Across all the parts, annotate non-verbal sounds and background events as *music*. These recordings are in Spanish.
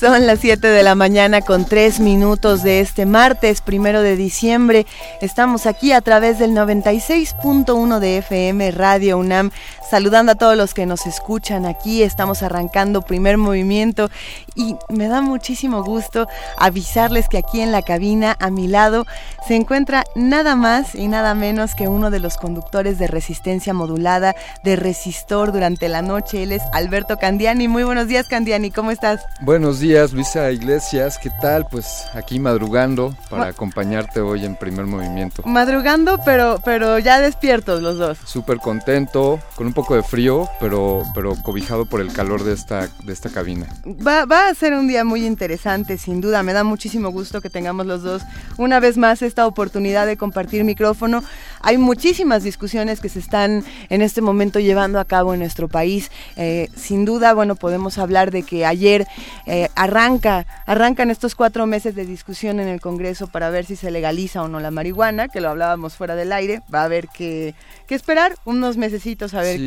Son las 7 de la mañana con 3 minutos de este martes primero de diciembre. Estamos aquí a través del 96.1 de FM Radio UNAM saludando a todos los que nos escuchan aquí. Estamos arrancando primer movimiento y me da muchísimo gusto avisarles que aquí en la cabina a mi lado se encuentra nada más y nada menos que uno de los conductores de resistencia modulada de Resistor durante la noche. Él es Alberto Candiani. Muy buenos días, Candiani. ¿Cómo estás? Buenos días, Luisa Iglesias. ¿Qué tal? Pues aquí madrugando para acompañarte hoy en primer movimiento. Madrugando, pero, pero ya despiertos los dos. Súper contento, con un poco de frío, pero, pero cobijado por el calor de esta, de esta cabina. Va, va a ser un día muy interesante, sin duda. Me da muchísimo gusto que tengamos los dos una vez más esta oportunidad de compartir micrófono. Hay muchísimas discusiones que se están en este momento llevando a cabo en nuestro país. Eh, sin duda, bueno, podemos hablar de que ayer eh, arranca, arrancan estos cuatro meses de discusión en el Congreso para ver si se legaliza o no la marihuana, que lo hablábamos fuera del aire. Va a haber que, que esperar unos mesecitos a ver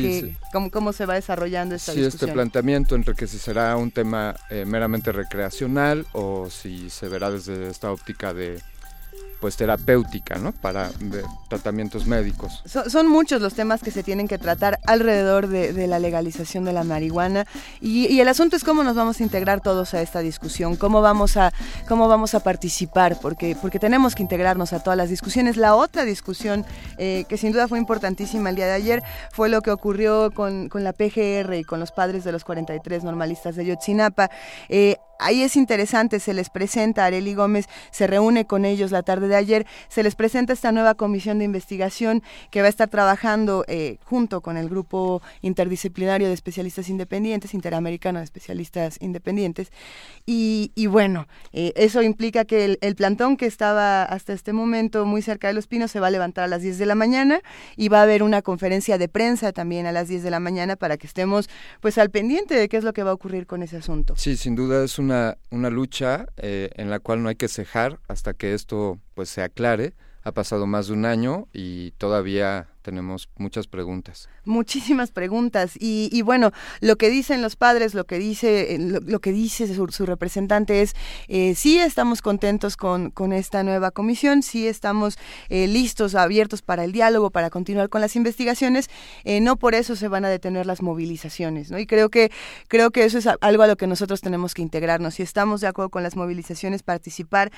cómo, cómo, se va desarrollando esta sí, este planteamiento entre que si será un tema eh, meramente recreacional o si se verá desde esta óptica de pues terapéutica, ¿no? Para tratamientos médicos. son muchos los temas que se tienen que tratar alrededor de, la legalización de la marihuana y, el asunto es cómo nos vamos a integrar todos a esta discusión, cómo vamos a cómo vamos a participar, porque porque tenemos que integrarnos a todas las discusiones. La otra discusión eh, que sin duda fue importantísima el día de ayer fue lo que ocurrió con, con la PGR y con los padres de los 43 normalistas de Yotzinapa. Eh, Ahí es interesante, se les presenta, Areli Gómez se reúne con ellos la tarde de ayer, se les presenta esta nueva comisión de investigación que va a estar trabajando eh, junto con el grupo interdisciplinario de especialistas independientes, interamericano de especialistas independientes. Y, bueno, eh, eso implica que el, el, plantón que estaba hasta este momento muy cerca de Los Pinos se va a levantar a las 10 de la mañana y va a haber una conferencia de prensa también a las 10 de la mañana para que estemos pues al pendiente de qué es lo que va a ocurrir con ese asunto. Sí, sin duda es un una, una lucha eh, en la cual no hay que cejar hasta que esto pues se aclare. Ha pasado más de un año y todavía tenemos muchas preguntas. Muchísimas preguntas y, bueno, lo que dicen los padres, lo que dice, eh, lo, que dice su, representante es eh, sí estamos contentos con, con, esta nueva comisión, sí estamos eh, listos, abiertos para el diálogo, para continuar con las investigaciones. Eh, no por eso se van a detener las movilizaciones, ¿no? Y creo que creo que eso es algo a lo que nosotros tenemos que integrarnos. Si estamos de acuerdo con las movilizaciones, participar.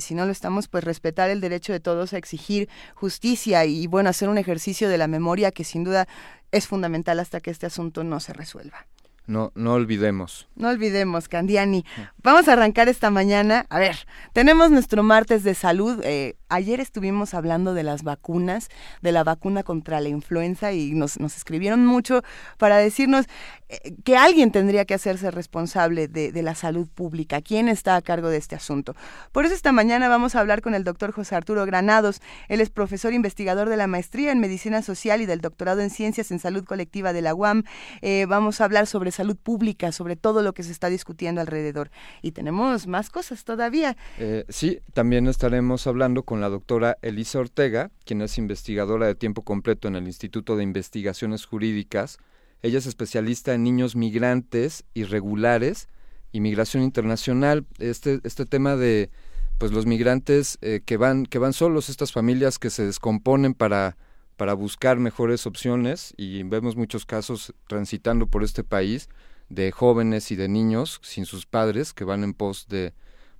si no lo estamos, pues respetar el derecho de todos a exigir justicia y bueno hacer un ejercicio de la memoria que sin duda es fundamental hasta que este asunto no se resuelva. No, no olvidemos. No olvidemos, Candiani. Vamos a arrancar esta mañana. A ver, tenemos nuestro martes de salud. Eh, ayer estuvimos hablando de las vacunas, de la vacuna contra la influenza y nos, nos escribieron mucho para decirnos eh, que alguien tendría que hacerse responsable de, de, la salud pública. ¿Quién está a cargo de este asunto? Por eso esta mañana vamos a hablar con el doctor José Arturo Granados. Él es profesor investigador de la maestría en medicina social y del doctorado en ciencias en salud colectiva de la UAM. Eh, vamos a hablar sobre salud pública, sobre todo lo que se está discutiendo alrededor. Y tenemos más cosas todavía. Eh, sí, también estaremos hablando con la doctora Elisa Ortega, quien es investigadora de tiempo completo en el Instituto de Investigaciones Jurídicas. Ella es especialista en niños migrantes irregulares y migración internacional. Este, este tema de pues los migrantes eh, que van que van solos, estas familias que se descomponen para para buscar mejores opciones y vemos muchos casos transitando por este país de jóvenes y de niños sin sus padres que van en pos de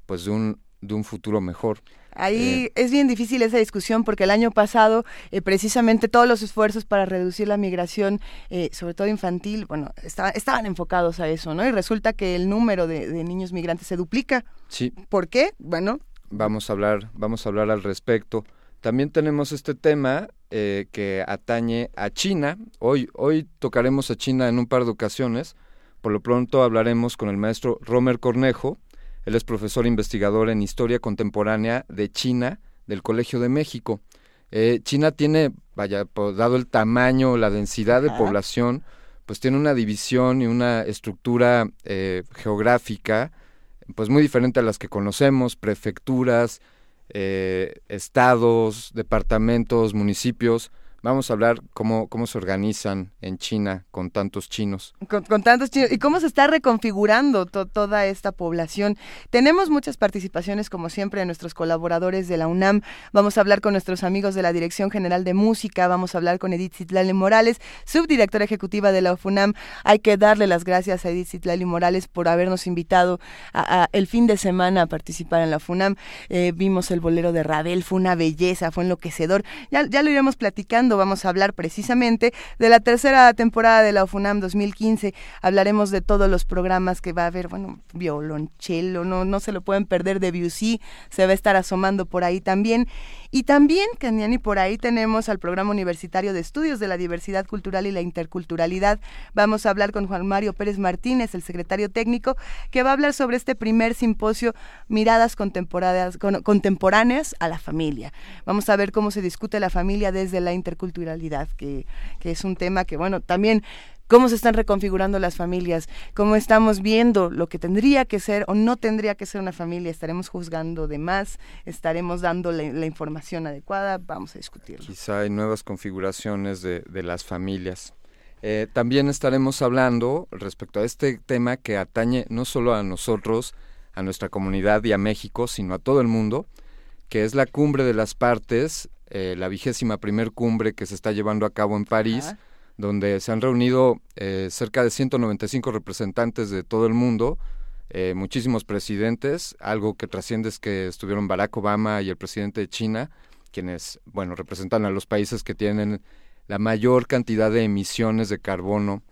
pues de un de un futuro mejor. Ahí eh, es bien difícil esa discusión porque el año pasado eh, precisamente todos los esfuerzos para reducir la migración, eh, sobre todo infantil, bueno, estaban enfocados a eso, ¿no? Y resulta que el número de, de, niños migrantes se duplica. Sí. ¿Por qué? Bueno. Vamos a hablar, vamos a hablar al respecto. También tenemos este tema eh, que atañe a China. Hoy, hoy tocaremos a China en un par de ocasiones. Por lo pronto hablaremos con el maestro Romer Cornejo. Él es profesor investigador en Historia Contemporánea de China del Colegio de México. Eh, China tiene, vaya, dado el tamaño, la densidad de población, pues tiene una división y una estructura eh, geográfica pues muy diferente a las que conocemos, prefecturas, eh, estados, departamentos, municipios, Vamos a hablar cómo, cómo se organizan en China con tantos chinos. Con, tantos chinos. Y cómo se está reconfigurando toda esta población. Tenemos muchas participaciones, como siempre, de nuestros colaboradores de la UNAM. Vamos a hablar con nuestros amigos de la Dirección General de Música. Vamos a hablar con Edith Citlali Morales, subdirectora ejecutiva de la UFUNAM. Hay que darle las gracias a Edith Citlali Morales por habernos invitado el fin de semana a participar en la UFUNAM. Eh, vimos el bolero de Ravel, fue una belleza, fue enloquecedor. Ya, ya lo iremos platicando vamos a hablar precisamente de la tercera temporada de la UFUNAM 2015. Hablaremos de todos los programas que va a haber, bueno, violonchelo, no, no se lo pueden perder, de Debussy se va a estar asomando por ahí también. Y también, Candiani, por ahí tenemos al Programa Universitario de Estudios de la Diversidad Cultural y la Interculturalidad. Vamos a hablar con Juan Mario Pérez Martínez, el secretario técnico, que va a hablar sobre este primer simposio Miradas contemporáneas, contemporáneas a la familia. Vamos a ver cómo se discute la familia desde la interculturalidad, que, que es un tema que, bueno, también cómo se están reconfigurando las familias, cómo estamos viendo lo que tendría que ser o no tendría que ser una familia, estaremos juzgando de más, estaremos dando la, información adecuada, vamos a discutirlo. Quizá hay nuevas configuraciones de, las familias. Eh, también estaremos hablando respecto a este tema que atañe no solo a nosotros, a nuestra comunidad y a México, sino a todo el mundo, que es la cumbre de las partes, eh, la vigésima primer cumbre que se está llevando a cabo en París donde se han reunido eh, cerca de 195 representantes de todo el mundo, eh, muchísimos presidentes, algo que trasciende es que estuvieron Barack Obama y el presidente de China, quienes, bueno, representan a los países que tienen la mayor cantidad de emisiones de carbono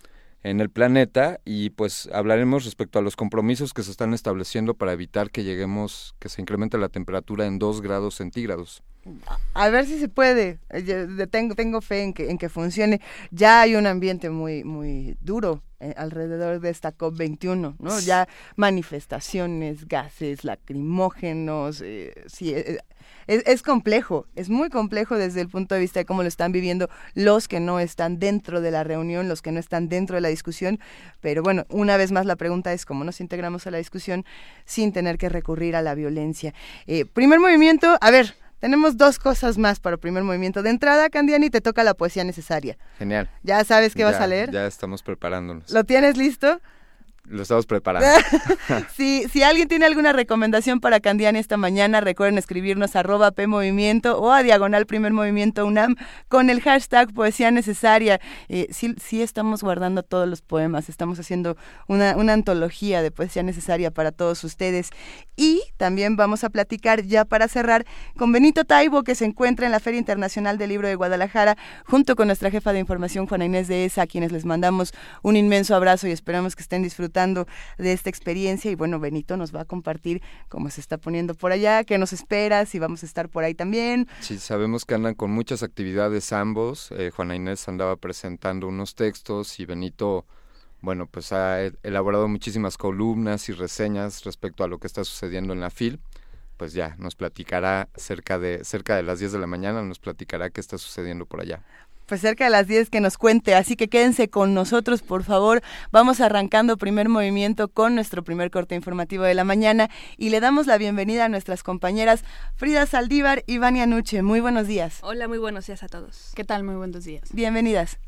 en el planeta y pues hablaremos respecto a los compromisos que se están estableciendo para evitar que lleguemos, que se incremente la temperatura en 2 grados centígrados a ver si se puede. tengo, tengo fe en que, en que funcione. Ya hay un ambiente muy, muy duro eh, alrededor de esta COP21, ¿no? Ya manifestaciones, gases lacrimógenos, eh, sí, eh, es, es, complejo, es muy complejo desde el punto de vista de cómo lo están viviendo los que no están dentro de la reunión, los que no están dentro de la discusión, pero bueno, una vez más la pregunta es cómo nos integramos a la discusión sin tener que recurrir a la violencia. primer movimiento, a ver, tenemos dos cosas más para el primer movimiento. De entrada, Candiani, te toca la poesía necesaria. Genial. ¿Ya sabes qué vas a leer? Ya estamos preparándonos. ¿Lo tienes listo? Lo estamos preparando. *laughs* si, si alguien tiene alguna recomendación para Candiani esta mañana, recuerden escribirnos arroba P Movimiento o a Diagonal Primer Movimiento UNAM con el hashtag Poesía Necesaria. Eh, sí, sí estamos guardando todos los poemas, estamos haciendo una, una antología de poesía necesaria para todos ustedes. Y también vamos a platicar ya para cerrar con Benito Taibo, que se encuentra en la Feria Internacional del Libro de Guadalajara, junto con nuestra jefa de información, Juana Inés de ESA, a quienes les mandamos un inmenso abrazo y esperamos que estén disfrutando de esta experiencia y bueno, Benito nos va a compartir cómo se está poniendo por allá, qué nos espera, si vamos a estar por ahí también. Sí, sabemos que andan con muchas actividades ambos. Eh, Juana Inés andaba presentando unos textos y Benito bueno, pues ha e, elaborado muchísimas columnas y reseñas respecto a lo que está sucediendo en la FIL. Pues ya nos platicará cerca de cerca de las 10 de la mañana, nos platicará qué está sucediendo por allá pues cerca de las 10 que nos cuente, así que quédense con nosotros, por favor. Vamos arrancando primer movimiento con nuestro primer corte informativo de la mañana y le damos la bienvenida a nuestras compañeras Frida Saldívar y Vania Nuche. Muy buenos días. Hola, muy buenos días a todos. ¿Qué tal? Muy buenos días. Bienvenidas.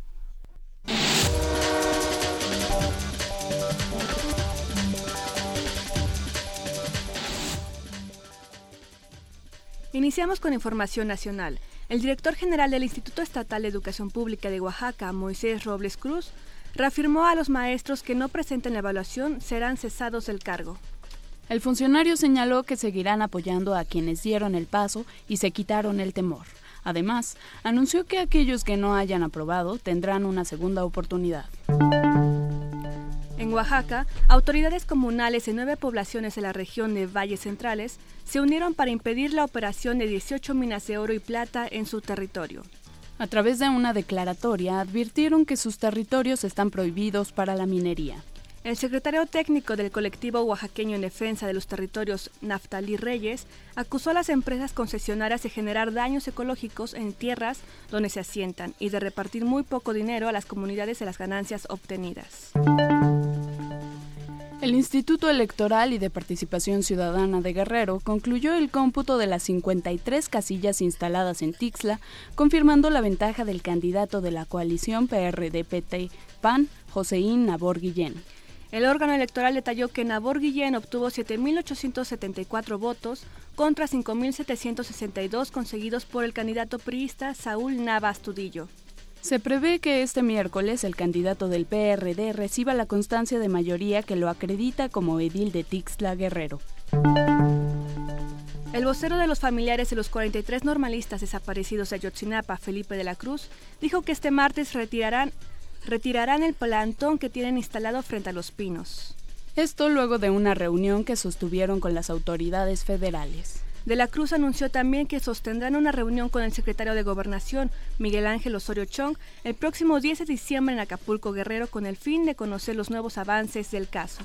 Iniciamos con información nacional. El director general del Instituto Estatal de Educación Pública de Oaxaca, Moisés Robles Cruz, reafirmó a los maestros que no presenten la evaluación serán cesados del cargo. El funcionario señaló que seguirán apoyando a quienes dieron el paso y se quitaron el temor. Además, anunció que aquellos que no hayan aprobado tendrán una segunda oportunidad. En Oaxaca, autoridades comunales en nueve poblaciones de la región de Valles Centrales se unieron para impedir la operación de 18 minas de oro y plata en su territorio. A través de una declaratoria advirtieron que sus territorios están prohibidos para la minería. El secretario técnico del colectivo oaxaqueño en defensa de los territorios, Naftalí Reyes, acusó a las empresas concesionarias de generar daños ecológicos en tierras donde se asientan y de repartir muy poco dinero a las comunidades de las ganancias obtenidas. El Instituto Electoral y de Participación Ciudadana de Guerrero concluyó el cómputo de las 53 casillas instaladas en Tixla, confirmando la ventaja del candidato de la coalición PRD-PT-PAN, Joseín Nabor Guillén. El órgano electoral detalló que Nabor Guillén obtuvo 7.874 votos contra 5.762 conseguidos por el candidato priista Saúl Navas Tudillo. Se prevé que este miércoles el candidato del PRD reciba la constancia de mayoría que lo acredita como edil de Tixla Guerrero. El vocero de los familiares de los 43 normalistas desaparecidos de Ayotzinapa, Felipe de la Cruz, dijo que este martes retirarán retirarán el plantón que tienen instalado frente a los pinos. Esto luego de una reunión que sostuvieron con las autoridades federales. De la Cruz anunció también que sostendrán una reunión con el secretario de Gobernación, Miguel Ángel Osorio Chong, el próximo 10 de diciembre en Acapulco Guerrero con el fin de conocer los nuevos avances del caso.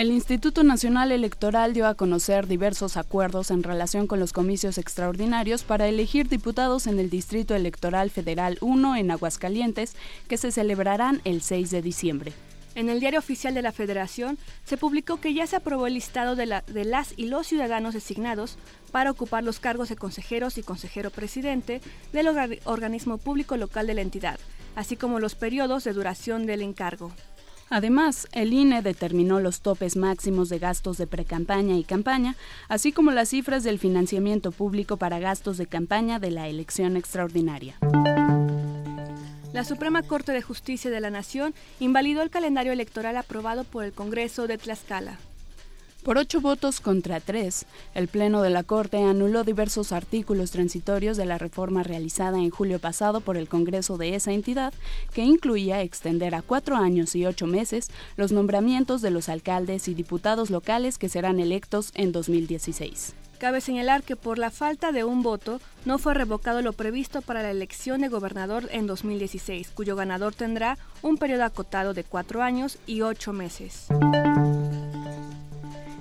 El Instituto Nacional Electoral dio a conocer diversos acuerdos en relación con los comicios extraordinarios para elegir diputados en el Distrito Electoral Federal 1 en Aguascalientes, que se celebrarán el 6 de diciembre. En el diario oficial de la Federación se publicó que ya se aprobó el listado de, la, de, las y los ciudadanos designados para ocupar los cargos de consejeros y consejero presidente del organismo público local de la entidad, así como los periodos de duración del encargo. Además, el INE determinó los topes máximos de gastos de precampaña y campaña, así como las cifras del financiamiento público para gastos de campaña de la elección extraordinaria. La Suprema Corte de Justicia de la Nación invalidó el calendario electoral aprobado por el Congreso de Tlaxcala. Por ocho votos contra tres, el Pleno de la Corte anuló diversos artículos transitorios de la reforma realizada en julio pasado por el Congreso de esa entidad, que incluía extender a cuatro años y ocho meses los nombramientos de los alcaldes y diputados locales que serán electos en 2016. Cabe señalar que por la falta de un voto no fue revocado lo previsto para la elección de gobernador en 2016, cuyo ganador tendrá un periodo acotado de cuatro años y ocho meses.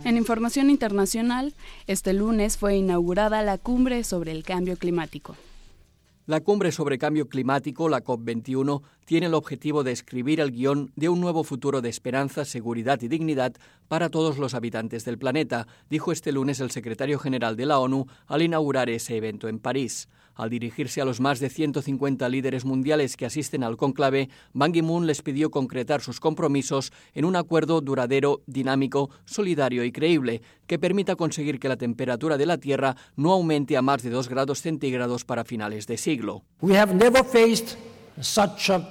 En información internacional, este lunes fue inaugurada la cumbre sobre el cambio climático. La cumbre sobre cambio climático, la COP21, tiene el objetivo de escribir el guion de un nuevo futuro de esperanza, seguridad y dignidad para todos los habitantes del planeta, dijo este lunes el secretario general de la ONU al inaugurar ese evento en París. Al dirigirse a los más de 150 líderes mundiales que asisten al conclave, Ban Ki-moon les pidió concretar sus compromisos en un acuerdo duradero, dinámico, solidario y creíble, que permita conseguir que la temperatura de la Tierra no aumente a más de 2 grados centígrados para finales de siglo.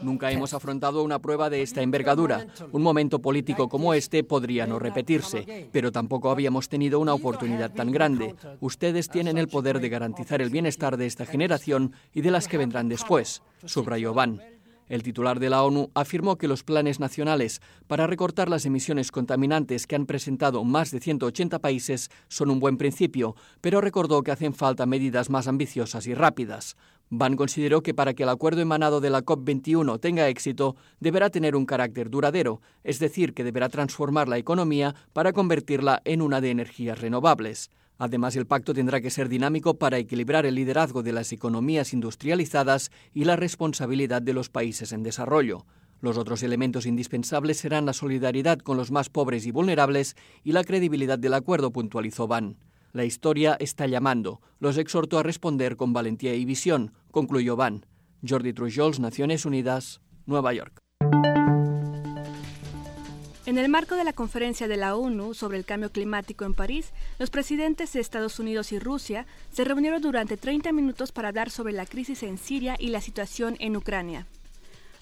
Nunca hemos afrontado una prueba de esta envergadura. Un momento político como este podría no repetirse, pero tampoco habíamos tenido una oportunidad tan grande. Ustedes tienen el poder de garantizar el bienestar de esta generación y de las que vendrán después, subrayó Van. El titular de la ONU afirmó que los planes nacionales para recortar las emisiones contaminantes que han presentado más de 180 países son un buen principio, pero recordó que hacen falta medidas más ambiciosas y rápidas. Van consideró que para que el acuerdo emanado de la COP21 tenga éxito, deberá tener un carácter duradero, es decir, que deberá transformar la economía para convertirla en una de energías renovables. Además, el pacto tendrá que ser dinámico para equilibrar el liderazgo de las economías industrializadas y la responsabilidad de los países en desarrollo. Los otros elementos indispensables serán la solidaridad con los más pobres y vulnerables y la credibilidad del acuerdo, puntualizó Van. La historia está llamando. Los exhorto a responder con valentía y visión, concluyó Van. Jordi Trujols, Naciones Unidas, Nueva York. En el marco de la conferencia de la ONU sobre el cambio climático en París, los presidentes de Estados Unidos y Rusia se reunieron durante 30 minutos para hablar sobre la crisis en Siria y la situación en Ucrania.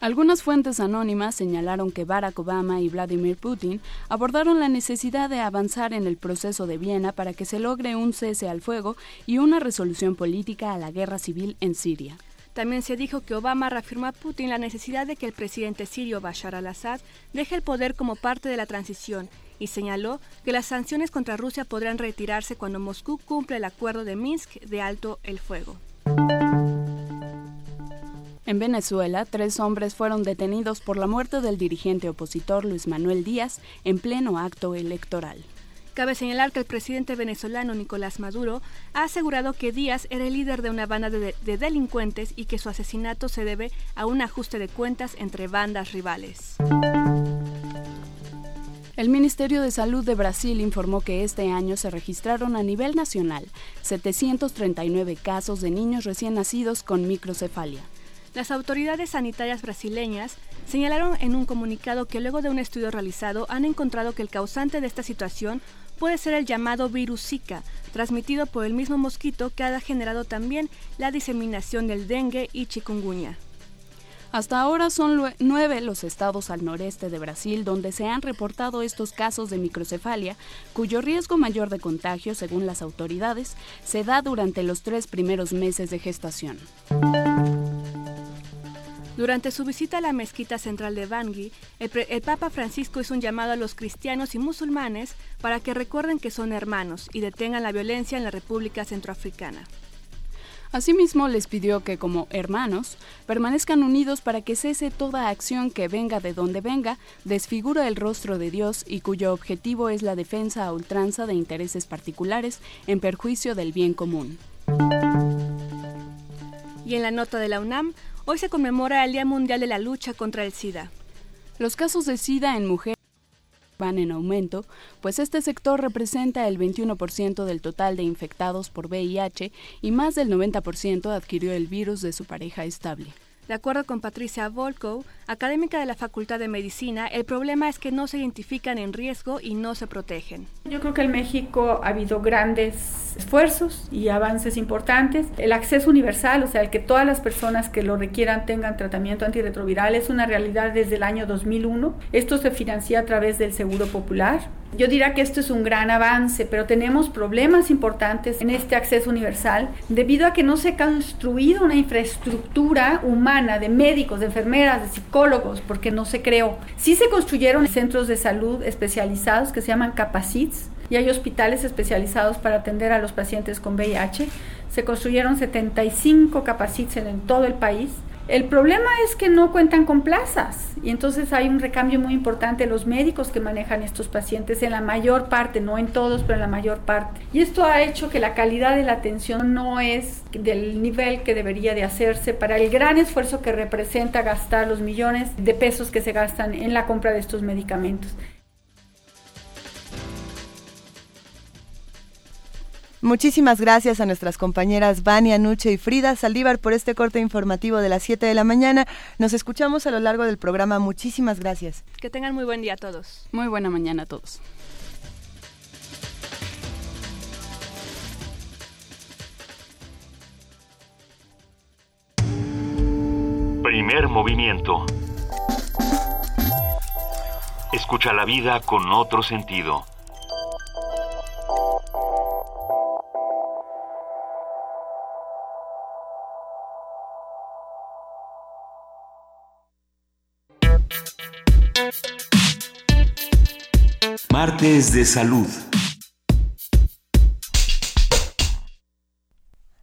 Algunas fuentes anónimas señalaron que Barack Obama y Vladimir Putin abordaron la necesidad de avanzar en el proceso de Viena para que se logre un cese al fuego y una resolución política a la guerra civil en Siria. También se dijo que Obama reafirmó a Putin la necesidad de que el presidente sirio Bashar al-Assad deje el poder como parte de la transición y señaló que las sanciones contra Rusia podrán retirarse cuando Moscú cumple el acuerdo de Minsk de alto el fuego. En Venezuela, tres hombres fueron detenidos por la muerte del dirigente opositor Luis Manuel Díaz en pleno acto electoral. Cabe señalar que el presidente venezolano Nicolás Maduro ha asegurado que Díaz era el líder de una banda de, de, delincuentes y que su asesinato se debe a un ajuste de cuentas entre bandas rivales. El Ministerio de Salud de Brasil informó que este año se registraron a nivel nacional 739 casos de niños recién nacidos con microcefalia. Las autoridades sanitarias brasileñas señalaron en un comunicado que luego de un estudio realizado han encontrado que el causante de esta situación puede ser el llamado virus Zika, transmitido por el mismo mosquito que ha generado también la diseminación del dengue y chikungunya. Hasta ahora son nueve los estados al noreste de Brasil donde se han reportado estos casos de microcefalia, cuyo riesgo mayor de contagio, según las autoridades, se da durante los tres primeros meses de gestación. Durante su visita a la mezquita central de Bangui, el, el, Papa Francisco hizo un llamado a los cristianos y musulmanes para que recuerden que son hermanos y detengan la violencia en la República Centroafricana. Asimismo, les pidió que, como hermanos, permanezcan unidos para que cese toda acción que venga de donde venga, desfigura el rostro de Dios y cuyo objetivo es la defensa a ultranza de intereses particulares en perjuicio del bien común. Y en la nota de la UNAM, hoy se conmemora el Día Mundial de la Lucha contra el SIDA. Los casos de SIDA en mujeres van en aumento, pues este sector representa el 21% del total de infectados por VIH y más del 90% adquirió el virus de su pareja estable. De acuerdo con Patricia Volkow, académica de la Facultad de Medicina, el problema es que no se identifican en riesgo y no se protegen. Yo creo que en México ha habido grandes esfuerzos y avances importantes. El acceso universal, o sea, el que todas las personas que lo requieran tengan tratamiento antirretroviral, es una realidad desde el año 2001. Esto se financia a través del Seguro Popular. Yo diría que esto es un gran avance, pero tenemos problemas importantes en este acceso universal debido a que no se ha construido una infraestructura humana de médicos, de enfermeras, de psicólogos, porque no se creó. Sí se construyeron centros de salud especializados que se llaman capacits y hay hospitales especializados para atender a los pacientes con VIH. Se construyeron 75 capacits en todo el país el problema es que no cuentan con plazas y entonces hay un recambio muy importante de los médicos que manejan estos pacientes en la mayor parte, no en todos, pero en la mayor parte. Y esto ha hecho que la calidad de la atención no es del nivel que debería de hacerse para el gran esfuerzo que representa gastar los millones de pesos que se gastan en la compra de estos medicamentos. Muchísimas gracias a nuestras compañeras Vania, Nuche y Frida Saldívar por este corte informativo de las 7 de la mañana. Nos escuchamos a lo largo del programa. Muchísimas gracias. Que tengan muy buen día a todos. Muy buena mañana a todos. Primer movimiento. Escucha la vida con otro sentido. Martes de Salud.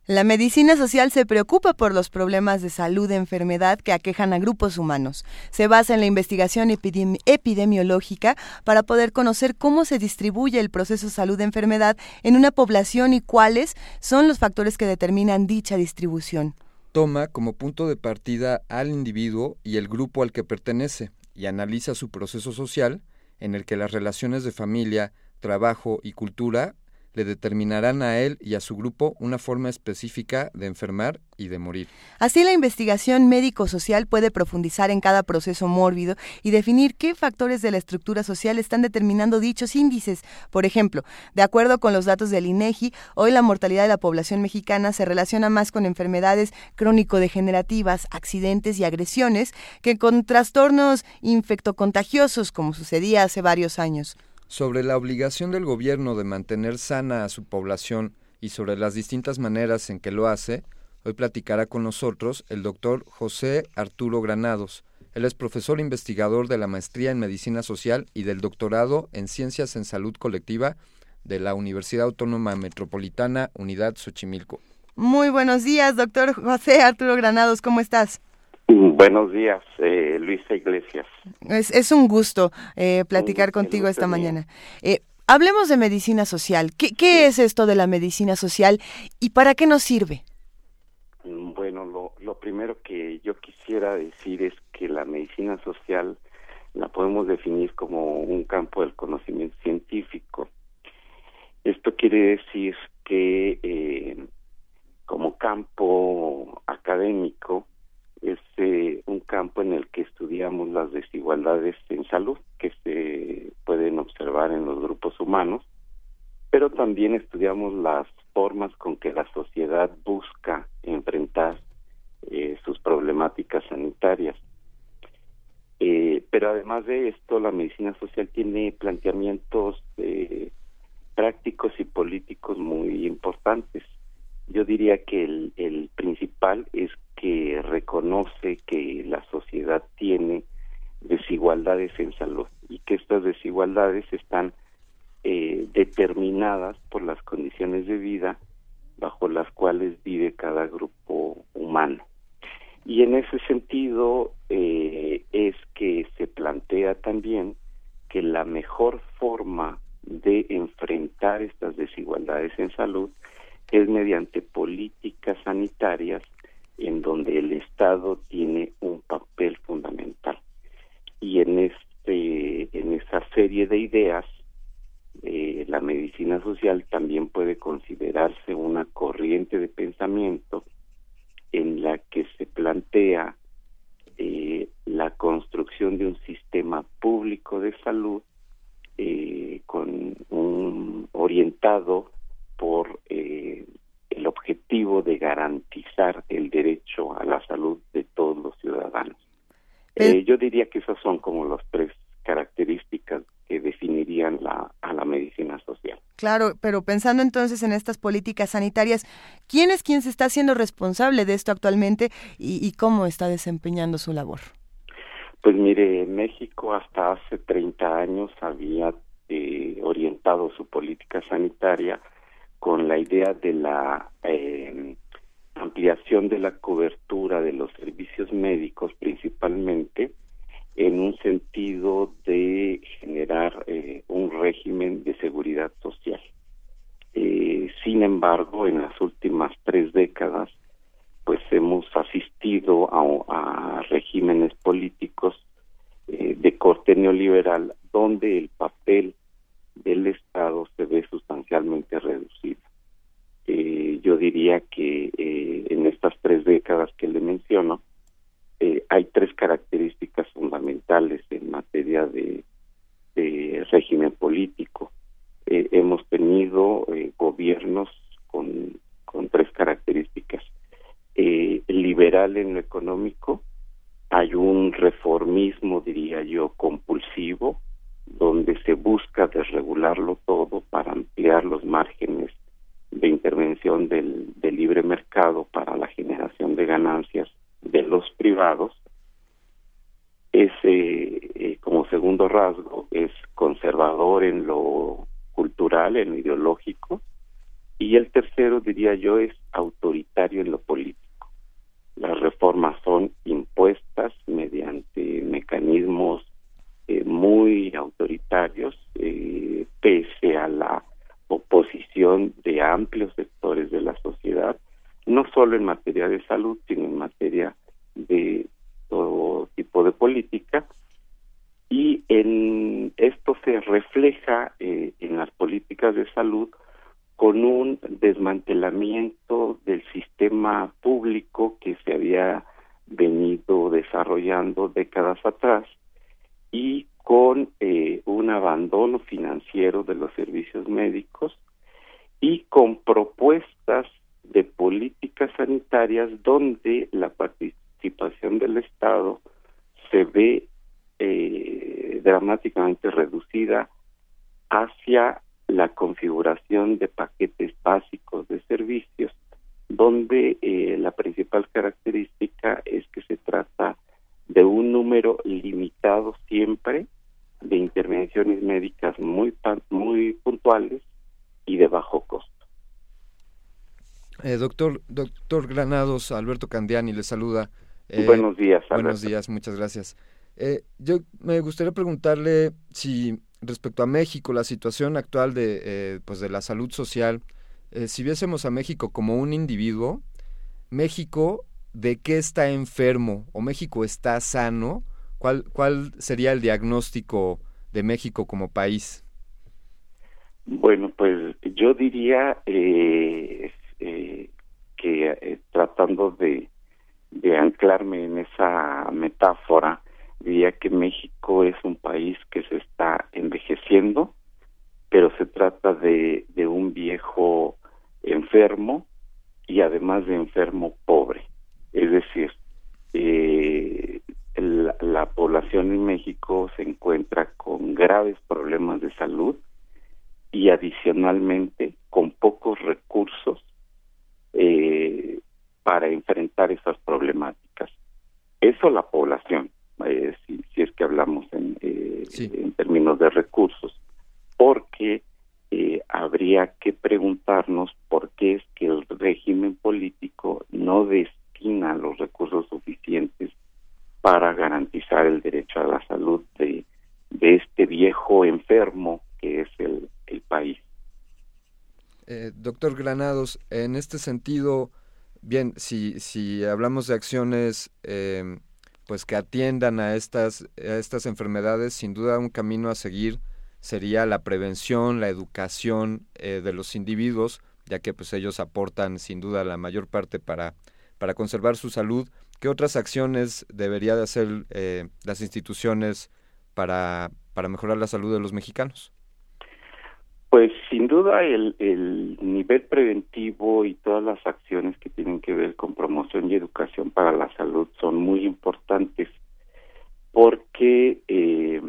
La medicina social se preocupa por los problemas de salud e enfermedad que aquejan a grupos humanos. Se basa en la investigación epidemi epidemiológica para poder conocer cómo se distribuye el proceso salud-enfermedad en una población y cuáles son los factores que determinan dicha distribución. Toma como punto de partida al individuo y el grupo al que pertenece y analiza su proceso social en el que las relaciones de familia, trabajo y cultura le determinarán a él y a su grupo una forma específica de enfermar y de morir. Así la investigación médico-social puede profundizar en cada proceso mórbido y definir qué factores de la estructura social están determinando dichos índices. Por ejemplo, de acuerdo con los datos del INEGI, hoy la mortalidad de la población mexicana se relaciona más con enfermedades crónico-degenerativas, accidentes y agresiones que con trastornos infectocontagiosos como sucedía hace varios años sobre la obligación del gobierno de mantener sana a su población y sobre las distintas maneras en que lo hace, hoy platicará con nosotros el doctor José Arturo Granados. Él es profesor investigador de la maestría en Medicina Social y del doctorado en Ciencias en Salud Colectiva de la Universidad Autónoma Metropolitana Unidad Xochimilco. Muy buenos días, doctor José Arturo Granados, ¿cómo estás? *clears throat* Buenos días, eh, Luisa Iglesias. Es, un gusto eh, platicar contigo esta mañana. Eh, hablemos de medicina social. ¿Qué, ¿Qué, es esto de la medicina social y para qué nos sirve? Bueno, lo, lo primero que yo quisiera decir es que la medicina social la podemos definir como un campo del conocimiento científico. Esto quiere decir que eh, como campo académico es eh, un campo en el que estudiamos las desigualdades en salud que se pueden observar en los grupos humanos, pero también estudiamos las formas con que la sociedad busca enfrentar eh, sus problemáticas sanitarias. Eh, pero además de esto, la medicina social tiene planteamientos eh, prácticos y políticos muy importantes. Yo diría que el principal es que reconoce que la sociedad tiene desigualdades en salud y que estas desigualdades están eh, determinadas por las condiciones de vida bajo las cuales vive cada grupo humano. Y en ese sentido eh, es que se plantea también que la mejor forma de enfrentar estas desigualdades en salud es mediante políticas sanitarias en donde el Estado tiene un papel fundamental. Y en este en esa serie de ideas eh, la medicina social también puede considerarse una corriente de pensamiento en la que se plantea eh, la construcción de un sistema público de salud eh, con un orientado por el objetivo de garantizar el derecho a la salud de todos los ciudadanos. Eh, yo diría que esas son como las tres características que definirían la, a la medicina social. Claro, pero pensando entonces en estas políticas sanitarias, ¿quién es quien se está haciendo responsable de esto actualmente y, cómo está desempeñando su labor? Pues mire, México hasta hace 30 años había eh, orientado su política sanitaria con la idea de la eh, ampliación de la cobertura de los servicios médicos principalmente en un sentido de generar eh, un régimen de seguridad social. Eh, sin embargo, en las últimas tres décadas, pues hemos asistido a, a regímenes políticos de corte neoliberal donde el papel del Estado se ve sustancialmente reducida. Eh, yo diría que eh, en estas tres décadas que le menciono, eh, hay tres características fundamentales en materia de, régimen político. hemos tenido gobiernos con tres características. liberal en lo económico, hay un reformismo, diría yo, compulsivo, donde se busca desregularlo todo para ampliar los márgenes de intervención del, libre mercado para la generación de ganancias de los privados. Ese, eh, como segundo rasgo, es conservador en lo cultural, en lo ideológico, y el tercero, diría yo, es autoritario en lo político. Las reformas son impuestas mediante mecanismos eh, muy autoritarios, eh, pese a la oposición de amplios sectores de la sociedad, no solo en materia de salud, sino en materia de todo tipo de política. Y en esto se refleja eh, en las políticas de salud con un desmantelamiento del sistema público que se había venido desarrollando décadas atrás y con eh, un abandono financiero de los servicios médicos y con propuestas de políticas sanitarias donde la participación del Estado se ve eh, dramáticamente reducida hacia la configuración de paquetes básicos de servicios, donde eh, la principal característica es que se trata de un número limitado siempre de intervenciones médicas muy muy puntuales y de bajo costo. Eh, doctor doctor Granados, Alberto Candiani le saluda. buenos días. Buenos días, muchas gracias. yo me gustaría preguntarle si respecto a México, la situación actual de, pues de la salud social, si viésemos a México como un individuo, México de qué está enfermo o México está sano, ¿cuál, cuál sería el diagnóstico de México como país? Bueno, pues yo diría eh, eh, que eh, tratando de, anclarme en esa metáfora, diría que México es un país que se está envejeciendo, pero se trata de un viejo enfermo y además de enfermo pobre. Es decir, eh, la, población en México se encuentra con graves problemas de salud y adicionalmente con pocos recursos eh, para enfrentar esas problemáticas. Eso la población, eh, si, es que hablamos en, en términos de recursos, porque habría que preguntarnos por qué es que el régimen político no los recursos suficientes para garantizar el derecho a la salud de, de este viejo enfermo que es el, el país. Eh, doctor Granados, en este sentido, bien, si, si hablamos de acciones eh, pues que atiendan a estas, a estas enfermedades, sin duda un camino a seguir sería la prevención, la educación eh, de los individuos, ya que pues ellos aportan sin duda la mayor parte para, para conservar su salud. ¿Qué otras acciones debería de hacer eh, las instituciones para, para mejorar la salud de los mexicanos? Pues sin duda el, el nivel preventivo y todas las acciones que tienen que ver con promoción y educación para la salud son muy importantes porque eh,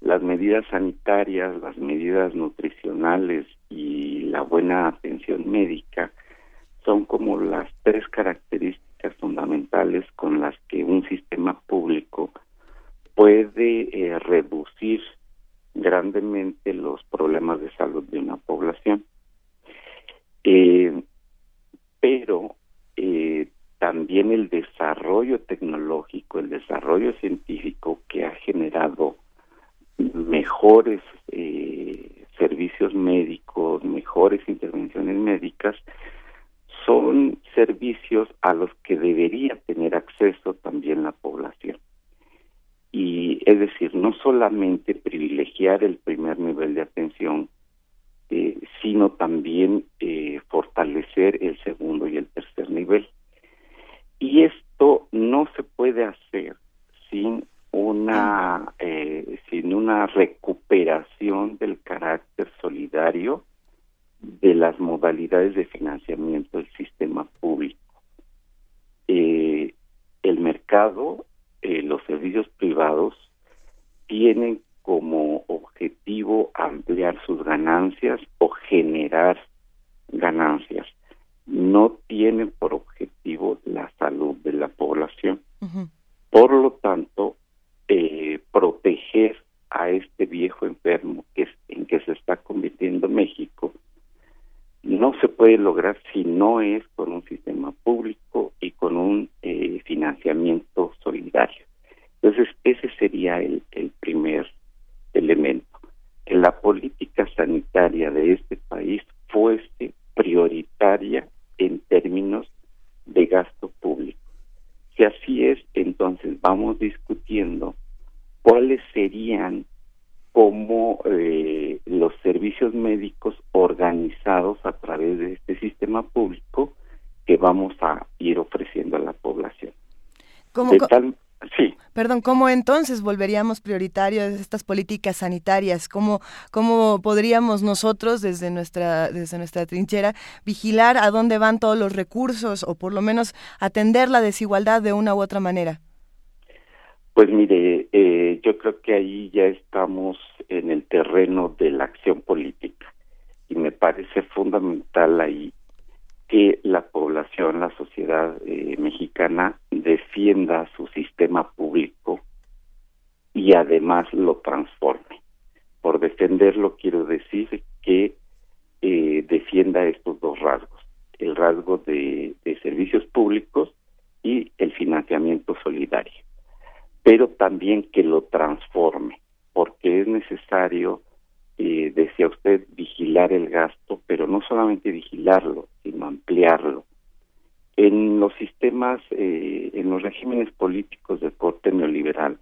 las medidas sanitarias, las medidas nutricionales y la buena atención médica son como las tres características fundamentales con las que un sistema público puede eh, reducir grandemente los problemas de salud de una población. Eh, pero eh, también el desarrollo tecnológico, el desarrollo científico que ha generado mejores servicios médicos, mejores intervenciones médicas, son servicios a los que debería tener acceso también la población. Y es decir, no solamente privilegiar el primer nivel de atención, eh, sino también eh, fortalecer el segundo y el tercer nivel. Y esto no se puede hacer sin una eh, sin una recuperación del carácter solidario de las modalidades de financiamiento del sistema público. Eh, el mercado, eh, los servicios privados tienen como objetivo ampliar sus ganancias o generar ganancias. No tienen por objetivo la salud de la población. Por lo tanto, eh, proteger a este viejo enfermo que es, en que se está convirtiendo México no se puede lograr si no es con un sistema público y con un eh, financiamiento solidario. Entonces, ese sería el, el primer elemento, que la política sanitaria de este país fuese prioritaria en términos de gasto público. Si así es, entonces vamos discutiendo cuáles serían como eh, los servicios médicos organizados a través de este sistema público que vamos a ir ofreciendo a la población. ¿Cómo, Sí. Perdón, ¿cómo entonces volveríamos prioritarias estas políticas sanitarias? ¿Cómo, ¿Cómo podríamos nosotros desde nuestra, desde nuestra trinchera vigilar a dónde van todos los recursos o por lo menos atender la desigualdad de una u otra manera? Pues mire, eh, yo creo que ahí ya estamos en el terreno de la acción política y me parece fundamental ahí que la población, la sociedad eh, mexicana defienda su sistema público y además lo transforme. Por defenderlo quiero decir que eh, defienda estos dos rasgos, el rasgo de, servicios públicos y el financiamiento también que lo transforme, porque es necesario, eh, decía usted, vigilar el gasto, pero no solamente vigilarlo, sino ampliarlo. En los sistemas, eh, en los regímenes políticos de corte neoliberal,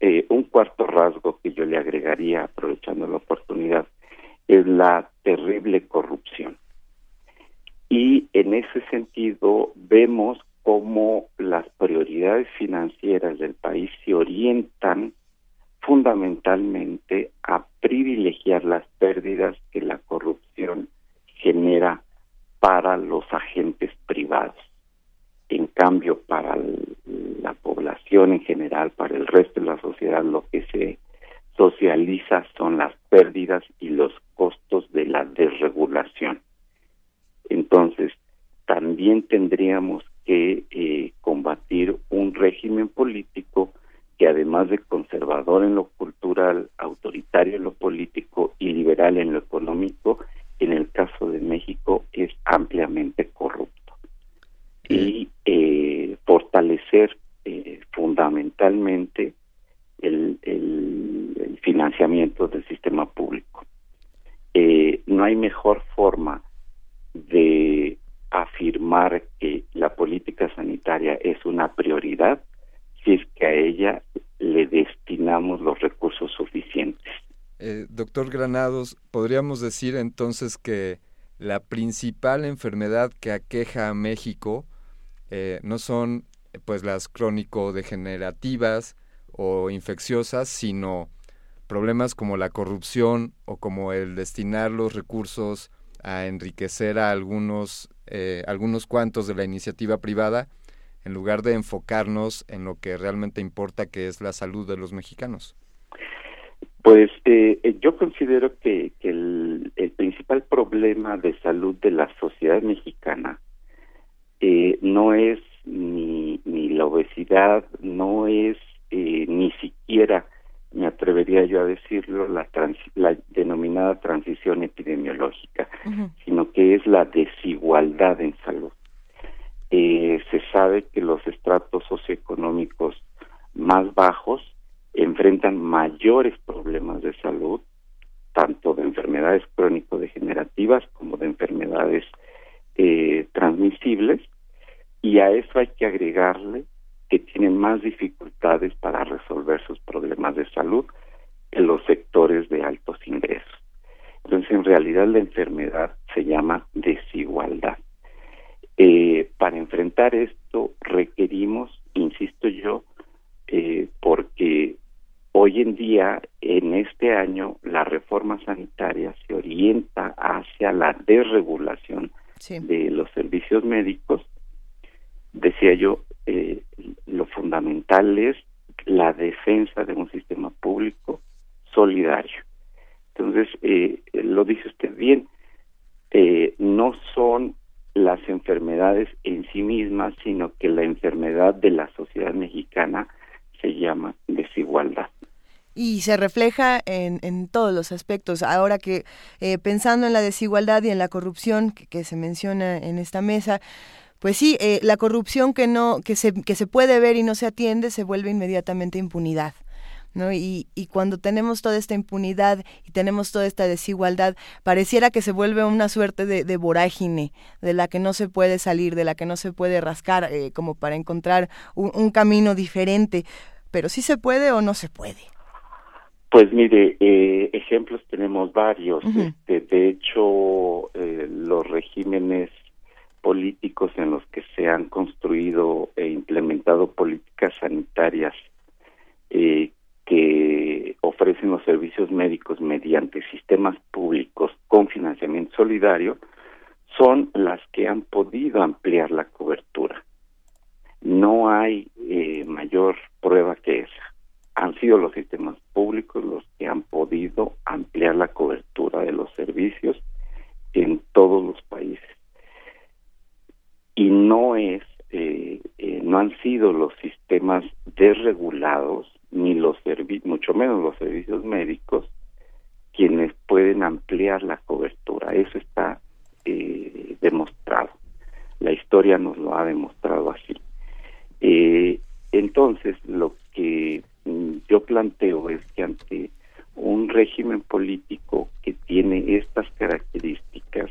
eh, un cuarto rasgo que yo le agregaría, aprovechando la oportunidad, es la terrible corrupción. Y en ese sentido vemos cómo las prioridades financieras del país se orientan fundamentalmente a privilegiar las pérdidas que la corrupción genera para los agentes privados. En cambio, para la población en general, para el resto de la sociedad, lo que se socializa son las pérdidas y los costos de la desregulación. Entonces, también tendríamos que eh, combatir un régimen político que además de conservador en lo cultural, autoritario en lo político y liberal en lo económico, en el caso de México es ampliamente corrupto. Y eh, fortalecer eh, fundamentalmente el, el, financiamiento del sistema público. no hay mejor forma de afirmar que la política sanitaria es una prioridad si es que a ella le destinamos los recursos suficientes. Eh, doctor Granados, ¿podríamos decir entonces que la principal enfermedad que aqueja a México eh, no son pues las crónico-degenerativas o infecciosas, sino problemas como la corrupción o como el destinar los recursos a enriquecer a algunos, eh, algunos cuantos de la iniciativa privada en lugar de enfocarnos en lo que realmente importa, que es la salud de los mexicanos? Pues eh, eh, yo considero que, el, principal problema de salud de la sociedad mexicana no es ni, ni la obesidad, no es ni siquiera me atrevería yo a decirlo, la, la denominada transición epidemiológica, sino que es la desigualdad en salud. Eh, se sabe que los estratos socioeconómicos más bajos enfrentan mayores problemas de salud, tanto de enfermedades crónico-degenerativas como de enfermedades eh, transmisibles, y a eso hay que agregarle que tienen más dificultades para resolver sus problemas de salud en los sectores de altos ingresos. Entonces, en realidad la enfermedad se llama desigualdad. Eh, para enfrentar esto requerimos, insisto yo, eh, porque hoy en día, en este año, la reforma sanitaria se orienta hacia la desregulación de los servicios médicos. Decía yo, eh, lo fundamental es la defensa de un sistema público solidario. Entonces, eh, lo dice usted bien, no son las enfermedades en sí mismas, sino que la enfermedad de la sociedad mexicana se llama desigualdad y se refleja en, en, todos los aspectos. Ahora que pensando en la desigualdad y en la corrupción que, se menciona en esta mesa, pues sí, eh, la corrupción que no, que se, que se puede ver y no se atiende, se vuelve inmediatamente impunidad. ¿No? Y, y, cuando tenemos toda esta impunidad y tenemos toda esta desigualdad, pareciera que se vuelve una suerte de, vorágine de la que no se puede salir, de la que no se puede rascar, eh, como para encontrar un, camino diferente. Pero sí se puede o no se puede. Pues mire, eh, ejemplos tenemos varios. Este, de hecho, los regímenes políticos en los que se han construido e implementado políticas sanitarias eh, que ofrecen los servicios médicos mediante sistemas públicos con financiamiento solidario son las que han podido ampliar la cobertura. No hay eh, mayor prueba que esa. Han sido los sistemas públicos los que han podido ampliar la cobertura de los servicios en todos los países y no es eh, eh, no han sido los sistemas desregulados ni los servicios mucho menos los servicios médicos quienes pueden ampliar la cobertura. Eso está eh, demostrado. La historia nos lo ha demostrado así. Entonces lo que yo planteo es que ante un régimen político que tiene estas características,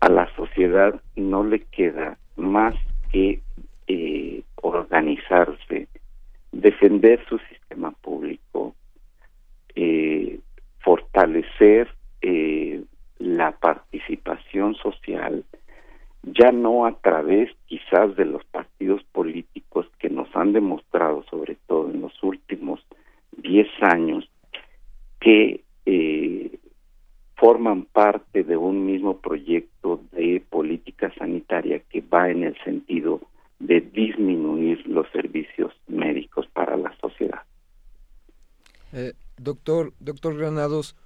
a la sociedad no le queda más que eh, organizarse, defender su sistema público, eh, fortalecer eh, la participación social, ya no a través quizás de los partidos políticos que nos han demostrado, sobre todo en los últimos diez años, que forman parte de un mismo proyecto de política sanitaria que va en el sentido de disminuir los servicios médicos para la sociedad. Eh, doctor, doctor Granados,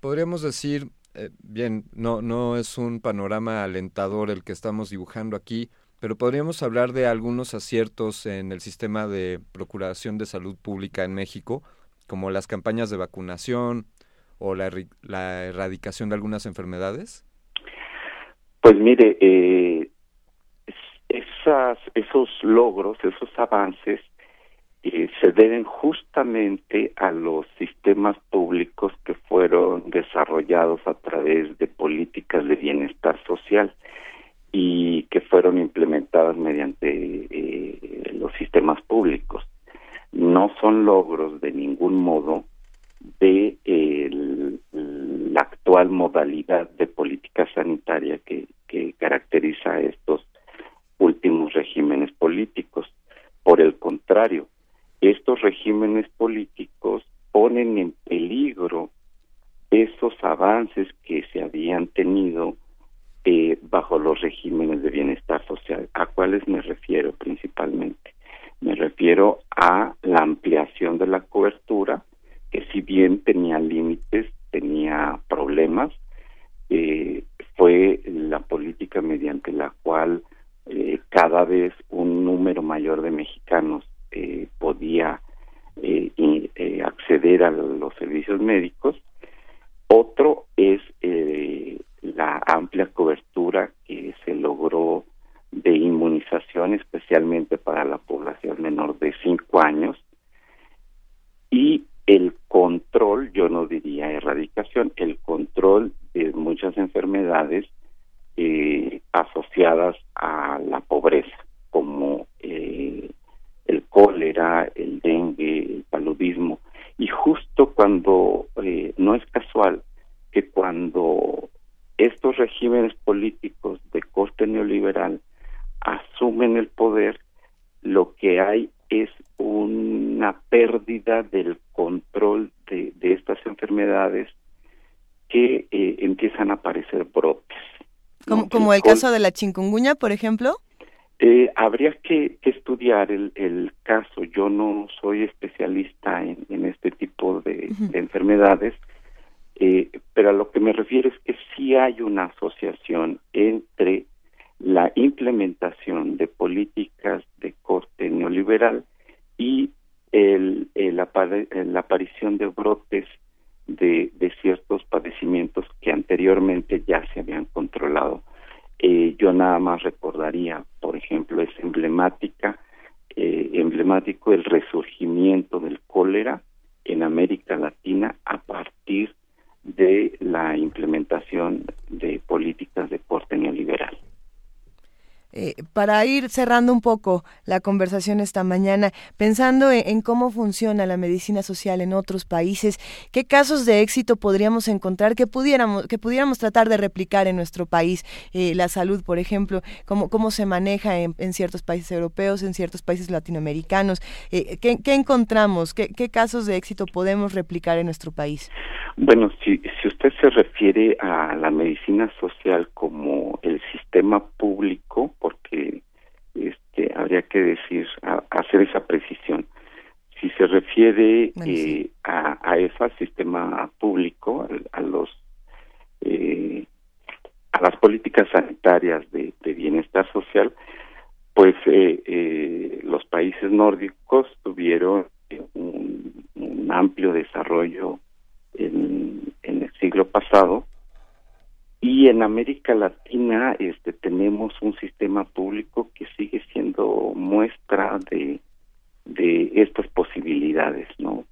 podríamos decir, eh, bien, no, no es un panorama alentador el que estamos dibujando aquí, pero podríamos hablar de algunos aciertos en el sistema de procuración de salud pública en México, como las campañas de vacunación o la, erradicación de algunas enfermedades. Pues mire, eh, esas, esos logros, esos avances eh, se deben justamente a los sistemas públicos que fueron desarrollados a través de políticas de bienestar social y que fueron implementadas mediante eh, los sistemas públicos. No son logros de ningún modo de la actual modalidad de política sanitaria que, que caracteriza a estos últimos regímenes políticos. Por el contrario, estos regímenes políticos ponen en peligro esos avances que se habían tenido eh, bajo los regímenes de bienestar social. ¿A cuáles me refiero principalmente? Me refiero a la ampliación de la cobertura, que si bien tenía límites, tenía problemas, eh, fue la política mediante la cual eh, cada vez un número mayor de mexicanos eh, podía acceder a los servicios médicos. Otro es la amplia cobertura que se logró de inmunización, especialmente para la población menor de 5 años. Y el control, yo no diría erradicación, el control de muchas enfermedades asociadas a la pobreza, como eh, el cólera, el dengue, el paludismo. Y justo cuando, eh, no es casual que cuando estos regímenes políticos de corte neoliberal asumen el poder, lo que hay es una pérdida del control de, estas enfermedades que eh, empiezan a aparecer brotes. Como, como el caso de la chikungunya, por ejemplo. Eh, habría que, estudiar el, caso. Yo no soy especialista en, este tipo de, enfermedades, eh, pero a lo que me refiero es que sí hay una asociación entre la implementación de políticas de corte neoliberal y el, la aparición de brotes de, ciertos padecimientos que anteriormente ya se habían controlado eh, yo nada más recordaría, por ejemplo, es emblemática, eh, emblemático el resurgimiento del cólera en América Latina a partir de la implementación de políticas de corte neoliberal. Eh, para ir cerrando un poco la conversación esta mañana, pensando en, cómo funciona la medicina social en otros países, qué casos de éxito podríamos encontrar que pudiéramos, que pudiéramos tratar de replicar en nuestro país, eh, la salud, por ejemplo, cómo, cómo se maneja en, ciertos países europeos, en ciertos países latinoamericanos, eh, ¿qué, encontramos, ¿Qué, qué casos de éxito podemos replicar en nuestro país. Bueno, si, si usted se refiere a la medicina social como el sistema público, porque este, habría que decir, hacer esa precisión. Si se refiere eh, a, a sistema público, a, los eh, a las políticas sanitarias de, bienestar social, pues eh, los países nórdicos tuvieron un, un amplio desarrollo en, en el siglo pasado y en América Latina este tenemos un sistema público que sigue siendo muestra de de estas posibilidades no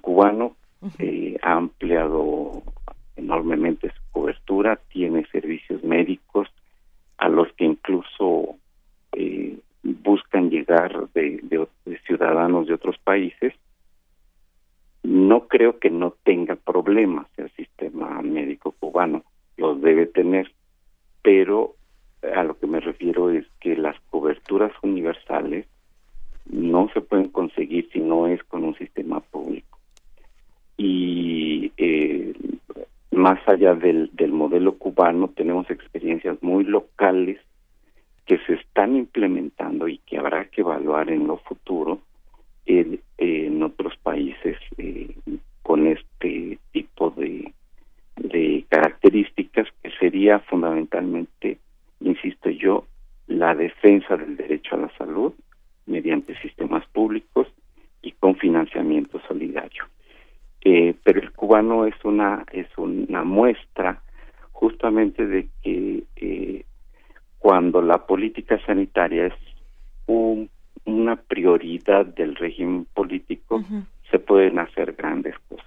cubano eh, ha ampliado enormemente su cobertura, tiene servicios médicos a los que incluso eh, buscan llegar de, ciudadanos de otros países. No creo que no tenga problemas el sistema médico cubano, los debe tener, pero a lo que me refiero es que las coberturas universales no se pueden conseguir si no es con un sistema público. Y eh, más allá del, del modelo cubano, tenemos experiencias muy locales que se están implementando y que habrá que evaluar en lo futuro en, otros países eh, con este tipo de, características que sería fundamentalmente, insisto yo, la defensa del derecho a la salud mediante sistemas públicos y con financiamiento solidario. Eh, pero el cubano es una es una muestra justamente de que eh, cuando la política sanitaria es una prioridad del régimen político se pueden hacer grandes cosas.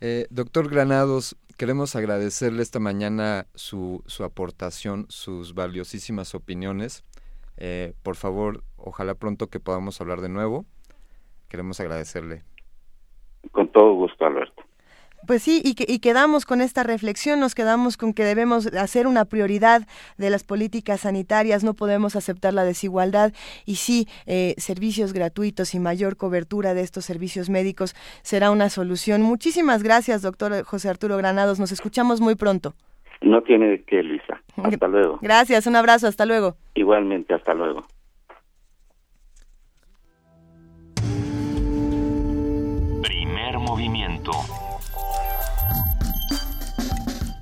Eh, doctor Granados, queremos agradecerle esta mañana su, su aportación, sus valiosísimas opiniones. Eh, por favor, ojalá pronto que podamos hablar de nuevo. Queremos agradecerle. Con todo gusto, Alberto. Pues sí, y, y, quedamos con esta reflexión, nos quedamos con que debemos hacer una prioridad de las políticas sanitarias, no podemos aceptar la desigualdad y sí, eh, servicios gratuitos y mayor cobertura de estos servicios médicos será una solución. Muchísimas gracias, doctor José Arturo Granados, nos escuchamos muy pronto. No tiene de qué, Luisa. Hasta luego. Gracias, un abrazo, hasta luego. Igualmente, hasta luego. Primer movimiento.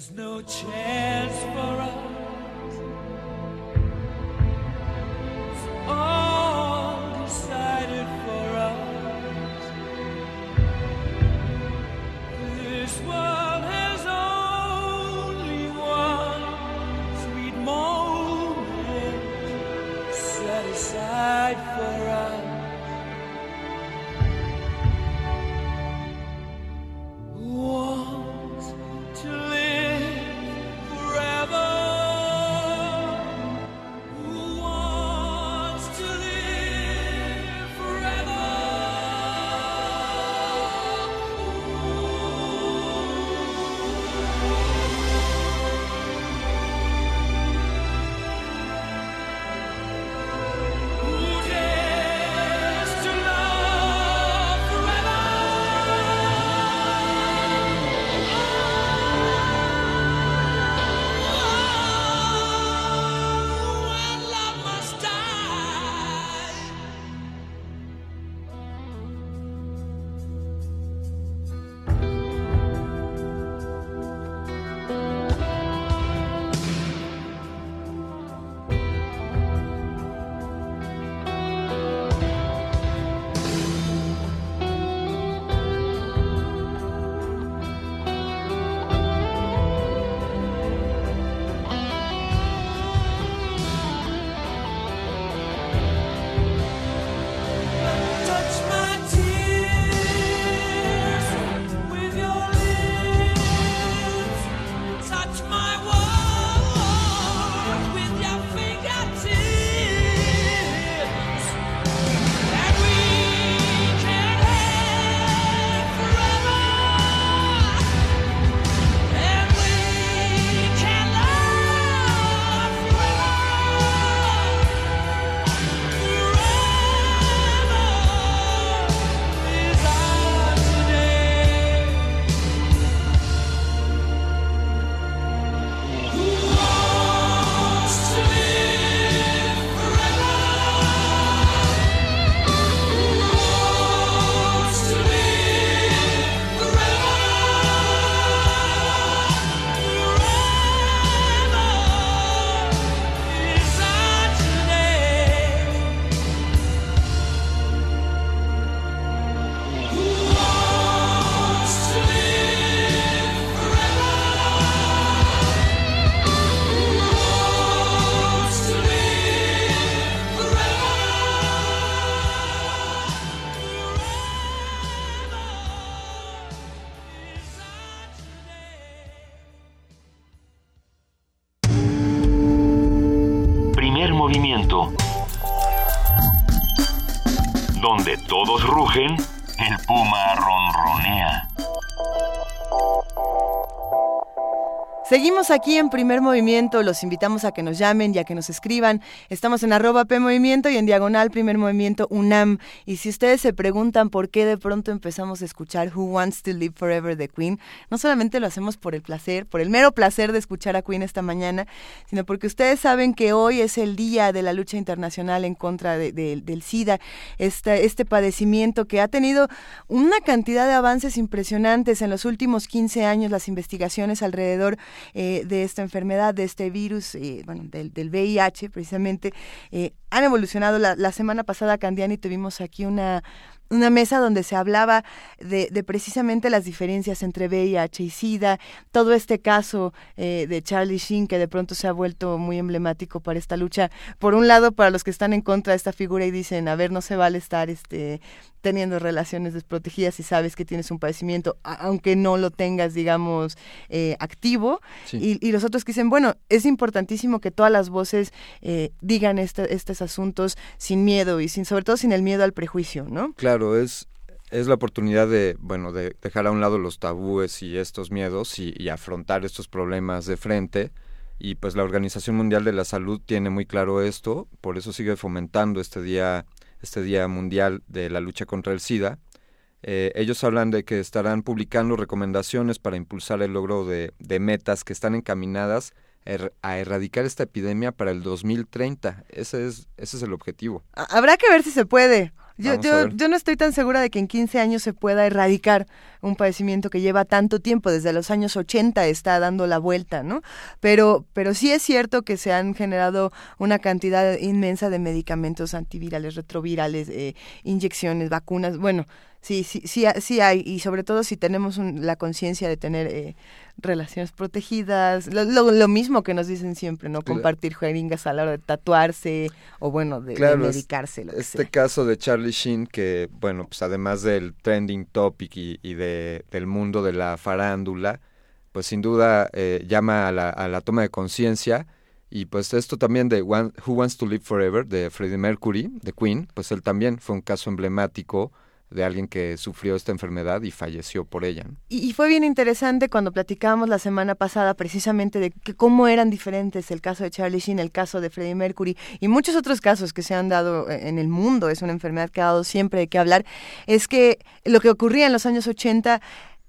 There's no chance for us. Rugen, Seguimos aquí en primer movimiento, los invitamos a que nos llamen y a que nos escriban. Estamos en arroba P Movimiento y en diagonal primer movimiento UNAM. Y si ustedes se preguntan por qué de pronto empezamos a escuchar Who Wants to Live Forever de Queen, no solamente lo hacemos por el placer, por el mero placer de escuchar a Queen esta mañana, sino porque ustedes saben que hoy es el día de la lucha internacional en contra del SIDA, este, este padecimiento que ha tenido una cantidad de avances impresionantes en los últimos 15 años, las investigaciones alrededor eh, de esta enfermedad, de este virus, eh, bueno, del, del, VIH precisamente, eh, han evolucionado. La, la semana pasada, Candiani, tuvimos aquí una, una mesa donde se hablaba de, de, precisamente las diferencias entre VIH y SIDA, todo este caso eh, de Charlie Sheen que de pronto se ha vuelto muy emblemático para esta lucha. Por un lado, para los que están en contra de esta figura y dicen, a ver, no se vale estar este teniendo relaciones desprotegidas si sabes que tienes un padecimiento, aunque no lo tengas, digamos, eh, activo. Sí. Y, y, los otros que dicen, bueno, es importantísimo que todas las voces eh, digan este, estos asuntos sin miedo y sin, sobre todo sin el miedo al prejuicio, ¿no? Claro, es, es la oportunidad de, bueno, de dejar a un lado los tabúes y estos miedos y, y afrontar estos problemas de frente y pues la Organización Mundial de la Salud tiene muy claro esto, por eso sigue fomentando este día este Día Mundial de la Lucha contra el SIDA. Eh, ellos hablan de que estarán publicando recomendaciones para impulsar el logro de, de metas que están encaminadas er, a erradicar esta epidemia para el 2030. Ese es, ese es el objetivo. Habrá que ver si se puede. Yo, yo, yo, no estoy tan segura de que en 15 años se pueda erradicar un padecimiento que lleva tanto tiempo, desde los años 80 está dando la vuelta, ¿no? Pero, pero sí es cierto que se han generado una cantidad inmensa de medicamentos antivirales, retrovirales, eh, inyecciones, vacunas, bueno, sí, sí, sí, sí hay, y sobre todo si tenemos un, la conciencia de tener eh, relaciones protegidas, lo, lo, lo, mismo que nos dicen siempre, ¿no? Compartir jeringas a la hora de tatuarse o bueno, de, claro, de medicarse. Lo este sea. caso de Charlie Sheen, que bueno, pues además del trending topic y, y de, del mundo de la farándula, pues sin duda eh, llama a la, a la toma de conciencia. Y pues esto también de One, Who Wants to Live Forever de Freddie Mercury, de Queen, pues él también fue un caso emblemático de alguien que sufrió esta enfermedad y falleció por ella. Y, y, fue bien interesante cuando platicábamos la semana pasada precisamente de que cómo eran diferentes el caso de Charlie Sheen, el caso de Freddie Mercury y muchos otros casos que se han dado en el mundo, es una enfermedad que ha dado siempre de qué hablar, es que lo que ocurría en los años 80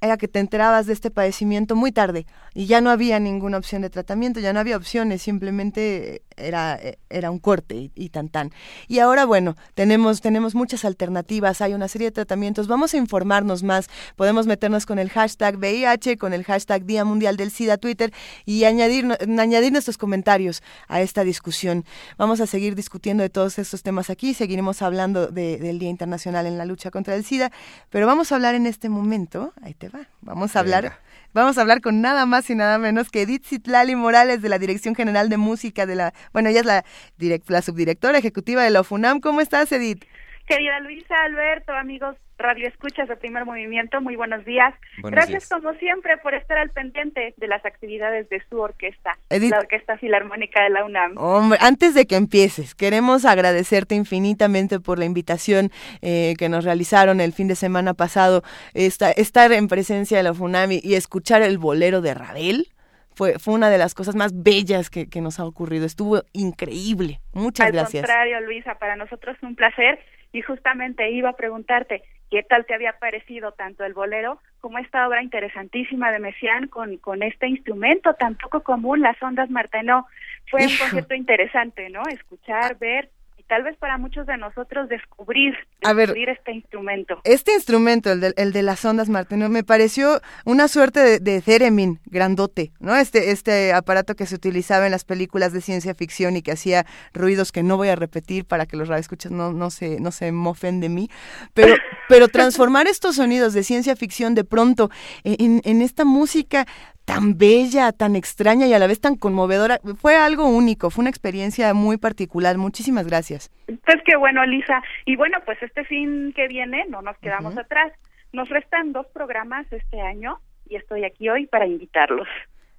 era que te enterabas de este padecimiento muy tarde y ya no había ninguna opción de tratamiento, ya no había opciones, simplemente era, era un corte y, tan tan. Y ahora, bueno, tenemos, tenemos muchas alternativas, hay una serie de tratamientos, vamos a informarnos más, podemos meternos con el hashtag VIH, con el hashtag Día Mundial del SIDA Twitter y añadir, añadir nuestros comentarios a esta discusión. Vamos a seguir discutiendo de todos estos temas aquí, seguiremos hablando de, del Día Internacional en la lucha contra el SIDA, pero vamos a hablar en este momento, ahí te va, vamos a hablar... Vamos a hablar con nada más y nada menos que Edith Citlali Morales de la Dirección General de Música de la, bueno, ella es la, direct, la subdirectora ejecutiva de la FUNAM. ¿Cómo estás, Edith? Querida Luisa, Alberto, amigos Radio Escuchas de Primer Movimiento, muy buenos días. Buenos Gracias días. como siempre por estar al pendiente de las actividades de su orquesta, Edith, la Orquesta Filarmónica de la UNAM. Hombre, antes de que empieces, queremos agradecerte infinitamente por la invitación eh, que nos realizaron el fin de semana pasado, esta, estar en presencia de la FUNAM y, escuchar el bolero de Ravel. Fue, fue, una de las cosas más bellas que, que, nos ha ocurrido. Estuvo increíble. Muchas Al gracias. Al contrario, Luisa, para nosotros un placer. Y justamente iba a preguntarte, ¿qué tal te había parecido tanto el bolero como esta obra interesantísima de Messiaen con, con este instrumento tan poco común, las ondas Martenot? Fue Hijo. un concepto interesante, ¿no? Escuchar, ver tal vez para muchos de nosotros descubrir, descubrir ver, este instrumento. Este instrumento, el de, el de las ondas Martino, me pareció una suerte de, de theremin grandote, ¿no? Este, este aparato que se utilizaba en las películas de ciencia ficción y que hacía ruidos que no voy a repetir para que los radioescuchas no, no, se, no se mofen de mí, pero, pero *laughs* transformar estos sonidos de ciencia ficción de pronto en, en esta música tan bella, tan extraña y a la vez tan conmovedora. Fue algo único, fue una experiencia muy particular. Muchísimas gracias. Pues qué bueno, Lisa. Y bueno, pues este fin que viene no nos quedamos uh -huh. atrás. Nos restan dos programas este año y estoy aquí hoy para invitarlos.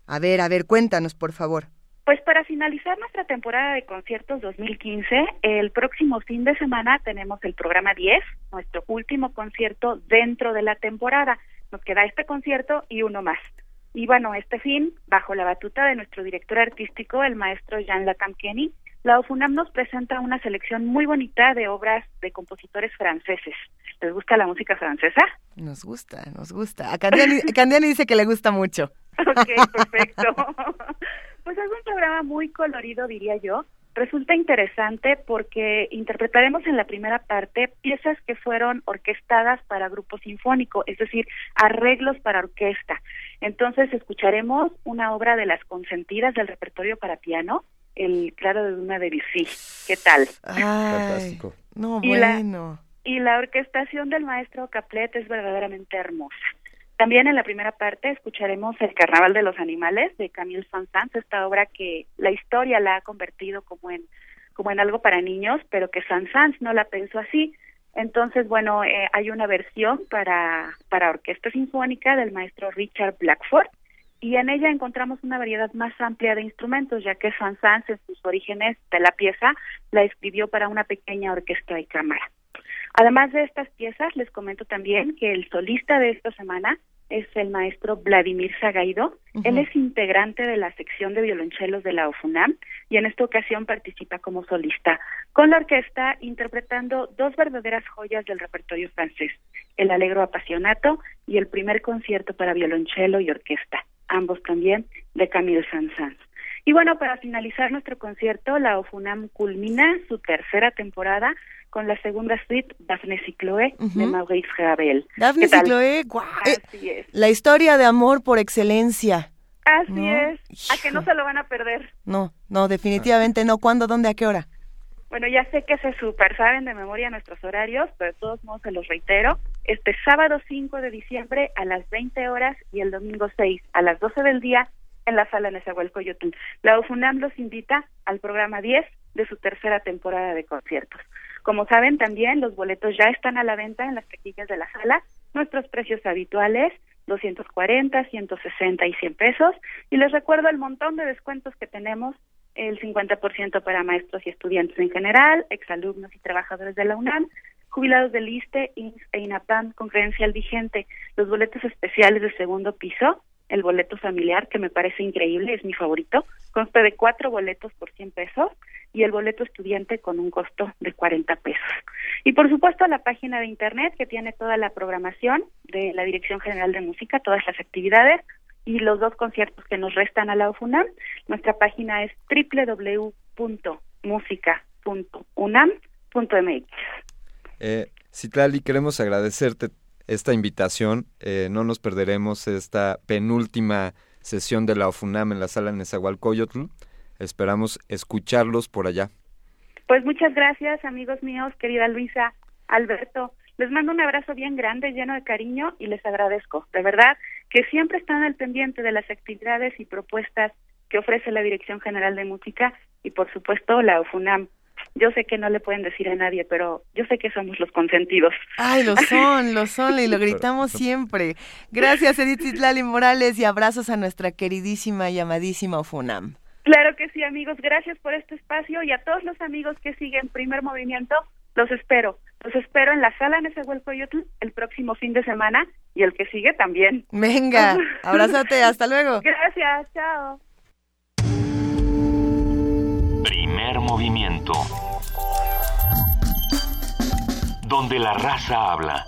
A ver, a ver, cuéntanos, por favor. Pues para finalizar nuestra temporada de conciertos 2015, el próximo fin de semana tenemos el programa 10, nuestro último concierto dentro de la temporada. Nos queda este concierto y uno más. Y bueno, este fin, bajo la batuta de nuestro director artístico, el maestro Jean Kenny, la OFUNAM nos presenta una selección muy bonita de obras de compositores franceses. ¿Les gusta la música francesa? Nos gusta, nos gusta. A Candiani, dice que le gusta mucho. *laughs* Ok, perfecto. *laughs* pues es un programa muy colorido, diría yo. Resulta interesante porque interpretaremos en la primera parte piezas que fueron orquestadas para grupo sinfónico, es decir, arreglos para orquesta. Entonces escucharemos una obra de las consentidas del repertorio para piano, el Claro de Luna de Debussy. ¿Qué tal? Fantástico. No, bueno. y la orquestación del maestro Caplet es verdaderamente hermosa. También en la primera parte escucharemos El Carnaval de los Animales de Camille Saint-Saëns, esta obra que la historia la ha convertido como en como en algo para niños, pero que Saint-Saëns no la pensó así. Entonces, bueno, eh, hay una versión para para orquesta sinfónica del maestro Richard Blackford y en ella encontramos una variedad más amplia de instrumentos, ya que Saint-Saëns en sus orígenes de la pieza la escribió para una pequeña orquesta de cámara. Además de estas piezas, les comento también que el solista de esta semana es el maestro Vladimir Zagaido. Él es integrante de la sección de violonchelos de la OFUNAM y en esta ocasión participa como solista con la orquesta interpretando dos verdaderas joyas del repertorio francés, el Alegro Apasionato y el primer concierto para violonchelo y orquesta, ambos también de Camille Saint-Saëns. Y bueno, para finalizar nuestro concierto, la OFUNAM culmina su tercera temporada con la segunda suite Daphne y Chloé de Maurice Ravel. Daphne y Chloé, eh, La historia de amor por excelencia. Así es. A que no se lo van a perder. No, no, definitivamente no. ¿Cuándo, dónde, a qué hora? Bueno, ya sé que se super saben de memoria nuestros horarios, pero de todos modos se los reitero. Este sábado 5 de diciembre a las 20 horas y el domingo 6 a las 12 del día en la sala Nezahualcóyotl. La UFUNAM los invita al programa 10 de su tercera temporada de conciertos. Como saben, también los boletos ya están a la venta en las taquillas de la sala. Nuestros precios habituales, 240, 160 y 100 pesos. Y les recuerdo el montón de descuentos que tenemos, el 50% para maestros y estudiantes en general, exalumnos y trabajadores de la UNAM, jubilados del ISTE, e INAPAM con credencial vigente, los boletos especiales de segundo piso, el boleto familiar, que me parece increíble, es mi favorito, consta de cuatro boletos por 100 pesos y el boleto estudiante con un costo de 40 pesos. Y por supuesto la página de internet que tiene toda la programación de la Dirección General de Música, todas las actividades y los dos conciertos que nos restan a la UFUNAM. Nuestra página es www.musica.unam.mx. Eh, Citlali, queremos agradecerte esta invitación. Eh, no nos perderemos esta penúltima sesión de la UFUNAM en la sala Nezahualcóyotl. Esperamos escucharlos por allá. Pues muchas gracias, amigos míos, querida Luisa, Alberto. Les mando un abrazo bien grande, lleno de cariño y les agradezco, de verdad, que siempre están al pendiente de las actividades y propuestas que ofrece la Dirección General de Música y, por supuesto, la UFUNAM. Yo sé que no le pueden decir a nadie, pero yo sé que somos los consentidos. Ay, lo *laughs* son, lo son, y lo gritamos siempre. Gracias, Edith Lali Morales, y abrazos a nuestra queridísima y amadísima UFUNAM. Claro que sí, amigos. Gracias por este espacio y a todos los amigos que siguen Primer Movimiento, los espero. Los espero en la sala Nezahualcóyotl el próximo fin de semana y el que sigue también. Venga, *laughs* abrázate, hasta luego. Gracias, chao. Primer Movimiento. Donde la raza habla.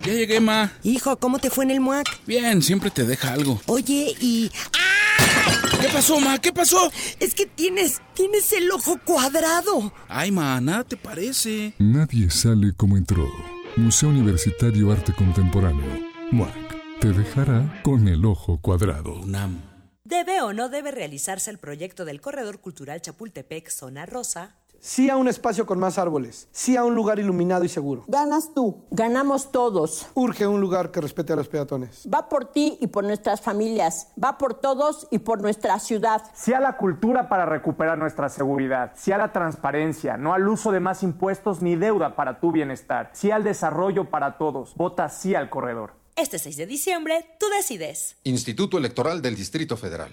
Ya llegué, ma. Hijo, ¿cómo te fue en el MUAC? Bien, siempre te deja algo. Oye, y... ¿Qué pasó, ma? ¿Qué pasó? Es que tienes, tienes el ojo cuadrado. Ay, ma, nada te parece. Nadie sale como entró. Museo Universitario Arte Contemporáneo. MUAC. Te dejará con el ojo cuadrado. ¿Debe o no debe realizarse el proyecto del Corredor Cultural Chapultepec Zona Rosa sí a un espacio con más árboles, sí a un lugar iluminado y seguro. Ganas tú, ganamos todos. Urge un lugar que respete a los peatones. Va por ti y por nuestras familias, va por todos y por nuestra ciudad. Sí a la cultura para recuperar nuestra seguridad, sí a la transparencia, no al uso de más impuestos ni deuda para tu bienestar, sí al desarrollo para todos. Vota sí al corredor. Este 6 de diciembre, tú decides. Instituto Electoral del Distrito Federal.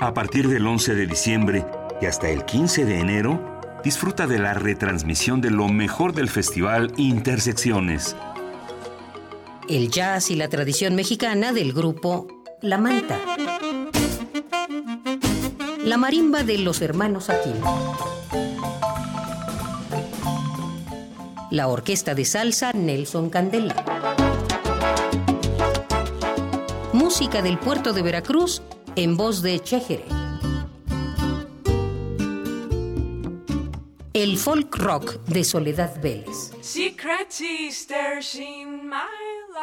A partir del 11 de diciembre y hasta el 15 de enero, disfruta de la retransmisión de lo mejor del festival Intersecciones. El jazz y la tradición mexicana del grupo La Manta. La marimba de los hermanos Aquino. La orquesta de salsa Nelson Candela. Música del puerto de Veracruz en voz de Chejere. El folk rock de Soledad Vélez.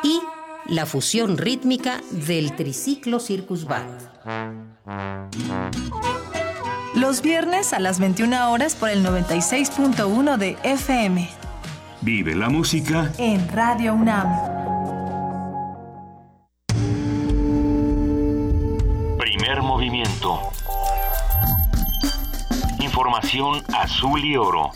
Y la fusión rítmica del triciclo Circus Band. Los viernes a las 21 horas por el 96.1 de FM. Vive la música en Radio UNAM. Primer movimiento. Información azul y oro.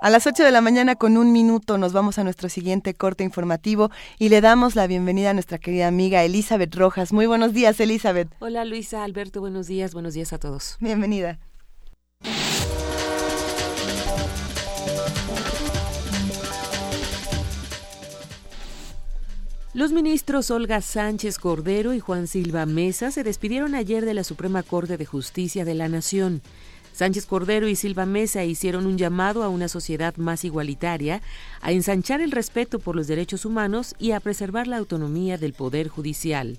A las 8 de la mañana con un minuto nos vamos a nuestro siguiente corte informativo y le damos la bienvenida a nuestra querida amiga Elizabeth Rojas. Muy buenos días, Elizabeth. Hola Luisa, Alberto, buenos días, buenos días a todos. Bienvenida. Los ministros Olga Sánchez Cordero y Juan Silva Mesa se despidieron ayer de la Suprema Corte de Justicia de la Nación. Sánchez Cordero y Silva Mesa hicieron un llamado a una sociedad más igualitaria, a ensanchar el respeto por los derechos humanos y a preservar la autonomía del Poder Judicial.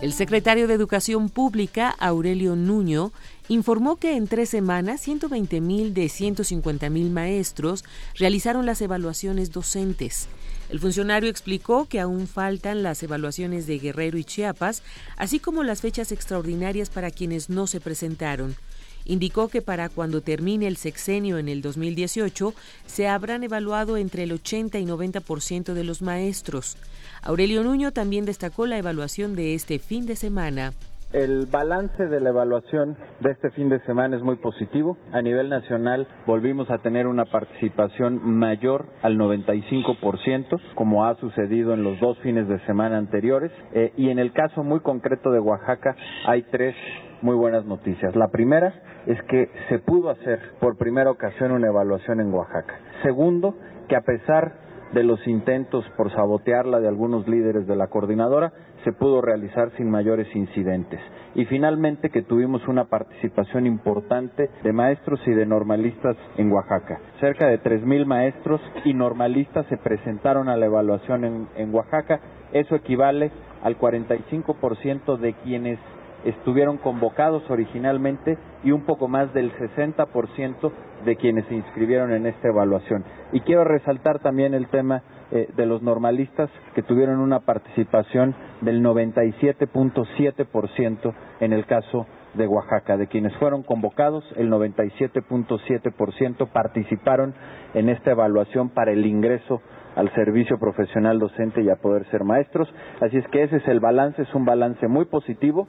El secretario de Educación Pública, Aurelio Nuño, informó que en tres semanas 120.000 de 150.000 maestros realizaron las evaluaciones docentes. El funcionario explicó que aún faltan las evaluaciones de Guerrero y Chiapas, así como las fechas extraordinarias para quienes no se presentaron. Indicó que para cuando termine el sexenio en el 2018 se habrán evaluado entre el 80 y 90% de los maestros. Aurelio Nuño también destacó la evaluación de este fin de semana. El balance de la evaluación de este fin de semana es muy positivo. A nivel nacional volvimos a tener una participación mayor al 95%, como ha sucedido en los dos fines de semana anteriores. Eh, y en el caso muy concreto de Oaxaca hay tres muy buenas noticias. La primera es que se pudo hacer por primera ocasión una evaluación en Oaxaca. Segundo, que a pesar de los intentos por sabotearla de algunos líderes de la coordinadora, se pudo realizar sin mayores incidentes. Y finalmente que tuvimos una participación importante de maestros y de normalistas en Oaxaca. Cerca de 3.000 maestros y normalistas se presentaron a la evaluación en, Oaxaca. Eso equivale al 45% de quienes estuvieron convocados originalmente y un poco más del 60% de quienes se inscribieron en esta evaluación. Y quiero resaltar también el tema eh, de los normalistas que tuvieron una participación del 97.7% en el caso de Oaxaca. De quienes fueron convocados, el 97.7% participaron en esta evaluación para el ingreso al servicio profesional docente y a poder ser maestros. Así es que ese es el balance, es un balance muy positivo.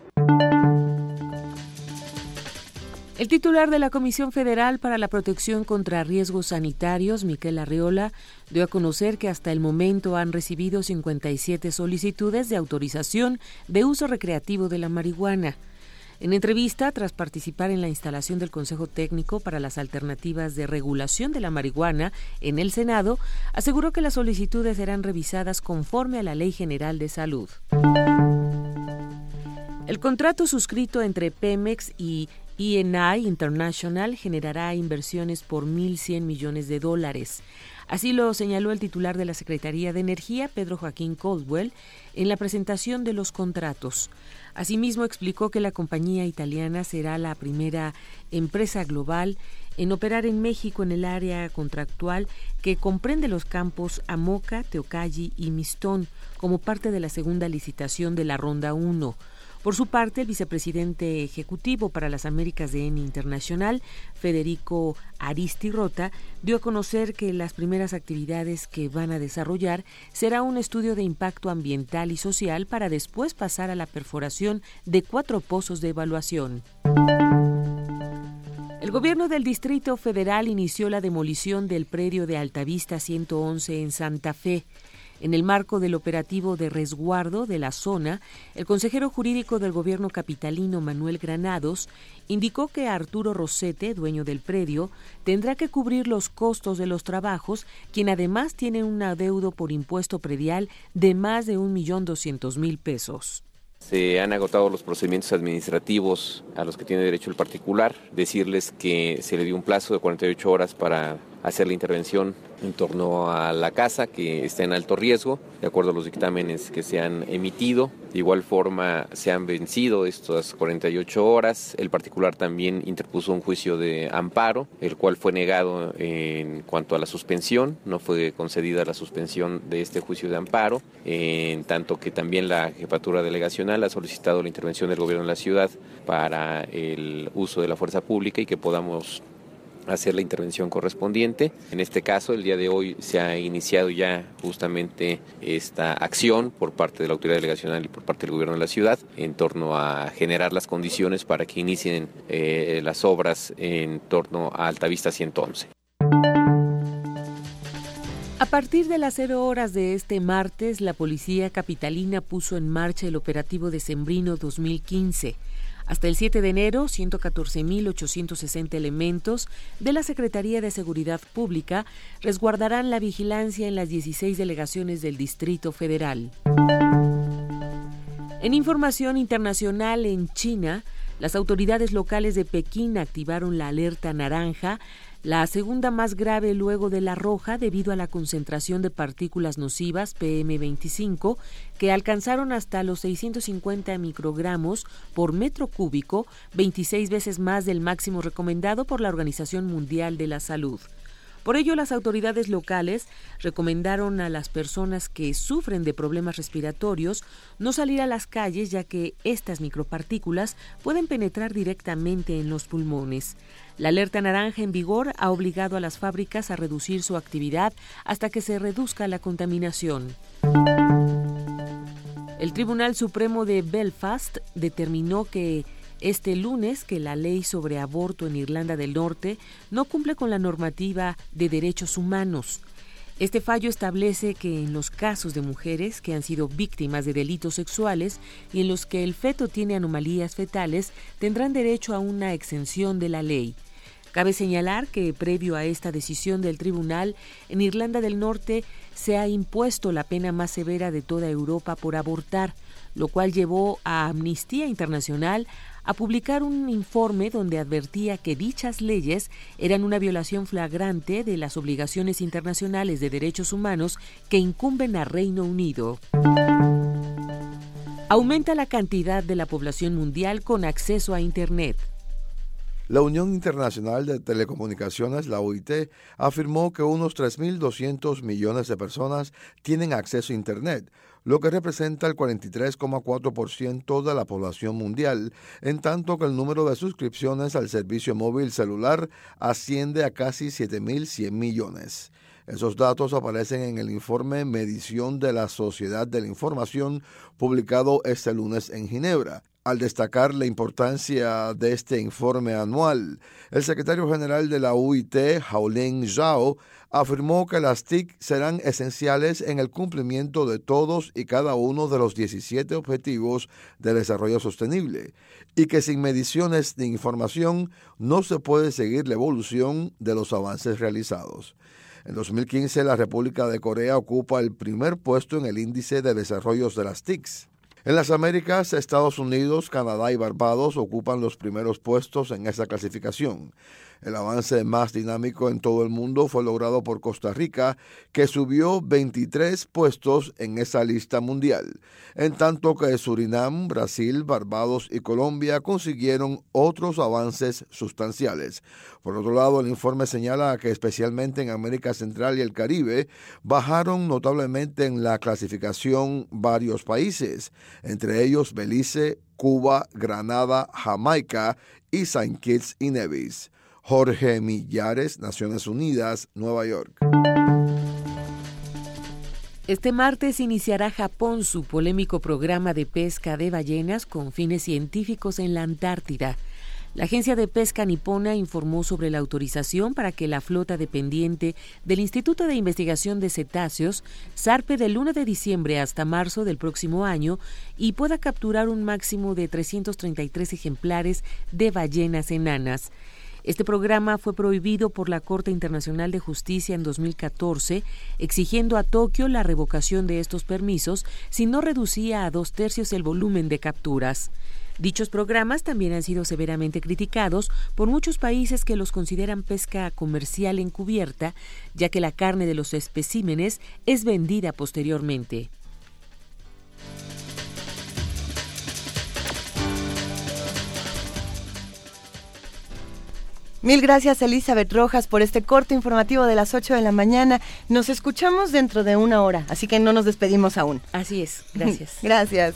El titular de la Comisión Federal para la Protección contra Riesgos Sanitarios, Miquel Arreola, dio a conocer que hasta el momento han recibido 57 solicitudes de autorización de uso recreativo de la marihuana. En entrevista, tras participar en la instalación del Consejo Técnico para las Alternativas de Regulación de la Marihuana en el Senado, aseguró que las solicitudes serán revisadas conforme a la Ley General de Salud. El contrato suscrito entre Pemex y ENI International generará inversiones por 1.100 millones de dólares. Así lo señaló el titular de la Secretaría de Energía, Pedro Joaquín Caldwell, en la presentación de los contratos. Asimismo, explicó que la compañía italiana será la primera empresa global en operar en México en el área contractual que comprende los campos Amoca, Teocalli y Mistón como parte de la segunda licitación de la Ronda 1 por su parte, el vicepresidente ejecutivo para las Américas de ENI Internacional, Federico Aristi Rota, dio a conocer que las primeras actividades que van a desarrollar será un estudio de impacto ambiental y social para después pasar a la perforación de cuatro pozos de evaluación. El gobierno del Distrito Federal inició la demolición del predio de Altavista 111 en Santa Fe. En el marco del operativo de resguardo de la zona, el consejero jurídico del gobierno capitalino Manuel Granados indicó que Arturo Rosete, dueño del predio, tendrá que cubrir los costos de los trabajos, quien además tiene un adeudo por impuesto predial de más de un millón doscientos mil pesos. Se han agotado los procedimientos administrativos a los que tiene derecho el particular. Decirles que se le dio un plazo de 48 horas para hacer la intervención en torno a la casa que está en alto riesgo, de acuerdo a los dictámenes que se han emitido. De igual forma, se han vencido estas 48 horas. El particular también interpuso un juicio de amparo, el cual fue negado en cuanto a la suspensión. No fue concedida la suspensión de este juicio de amparo, en tanto que también la jefatura delegacional ha solicitado la intervención del gobierno de la ciudad para el uso de la fuerza pública y que podamos hacer la intervención correspondiente. En este caso, el día de hoy se ha iniciado ya justamente esta acción por parte de la autoridad delegacional y por parte del gobierno de la ciudad en torno a generar las condiciones para que inicien eh, las obras en torno a Altavista 111. A partir de las cero horas de este martes, la policía capitalina puso en marcha el operativo de Sembrino 2015 hasta el 7 de enero, 114.860 elementos de la Secretaría de Seguridad Pública resguardarán la vigilancia en las 16 delegaciones del Distrito Federal. En información internacional en China, las autoridades locales de Pekín activaron la alerta naranja la segunda más grave luego de la roja debido a la concentración de partículas nocivas PM25 que alcanzaron hasta los 650 microgramos por metro cúbico, 26 veces más del máximo recomendado por la Organización Mundial de la Salud. Por ello, las autoridades locales recomendaron a las personas que sufren de problemas respiratorios no salir a las calles ya que estas micropartículas pueden penetrar directamente en los pulmones. La alerta naranja en vigor ha obligado a las fábricas a reducir su actividad hasta que se reduzca la contaminación. El Tribunal Supremo de Belfast determinó que este lunes que la ley sobre aborto en Irlanda del Norte no cumple con la normativa de derechos humanos. Este fallo establece que en los casos de mujeres que han sido víctimas de delitos sexuales y en los que el feto tiene anomalías fetales tendrán derecho a una exención de la ley. Cabe señalar que previo a esta decisión del tribunal, en Irlanda del Norte se ha impuesto la pena más severa de toda Europa por abortar, lo cual llevó a Amnistía Internacional a publicar un informe donde advertía que dichas leyes eran una violación flagrante de las obligaciones internacionales de derechos humanos que incumben a Reino Unido. Aumenta la cantidad de la población mundial con acceso a Internet. La Unión Internacional de Telecomunicaciones, la OIT, afirmó que unos 3.200 millones de personas tienen acceso a Internet, lo que representa el 43,4% de la población mundial, en tanto que el número de suscripciones al servicio móvil celular asciende a casi 7.100 millones. Esos datos aparecen en el informe Medición de la Sociedad de la Información publicado este lunes en Ginebra. Al destacar la importancia de este informe anual. El secretario general de la UIT, Haolin Zhao, afirmó que las TIC serán esenciales en el cumplimiento de todos y cada uno de los 17 objetivos de desarrollo sostenible y que sin mediciones de información no se puede seguir la evolución de los avances realizados. En 2015, la República de Corea ocupa el primer puesto en el índice de desarrollos de las TICs. En las Américas, Estados Unidos, Canadá y Barbados ocupan los primeros puestos en esa clasificación. El avance más dinámico en todo el mundo fue logrado por Costa Rica, que subió 23 puestos en esa lista mundial, en tanto que Surinam, Brasil, Barbados y Colombia consiguieron otros avances sustanciales. Por otro lado, el informe señala que especialmente en América Central y el Caribe bajaron notablemente en la clasificación varios países, entre ellos Belice, Cuba, Granada, Jamaica y Saint Kitts y Nevis. Jorge Millares, Naciones Unidas, Nueva York. Este martes iniciará Japón su polémico programa de pesca de ballenas con fines científicos en la Antártida. La Agencia de Pesca Nipona informó sobre la autorización para que la flota dependiente del Instituto de Investigación de Cetáceos zarpe del 1 de diciembre hasta marzo del próximo año y pueda capturar un máximo de 333 ejemplares de ballenas enanas. Este programa fue prohibido por la Corte Internacional de Justicia en 2014, exigiendo a Tokio la revocación de estos permisos si no reducía a dos tercios el volumen de capturas. Dichos programas también han sido severamente criticados por muchos países que los consideran pesca comercial encubierta, ya que la carne de los especímenes es vendida posteriormente. Mil gracias Elizabeth Rojas por este corte informativo de las 8 de la mañana. Nos escuchamos dentro de una hora, así que no nos despedimos aún. Así es, *laughs* gracias. gracias.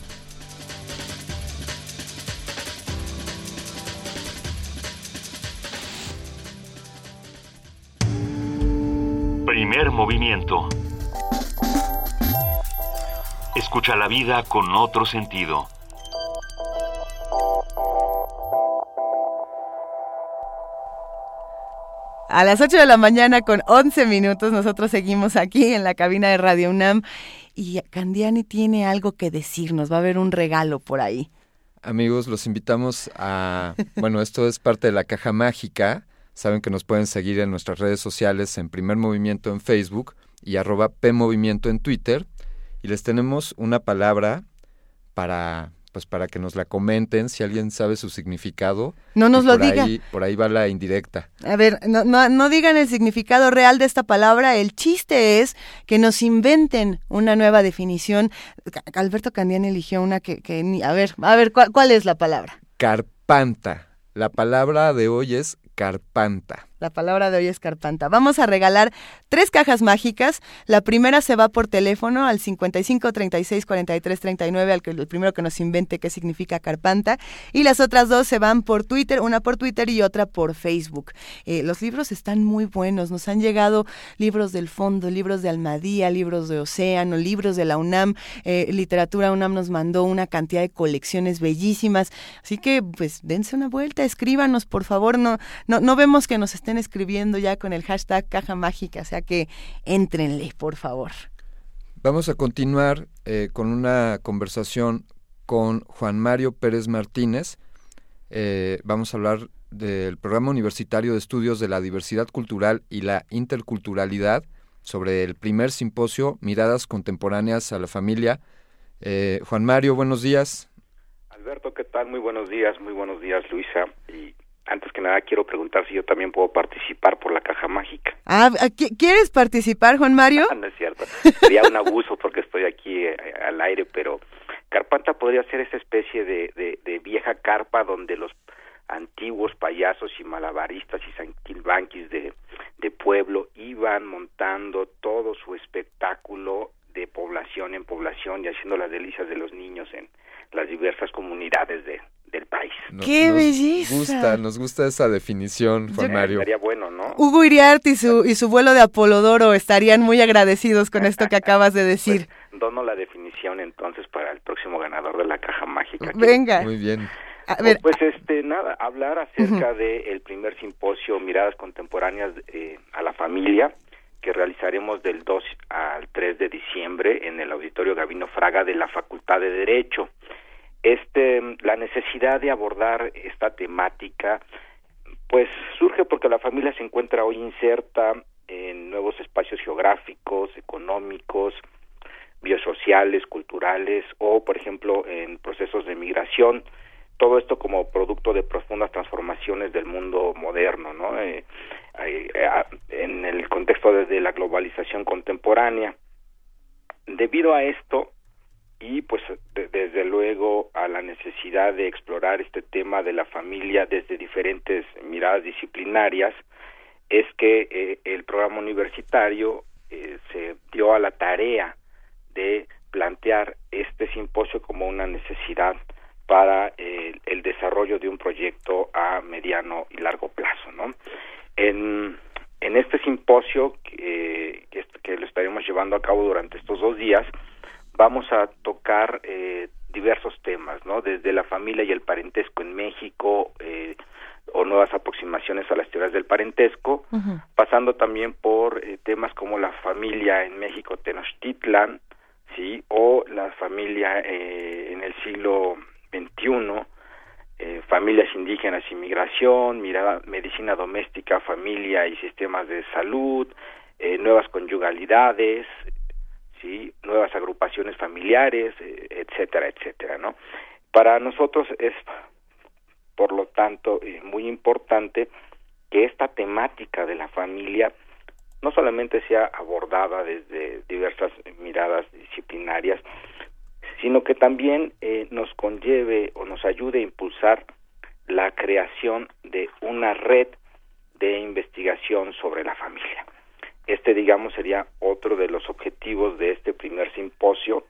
Primer movimiento. Escucha la vida con otro sentido. A las 8 de la mañana con 11 minutos nosotros seguimos aquí en la cabina de Radio UNAM. Y Candiani tiene algo que decirnos, va a haber un regalo por ahí. Amigos, los invitamos a, bueno, esto es parte de la caja mágica, saben que nos pueden seguir en nuestras redes sociales en Primer Movimiento en Facebook y arroba PMovimiento en Twitter. Y les tenemos una palabra para pues para que nos la comenten, si alguien sabe su significado. No nos lo diga. por ahí va la indirecta. A ver, no, no, no, digan el significado real de esta palabra. El chiste es que nos inventen una nueva definición. Alberto Candiani eligió una que, que a ver, a ver, ¿cuál, ¿cuál es la palabra? Carpanta. La palabra de hoy es carpanta. La palabra de hoy es carpanta. Vamos a regalar tres cajas mágicas. La primera se va por teléfono al 55 36 43 39, al que el primero que nos invente qué significa carpanta. Y las otras dos se van por Twitter, una por Twitter y otra por Facebook. Eh, los libros están muy buenos. Nos han llegado libros del fondo, libros de Almadía, libros de Océano, libros de la UNAM. Eh, Literatura UNAM nos mandó una cantidad de colecciones bellísimas. Así que, pues, dense una vuelta, escríbanos, por favor. No, no, no vemos que nos estén escribiendo ya con el hashtag caja mágica, o sea que entrenle, por favor. Vamos a continuar eh, con una conversación con Juan Mario Pérez Martínez. Eh, vamos a hablar del programa universitario de estudios de la diversidad cultural y la interculturalidad sobre el primer simposio Miradas Contemporáneas a la Familia. Eh, Juan Mario, buenos días. Alberto, ¿qué tal? Muy buenos días, muy buenos días, Luisa. Antes que nada quiero preguntar si yo también puedo participar por la caja mágica. Ah, ¿quieres participar, Juan Mario? *laughs* no es cierto. Sería un abuso porque estoy aquí eh, al aire, pero Carpanta podría ser esa especie de, de, vieja carpa donde los antiguos payasos y malabaristas y sanquilbanquis de, de pueblo iban montando todo su espectáculo de población en población y haciendo las delicias de los niños en las diversas comunidades de, del país. ¡Qué belleza! Nos gusta, nos gusta esa definición, Juan Mario. Estaría bueno, ¿no? Hugo Iriart y su, y su vuelo de Apolodoro estarían muy agradecidos con esto que *laughs* acabas de decir. Pues, dono la definición entonces para el próximo ganador de la caja mágica. Venga. Muy bien. A ver, Pues este nada, hablar acerca del primer simposio Miradas Contemporáneas eh, a la Familia que realizaremos del 2 al 3 de diciembre en el Auditorio Gabino Fraga de la Facultad de Derecho. Este la necesidad de abordar esta temática pues surge porque la familia se encuentra hoy inserta en nuevos espacios geográficos, económicos, biosociales, culturales o, por ejemplo, en procesos de migración. Todo esto como producto de profundas transformaciones del mundo moderno, ¿no? Eh, eh, en el contexto de la globalización contemporánea. Debido a esto, y pues de, desde luego a la necesidad de explorar este tema de la familia desde diferentes miradas disciplinarias es que eh, el programa universitario eh, se dio a la tarea de plantear este simposio como una necesidad para eh, el desarrollo de un proyecto a mediano y largo plazo, ¿no? En, en este simposio que, que, que lo estaremos llevando a cabo durante estos dos días, vamos a tocar eh, diversos temas, ¿no? Desde la familia y el parentesco en México eh, o nuevas aproximaciones a las teorías del parentesco, uh -huh. pasando también por eh, temas como la familia en México Tenochtitlan, sí, o la familia eh, en el siglo XXI, eh, familias indígenas y migración, mirada, medicina doméstica, familia y sistemas de salud, eh, nuevas conyugalidades, sí nuevas agrupaciones familiares eh, etcétera etcétera no para nosotros es por lo tanto eh, muy importante que esta temática de la familia no solamente sea abordada desde diversas miradas disciplinarias sino que también eh, nos conlleve o nos ayude a impulsar la creación de una red de investigación sobre la familia este digamos sería otro de los objetivos de este primer simposio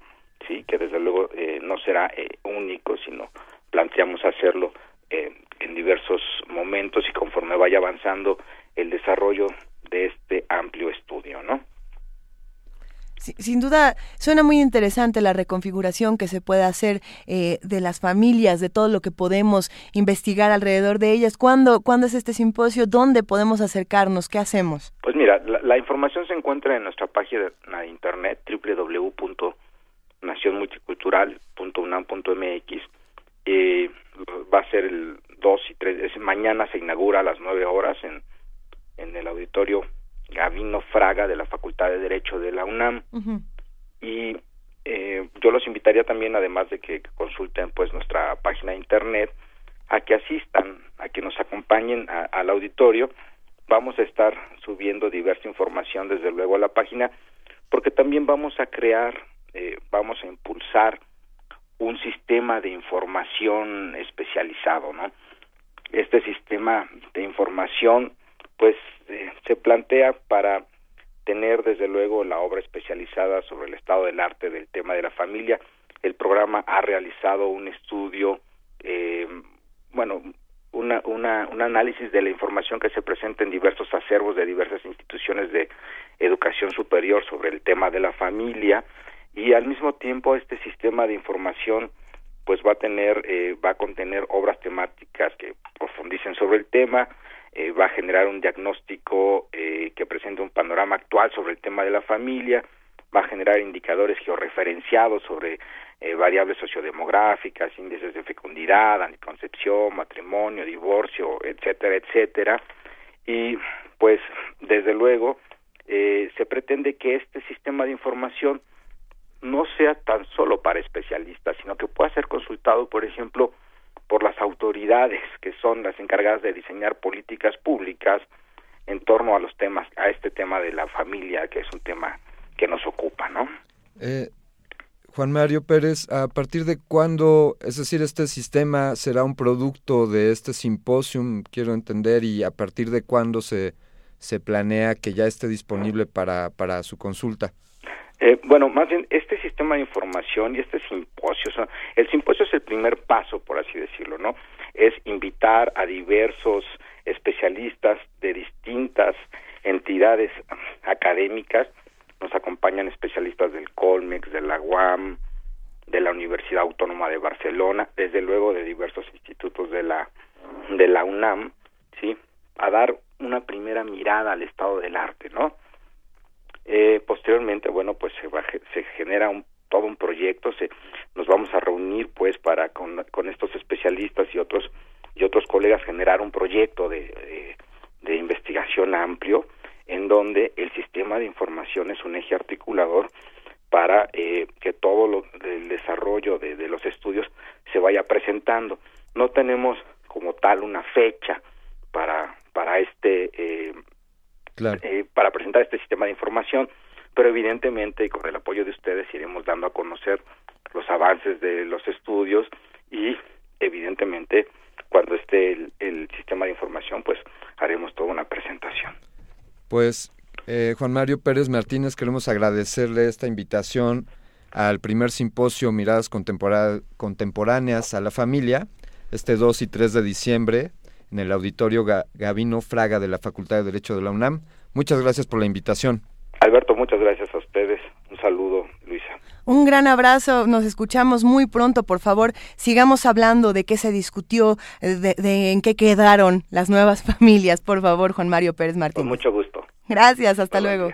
sí que desde luego eh, no será eh, único sino planteamos hacerlo eh, en diversos momentos y conforme vaya avanzando el desarrollo de este amplio estudio no sin duda, suena muy interesante la reconfiguración que se puede hacer eh, de las familias, de todo lo que podemos investigar alrededor de ellas. ¿Cuándo, ¿Cuándo es este simposio? ¿Dónde podemos acercarnos? ¿Qué hacemos? Pues mira, la, la información se encuentra en nuestra página de internet www.nacionmulticultural.unam.mx. Eh, va a ser el 2 y 3, mañana se inaugura a las 9 horas en, en el auditorio Gavino Fraga de la Facultad de Derecho de la UNAM. Uh -huh. y eh, yo los invitaría también además de que consulten pues nuestra página de internet a que asistan a que nos acompañen a, al auditorio. Vamos a estar subiendo diversa información desde luego a la página porque también vamos a crear eh, vamos a impulsar un sistema de información especializado no este sistema de información pues eh, se plantea para tener desde luego la obra especializada sobre el estado del arte del tema de la familia. El programa ha realizado un estudio, eh, bueno, una, una, un análisis de la información que se presenta en diversos acervos de diversas instituciones de educación superior sobre el tema de la familia y al mismo tiempo este sistema de información pues va a tener eh, va a contener obras temáticas que profundicen sobre el tema eh, va a generar un diagnóstico eh, que presente un panorama actual sobre el tema de la familia, va a generar indicadores georreferenciados sobre eh, variables sociodemográficas, índices de fecundidad, anticoncepción, matrimonio, divorcio, etcétera, etcétera. Y pues desde luego eh, se pretende que este sistema de información no sea tan solo para especialistas, sino que pueda ser consultado, por ejemplo, por las autoridades que son las encargadas de diseñar políticas públicas en torno a los temas, a este tema de la familia, que es un tema que nos ocupa, ¿no? Eh, Juan Mario Pérez, ¿a partir de cuándo, es decir, este sistema será un producto de este simposium, quiero entender, y a partir de cuándo se, se planea que ya esté disponible para, para su consulta? Eh, bueno, más bien, este sistema de información y este simposio, o el simposio es el primer paso, por así decirlo, ¿no? Es invitar a diversos especialistas de distintas entidades académicas, nos acompañan especialistas del Colmex, de la UAM, de la Universidad Autónoma de Barcelona, desde luego de diversos institutos de la de la UNAM, sí, a dar una primera mirada al estado del arte, ¿no? Eh, posteriormente, bueno, pues se, se genera un, todo un proyecto, se, nos vamos a reunir, pues, para con, con estos especialistas y otros y otros colegas generar un proyecto de, de, investigación amplio en donde el sistema de información es un eje articulador para eh, que todo lo, el desarrollo de, de, los estudios se vaya presentando. No tenemos como tal una fecha para para este eh, eh, para presentar este sistema de información pero evidentemente y con el apoyo de ustedes iremos dando a conocer los avances de los estudios y evidentemente cuando esté el, el sistema de información pues haremos toda una presentación. Pues eh, Juan Mario Pérez Martínez queremos agradecerle esta invitación al primer simposio Miradas Contemporáneas a la Familia este 2 y 3 de diciembre en el auditorio Gavino Fraga de la Facultad de Derecho de la UNAM. Muchas gracias por la invitación. Alberto, muchas gracias a ustedes. Un saludo, Luisa. Un gran abrazo, nos escuchamos muy pronto, por favor, sigamos hablando de qué se discutió, de, en qué quedaron las nuevas *laughs* familias, por favor, Juan Mario Pérez Martínez. Con mucho gusto. Gracias, hasta luego.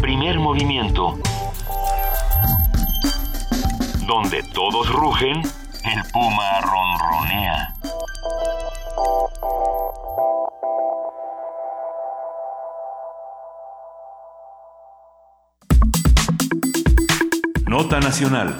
Primer movimiento. Donde todos rugen el puma ronronea. Nota Nacional.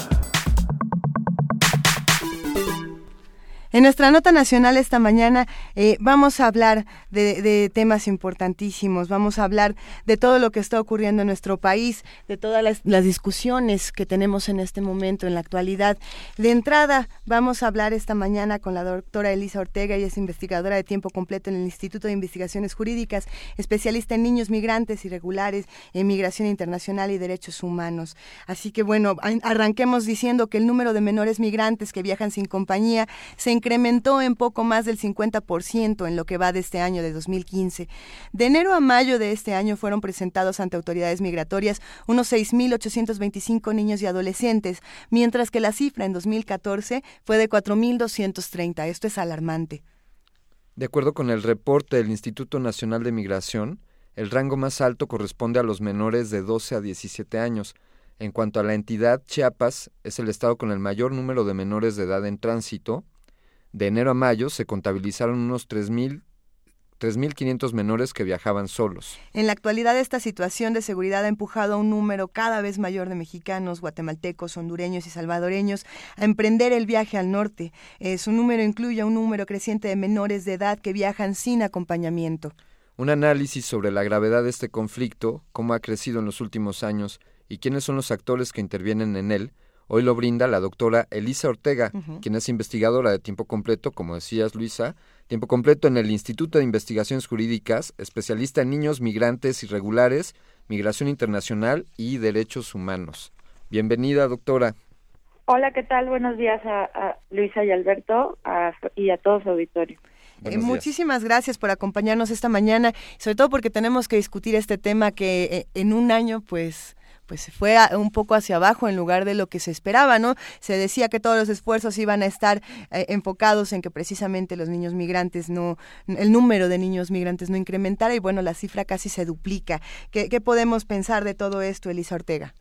En nuestra nota nacional esta mañana eh, vamos a hablar de, temas importantísimos, vamos a hablar de todo lo que está ocurriendo en nuestro país, de todas las, discusiones que tenemos en este momento, en la actualidad. De entrada, vamos a hablar esta mañana con la doctora Elisa Ortega, ella es investigadora de tiempo completo en el Instituto de Investigaciones Jurídicas, especialista en niños migrantes irregulares, en migración internacional y derechos humanos. Así que bueno, arranquemos diciendo que el número de menores migrantes que viajan sin compañía se incrementó en poco más del 50% en lo que va de este año de 2015. De enero a mayo de este año fueron presentados ante autoridades migratorias unos 6.825 niños y adolescentes, mientras que la cifra en 2014 fue de 4.230. Esto es alarmante. De acuerdo con el reporte del Instituto Nacional de Migración, el rango más alto corresponde a los menores de 12 a 17 años. En cuanto a la entidad, Chiapas es el estado con el mayor número de menores de edad en tránsito, de enero a mayo se contabilizaron unos 3.000 3.500 menores que viajaban solos. En la actualidad, esta situación de seguridad ha empujado a un número cada vez mayor de mexicanos, guatemaltecos, hondureños y salvadoreños a emprender el viaje al norte. Eh, su número incluye un número creciente de menores de edad que viajan sin acompañamiento. Un análisis sobre la gravedad de este conflicto, cómo ha crecido en los últimos años y quiénes son los actores que intervienen en él, Hoy lo brinda la doctora Elisa Ortega, quien es investigadora de tiempo completo, como decías Luisa, tiempo completo en el Instituto de Investigaciones Jurídicas, especialista en niños migrantes irregulares, migración internacional y derechos humanos. Bienvenida, doctora. Hola, ¿qué tal? Buenos días a, Luisa y Alberto y a todos su auditorio. Eh, muchísimas gracias por acompañarnos esta mañana, sobre todo porque tenemos que discutir este tema que eh, en un año, pues, pues fue un poco hacia abajo en lugar de lo que se esperaba, ¿no? Se decía que todos los esfuerzos iban a estar eh, enfocados en que precisamente los niños migrantes no, el número de niños migrantes no incrementara y bueno, la cifra casi se duplica. ¿Qué, podemos pensar de todo esto, Elisa Ortega?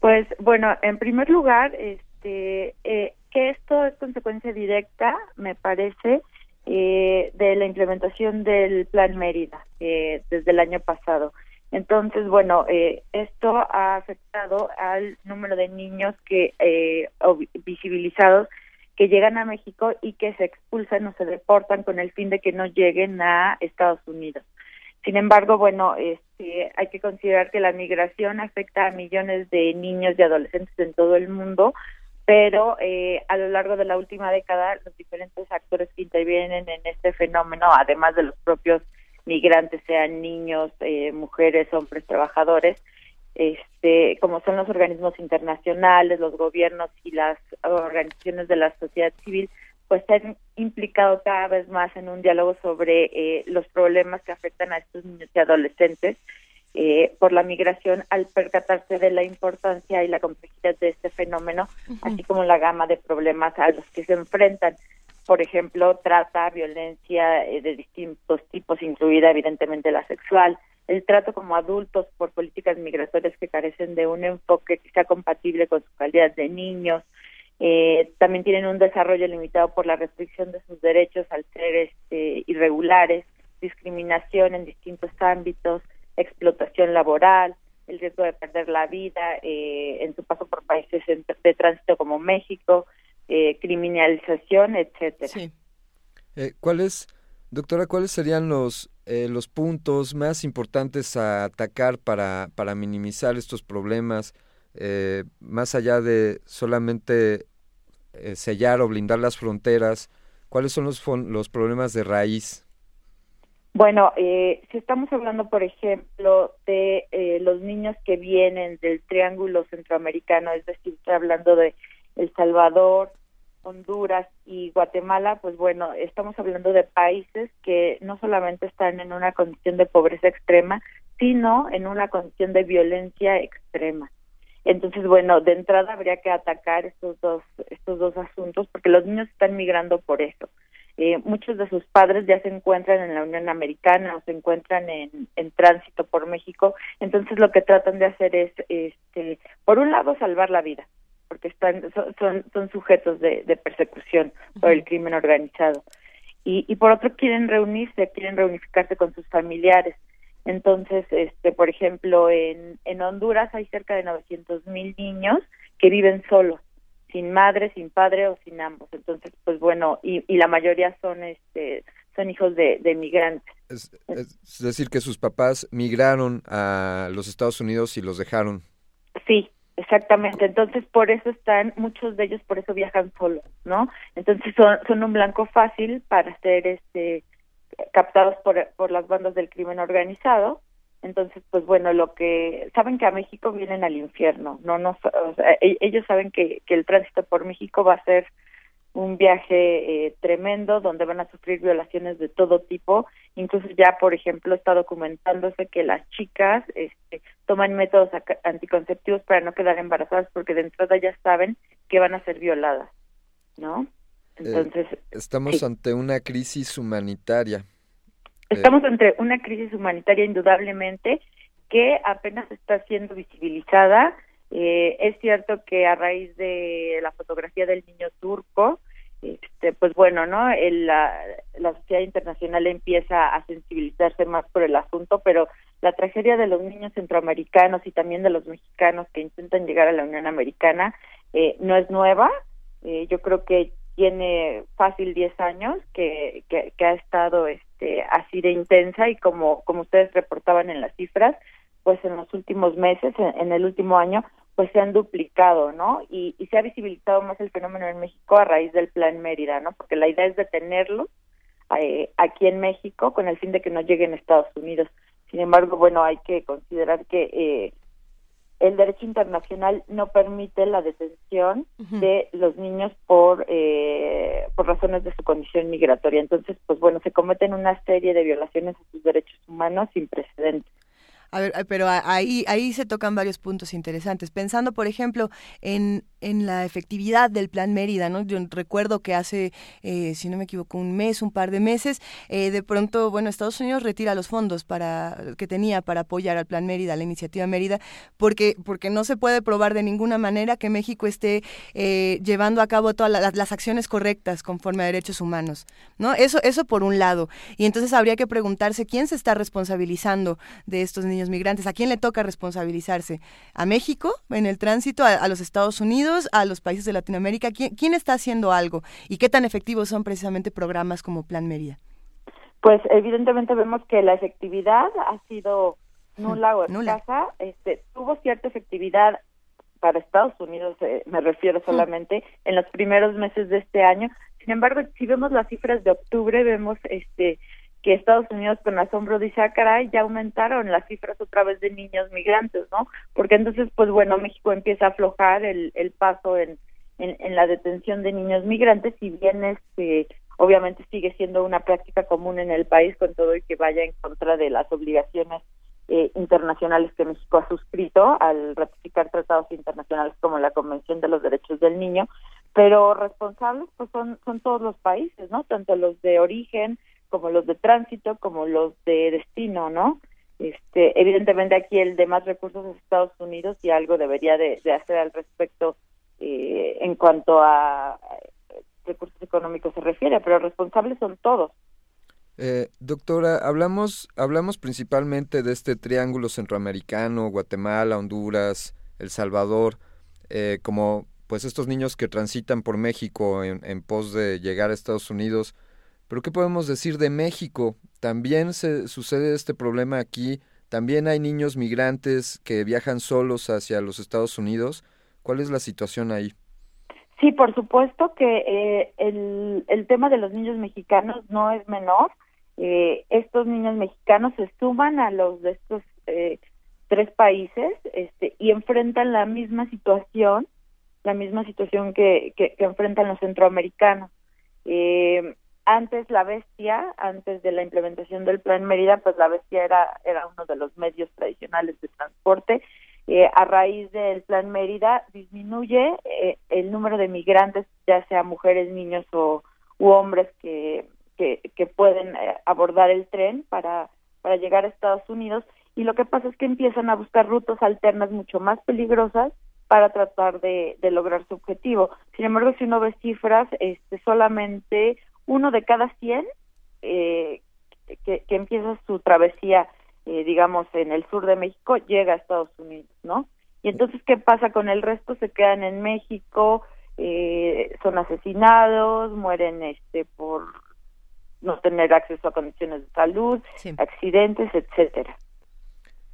Pues bueno, en primer lugar, este, eh, que esto es consecuencia directa, me parece, eh, de la implementación del Plan Mérida desde el año pasado. Entonces, bueno, eh, esto ha afectado al número de niños que eh, visibilizados que llegan a México y que se expulsan o se deportan con el fin de que no lleguen a Estados Unidos. Sin embargo, bueno, este, hay que considerar que la migración afecta a millones de niños y adolescentes en todo el mundo, pero eh, a lo largo de la última década los diferentes actores que intervienen en este fenómeno, además de los propios migrantes, sean niños, eh, mujeres, hombres, trabajadores, este, como son los organismos internacionales, los gobiernos y las organizaciones de la sociedad civil, pues se han implicado cada vez más en un diálogo sobre eh, los problemas que afectan a estos niños y adolescentes eh, por la migración al percatarse de la importancia y la complejidad de este fenómeno, así como la gama de problemas a los que se enfrentan. Por ejemplo, trata, violencia eh, de distintos tipos, incluida evidentemente la sexual, el trato como adultos por políticas migratorias que carecen de un enfoque que sea compatible con su calidad de niños, eh, también tienen un desarrollo limitado por la restricción de sus derechos al ser este, irregulares, discriminación en distintos ámbitos, explotación laboral, el riesgo de perder la vida eh, en su paso por países de tránsito como México, eh, criminalización, etcétera. Sí. Eh, ¿Cuáles, doctora, cuáles serían los los puntos más importantes a atacar para para minimizar estos problemas, más allá de solamente sellar o blindar las fronteras? ¿Cuáles son los los problemas de raíz? Bueno, eh, si estamos hablando, por ejemplo, de eh, los niños que vienen del Triángulo Centroamericano, es decir, estoy hablando de El Salvador, Honduras y Guatemala, pues bueno, estamos hablando de países que no solamente están en una condición de pobreza extrema, sino en una condición de violencia extrema. Entonces, bueno, de entrada habría que atacar estos dos estos dos asuntos porque los niños están migrando por eso eh, muchos de sus padres ya se encuentran en la Unión Americana o se encuentran en, tránsito por México, entonces lo que tratan de hacer es, este, por un lado, salvar la vida, porque están son, son sujetos de, de persecución por el crimen organizado. Y, y por otro quieren reunirse, quieren reunificarse con sus familiares. Entonces, este, por ejemplo, en, en Honduras hay cerca de 900 mil niños que viven solos sin madre, sin padre o sin ambos. Entonces, pues bueno, y, y la mayoría son este son hijos de, de migrantes. Es, decir, que sus papás migraron a los Estados Unidos y los dejaron. Sí, exactamente. Entonces, por eso están, muchos de ellos por eso viajan solos, ¿no? Entonces, son, son un blanco fácil para ser este captados por, por las bandas del crimen organizado entonces, pues bueno, lo que saben que a México vienen al infierno, no no e, ellos saben que, que el tránsito por México va a ser un viaje eh, tremendo donde van a sufrir violaciones de todo tipo. Incluso ya, por ejemplo, está documentándose que las chicas este, toman métodos anticonceptivos para no quedar embarazadas porque de entrada ya saben que van a ser violadas, ¿no? Eh, Entonces, estamos ante una crisis humanitaria. Estamos entre una crisis humanitaria indudablemente que apenas está siendo visibilizada. Eh, es cierto que a raíz de la fotografía del niño turco, este, pues bueno, ¿no? la, la sociedad internacional empieza a sensibilizarse más por el asunto, pero la tragedia de los niños centroamericanos y también de los mexicanos que intentan llegar a la Unión Americana eh, no es nueva. Eh, yo creo que tiene fácil 10 años que, que, que ha estado este, así de intensa y como, como ustedes reportaban en las cifras, pues en los últimos meses, en, el último año, pues se han duplicado, ¿no? Y, y, se ha visibilizado más el fenómeno en México a raíz del Plan Mérida, ¿no? Porque la idea es detenerlos eh, aquí en México con el fin de que no lleguen a Estados Unidos. Sin embargo, bueno, hay que considerar que eh, el derecho internacional no permite la detención de los niños por eh, por razones de su condición migratoria. Entonces, pues bueno, se cometen una serie de violaciones a sus derechos humanos sin precedentes. A ver, pero ahí, ahí se tocan varios puntos interesantes. Pensando, por ejemplo, en, en la efectividad del Plan Mérida, ¿no? Yo recuerdo que hace, eh, si no me equivoco, un mes, un par de meses, eh, de pronto, bueno, Estados Unidos retira los fondos para que tenía para apoyar al Plan Mérida, la iniciativa Mérida, porque, porque no se puede probar de ninguna manera que México esté eh, llevando a cabo todas las, acciones correctas conforme a derechos humanos, ¿no? Eso, eso por un lado. Y entonces habría que preguntarse quién se está responsabilizando de estos niños migrantes. ¿A quién le toca responsabilizarse? ¿A México en el tránsito? ¿A, los Estados Unidos? ¿A los países de Latinoamérica? ¿Quién, está haciendo algo? ¿Y qué tan efectivos son precisamente programas como Plan Mérida? Pues evidentemente vemos que la efectividad ha sido nula o escasa. Este, tuvo cierta efectividad para Estados Unidos, eh, me refiero solamente, en los primeros meses de este año. Sin embargo, si vemos las cifras de octubre, vemos este que Estados Unidos con asombro dice, ah, caray, ya aumentaron las cifras otra vez de niños migrantes, ¿no? Porque entonces, pues bueno, México empieza a aflojar el, el paso en, en, la detención de niños migrantes, si bien este, obviamente sigue siendo una práctica común en el país con todo y que vaya en contra de las obligaciones eh, internacionales que México ha suscrito al ratificar tratados internacionales como la Convención de los Derechos del Niño, pero responsables pues son son todos los países, ¿no? Tanto los de origen como los de tránsito como los de destino, ¿no? Este, evidentemente aquí el de más recursos es Estados Unidos y algo debería de, hacer al respecto eh, en cuanto a recursos económicos se refiere, pero responsables son todos. Eh, doctora, hablamos, hablamos principalmente de este triángulo centroamericano, Guatemala, Honduras, El Salvador, eh, como pues estos niños que transitan por México en, en, pos de llegar a Estados Unidos. Pero ¿qué podemos decir de México? También se sucede este problema aquí. También hay niños migrantes que viajan solos hacia los Estados Unidos. ¿Cuál es la situación ahí? Sí, por supuesto que eh, el, el tema de los niños mexicanos no es menor eh, estos niños mexicanos se suman a los de estos eh, tres países este, y enfrentan la misma situación, la misma situación que, que, enfrentan los centroamericanos. Eh, antes la bestia, antes de la implementación del Plan Mérida, pues la bestia era, era uno de los medios tradicionales de transporte. Eh, a raíz del Plan Mérida disminuye eh, el número de migrantes, ya sea mujeres, niños o u hombres que que, que pueden eh, abordar el tren para, para llegar a Estados Unidos y lo que pasa es que empiezan a buscar rutas alternas mucho más peligrosas para tratar de, de lograr su objetivo. Sin embargo, si uno ve cifras, este, solamente uno de cada 100 eh, que, que empieza su travesía, eh, digamos, en el sur de México, llega a Estados Unidos, ¿no? Y entonces, ¿qué pasa con el resto? Se quedan en México, eh, son asesinados, mueren este por no tener acceso a condiciones de salud, accidentes, etcétera.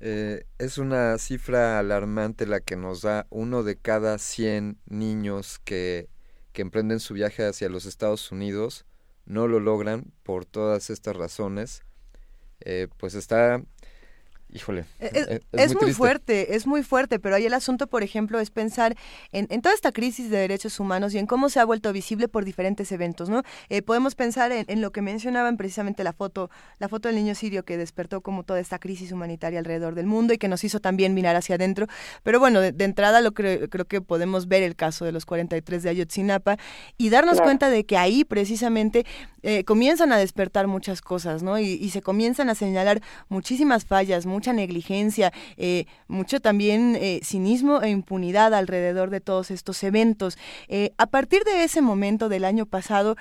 Eh, es una cifra alarmante la que nos da uno de cada 100 niños que, que emprenden su viaje hacia los Estados Unidos no lo logran por todas estas razones. Eh, pues está Híjole. Eh, es, muy, fuerte, es muy fuerte, pero ahí el asunto, por ejemplo, es pensar en, toda esta crisis de derechos humanos y en cómo se ha vuelto visible por diferentes eventos, ¿no? Eh, podemos pensar en, lo que mencionaban precisamente la foto, la foto del niño sirio que despertó como toda esta crisis humanitaria alrededor del mundo y que nos hizo también mirar hacia adentro. Pero bueno, de, entrada lo creo, creo que podemos ver el caso de los 43 de Ayotzinapa y darnos cuenta de que ahí precisamente eh, comienzan a despertar muchas cosas, ¿no? Y, y, se comienzan a señalar muchísimas fallas, mucha negligencia, eh, mucho también eh, cinismo e impunidad alrededor de todos estos eventos. Eh, a partir de ese momento del año pasado,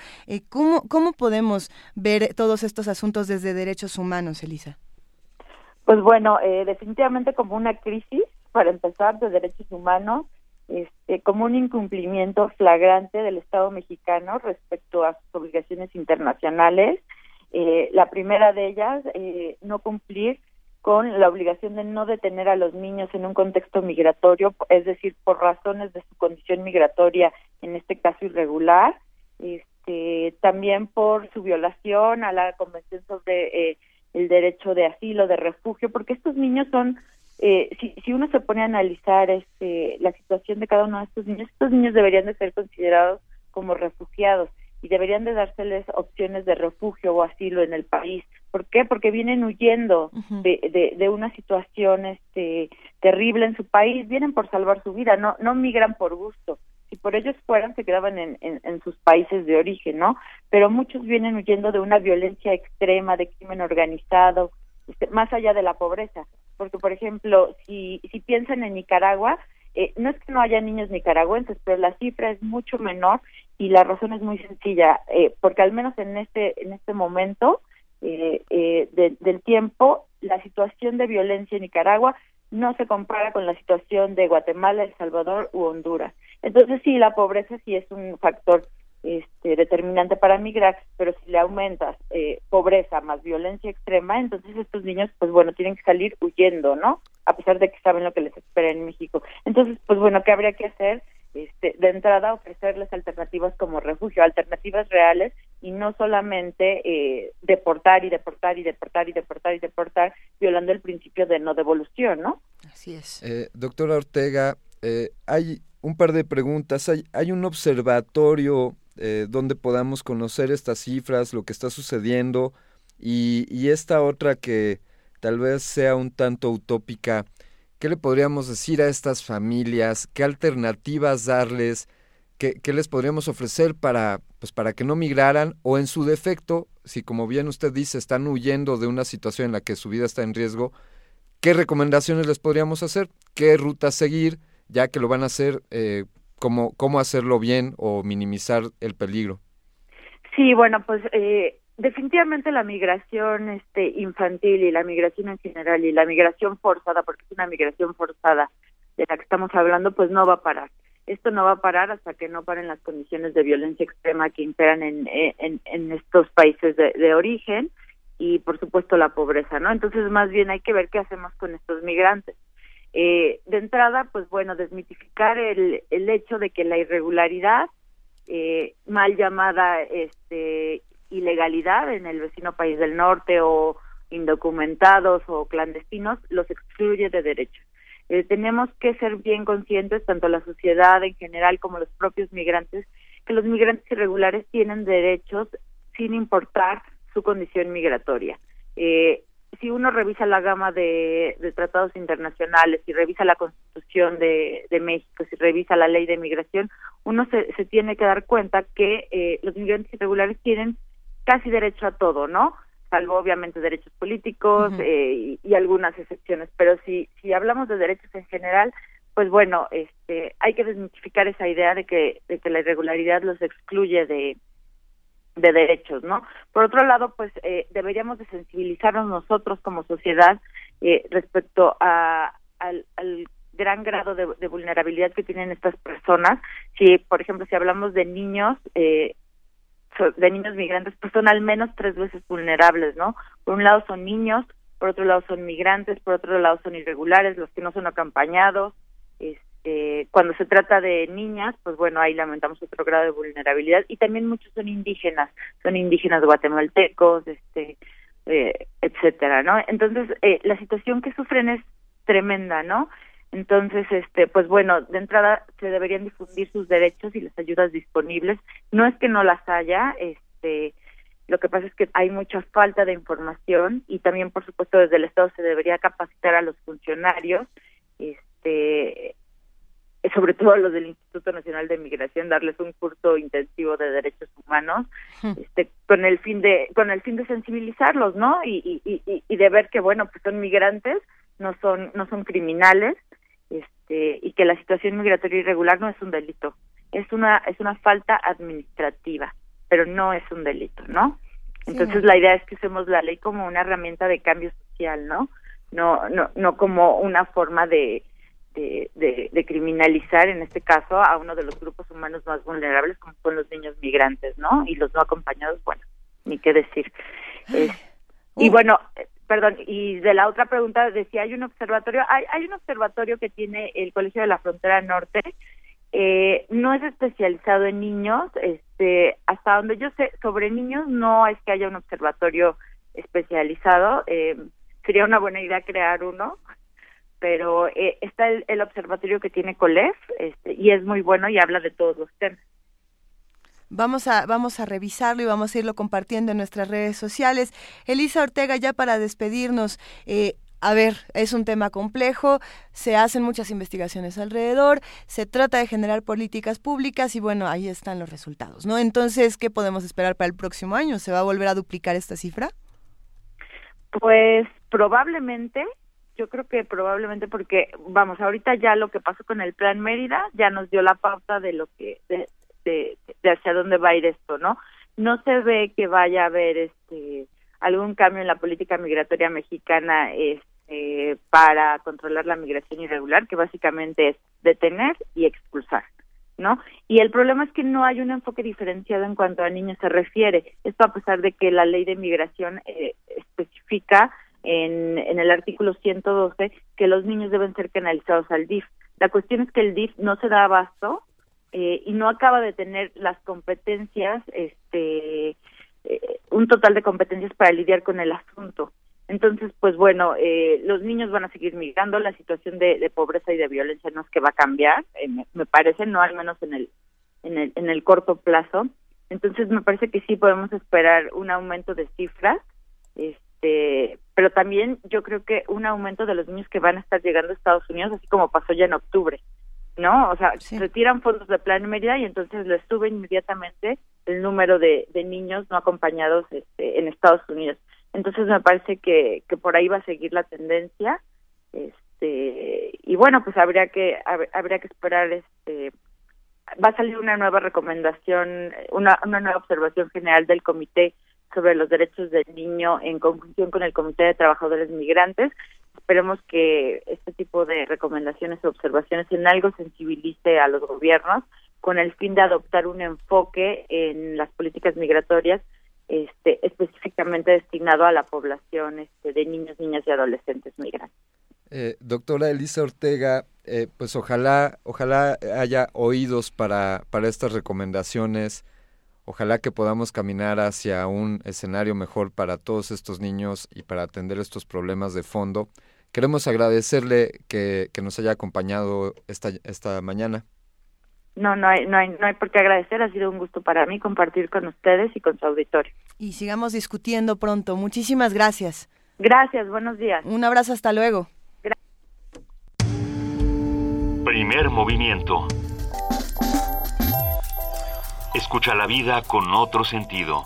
¿cómo, ¿cómo podemos ver todos estos asuntos desde derechos humanos, Elisa? Pues bueno, definitivamente como una crisis, para empezar, de derechos humanos, este, como un incumplimiento flagrante del Estado mexicano respecto a sus obligaciones internacionales. la primera de ellas, no cumplir con la obligación de no detener a los niños en un contexto migratorio, es decir, por razones de su condición migratoria, en este caso irregular, este, también por su violación a la Convención sobre eh, el derecho de asilo, de refugio, porque estos niños son, eh, si, si uno se pone a analizar este, la situación de cada uno de estos niños, estos niños deberían de ser considerados como refugiados y deberían de dárseles opciones de refugio o asilo en el país. ¿Por qué? Porque vienen huyendo de, de, de, una situación este, terrible en su país, vienen por salvar su vida, no, no migran por gusto. Si por ellos fueran, se quedaban en, en, sus países de origen, ¿no? Pero muchos vienen huyendo de una violencia extrema, de crimen organizado, este, más allá de la pobreza. Porque, por ejemplo, si, si piensan en Nicaragua, eh, no es que no haya niños nicaragüenses, pero la cifra es mucho menor y la razón es muy sencilla, eh, porque al menos en este en este momento eh, eh del tiempo la situación de violencia en Nicaragua no se compara con la situación de Guatemala, El Salvador u Honduras. Entonces sí, la pobreza sí es un factor este, determinante para migrar, pero si le aumentas eh, pobreza más violencia extrema, entonces estos niños, pues bueno, tienen que salir huyendo, ¿no? A pesar de que saben lo que les espera en México. Entonces, pues bueno, ¿qué habría que hacer? Este, de entrada, ofrecerles alternativas como refugio, alternativas reales y no solamente eh, deportar y deportar y deportar y deportar y deportar, violando el principio de no devolución, ¿no? Así es. Eh, doctora Ortega, eh, hay un par de preguntas. Hay, hay un observatorio eh, donde podamos conocer estas cifras, lo que está sucediendo y, esta otra que, tal vez sea un tanto utópica, ¿qué le podríamos decir a estas familias? ¿Qué alternativas darles? ¿Qué, les podríamos ofrecer para, pues, para que no migraran o en su defecto, si como bien usted dice, están huyendo de una situación en la que su vida está en riesgo, ¿qué recomendaciones les podríamos hacer? ¿Qué ruta seguir? Ya que lo van a hacer, eh, cómo, cómo hacerlo bien o minimizar el peligro. Sí, bueno, pues eh, definitivamente la migración este infantil y la migración en general y la migración forzada, porque es una migración forzada de la que estamos hablando, pues no va a parar. Esto no va a parar hasta que no paren las condiciones de violencia extrema que imperan en, en, en estos países de, de origen y, por supuesto, la pobreza, ¿no? Entonces, más bien hay que ver qué hacemos con estos migrantes. Eh, de entrada, pues bueno, desmitificar el, el hecho de que la irregularidad, eh, mal llamada este, ilegalidad en el vecino país del norte o indocumentados o clandestinos, los excluye de derechos. Eh, tenemos que ser bien conscientes, tanto la sociedad en general como los propios migrantes, que los migrantes irregulares tienen derechos sin importar su condición migratoria. Eh, si uno revisa la gama de, tratados internacionales, si revisa la Constitución de, México, si revisa la ley de migración, uno se, se tiene que dar cuenta que eh, los migrantes irregulares tienen casi derecho a todo, ¿no? Salvo obviamente derechos políticos eh, y, algunas excepciones, pero si si hablamos de derechos en general, pues bueno, este hay que desmitificar esa idea de que de que la irregularidad los excluye de de derechos, ¿no? Por otro lado, pues eh, deberíamos de sensibilizarnos nosotros como sociedad eh, respecto a, al, gran grado de, vulnerabilidad que tienen estas personas. Si, por ejemplo, si hablamos de niños, eh, de niños migrantes, pues son al menos tres veces vulnerables, ¿no? Por un lado son niños, por otro lado son migrantes, por otro lado son irregulares, los que no son acompañados, este, cuando se trata de niñas, pues bueno, ahí lamentamos otro grado de vulnerabilidad y también muchos son indígenas, son indígenas guatemaltecos, este, eh, etcétera, ¿no? Entonces, eh, la situación que sufren es tremenda, ¿no? Entonces, este, pues bueno, de entrada se deberían difundir sus derechos y las ayudas disponibles. No es que no las haya, este, lo que pasa es que hay mucha falta de información y también, por supuesto, desde el Estado se debería capacitar a los funcionarios, este, sobre todo a los del Instituto Nacional de Migración darles un curso intensivo de derechos humanos este con el fin de con el fin de sensibilizarlos no y, y, y, de ver que bueno pues son migrantes no son no son criminales este y que la situación migratoria irregular no es un delito es una es una falta administrativa pero no es un delito no entonces la idea es que usemos la ley como una herramienta de cambio social no no no no como una forma de de, de, criminalizar en este caso a uno de los grupos humanos más vulnerables como son los niños migrantes, ¿no? Y los no acompañados, bueno, ni qué decir. y bueno, eh, perdón, y de la otra pregunta decía, hay un observatorio, hay, hay un observatorio que tiene el Colegio de la Frontera Norte, eh, no es especializado en niños, este, hasta donde yo sé, sobre niños no es que haya un observatorio especializado, eh, sería una buena idea crear uno, pero eh, está el, observatorio que tiene COLEF este, y es muy bueno y habla de todos los temas. Vamos a, vamos a revisarlo y vamos a irlo compartiendo en nuestras redes sociales. Elisa Ortega, ya para despedirnos, eh, a ver, es un tema complejo, se hacen muchas investigaciones alrededor, se trata de generar políticas públicas y bueno, ahí están los resultados, ¿no? Entonces, ¿qué podemos esperar para el próximo año? ¿Se va a volver a duplicar esta cifra? Pues probablemente, yo creo que probablemente porque, vamos, ahorita ya lo que pasó con el Plan Mérida ya nos dio la pauta de lo que, de, hacia dónde va a ir esto, ¿no? No se ve que vaya a haber este algún cambio en la política migratoria mexicana este, para controlar la migración irregular, que básicamente es detener y expulsar. ¿no? Y el problema es que no hay un enfoque diferenciado en cuanto a niños se refiere. Esto a pesar de que la ley de migración eh, especifica en, en el artículo 112 que los niños deben ser canalizados al DIF. La cuestión es que el DIF no se da abasto eh, y no acaba de tener las competencias, este, eh, un total de competencias para lidiar con el asunto. Entonces, pues bueno, eh, los niños van a seguir migrando, la situación de, de, pobreza y de violencia no es que va a cambiar, eh, me, me, parece, no al menos en el, en el, en el corto plazo. Entonces, me parece que sí podemos esperar un aumento de cifras, este, pero también yo creo que un aumento de los niños que van a estar llegando a Estados Unidos, así como pasó ya en octubre, ¿no? O sea, se retiran fondos de Plan Mérida y entonces les sube inmediatamente el número de, de niños no acompañados este, en Estados Unidos. Entonces me parece que, que por ahí va a seguir la tendencia. Este, y bueno, pues habría que habría que esperar este va a salir una nueva recomendación, una, una nueva observación general del comité sobre los derechos del niño en conjunción con el Comité de Trabajadores Migrantes. Esperemos que este tipo de recomendaciones o observaciones en algo sensibilice a los gobiernos con el fin de adoptar un enfoque en las políticas migratorias este, específicamente destinado a la población este, de niños, niñas y adolescentes migrantes. Eh, doctora Elisa Ortega, eh, pues ojalá, ojalá haya oídos para, para estas recomendaciones, ojalá que podamos caminar hacia un escenario mejor para todos estos niños y para atender estos problemas de fondo. Queremos agradecerle que, que nos haya acompañado esta, esta mañana. No, no hay, no, hay, no hay por qué agradecer. Ha sido un gusto para mí compartir con ustedes y con su auditorio. Y sigamos discutiendo pronto. Muchísimas gracias. Gracias, buenos días. Un abrazo, hasta luego. Primer movimiento. Escucha la vida con otro sentido.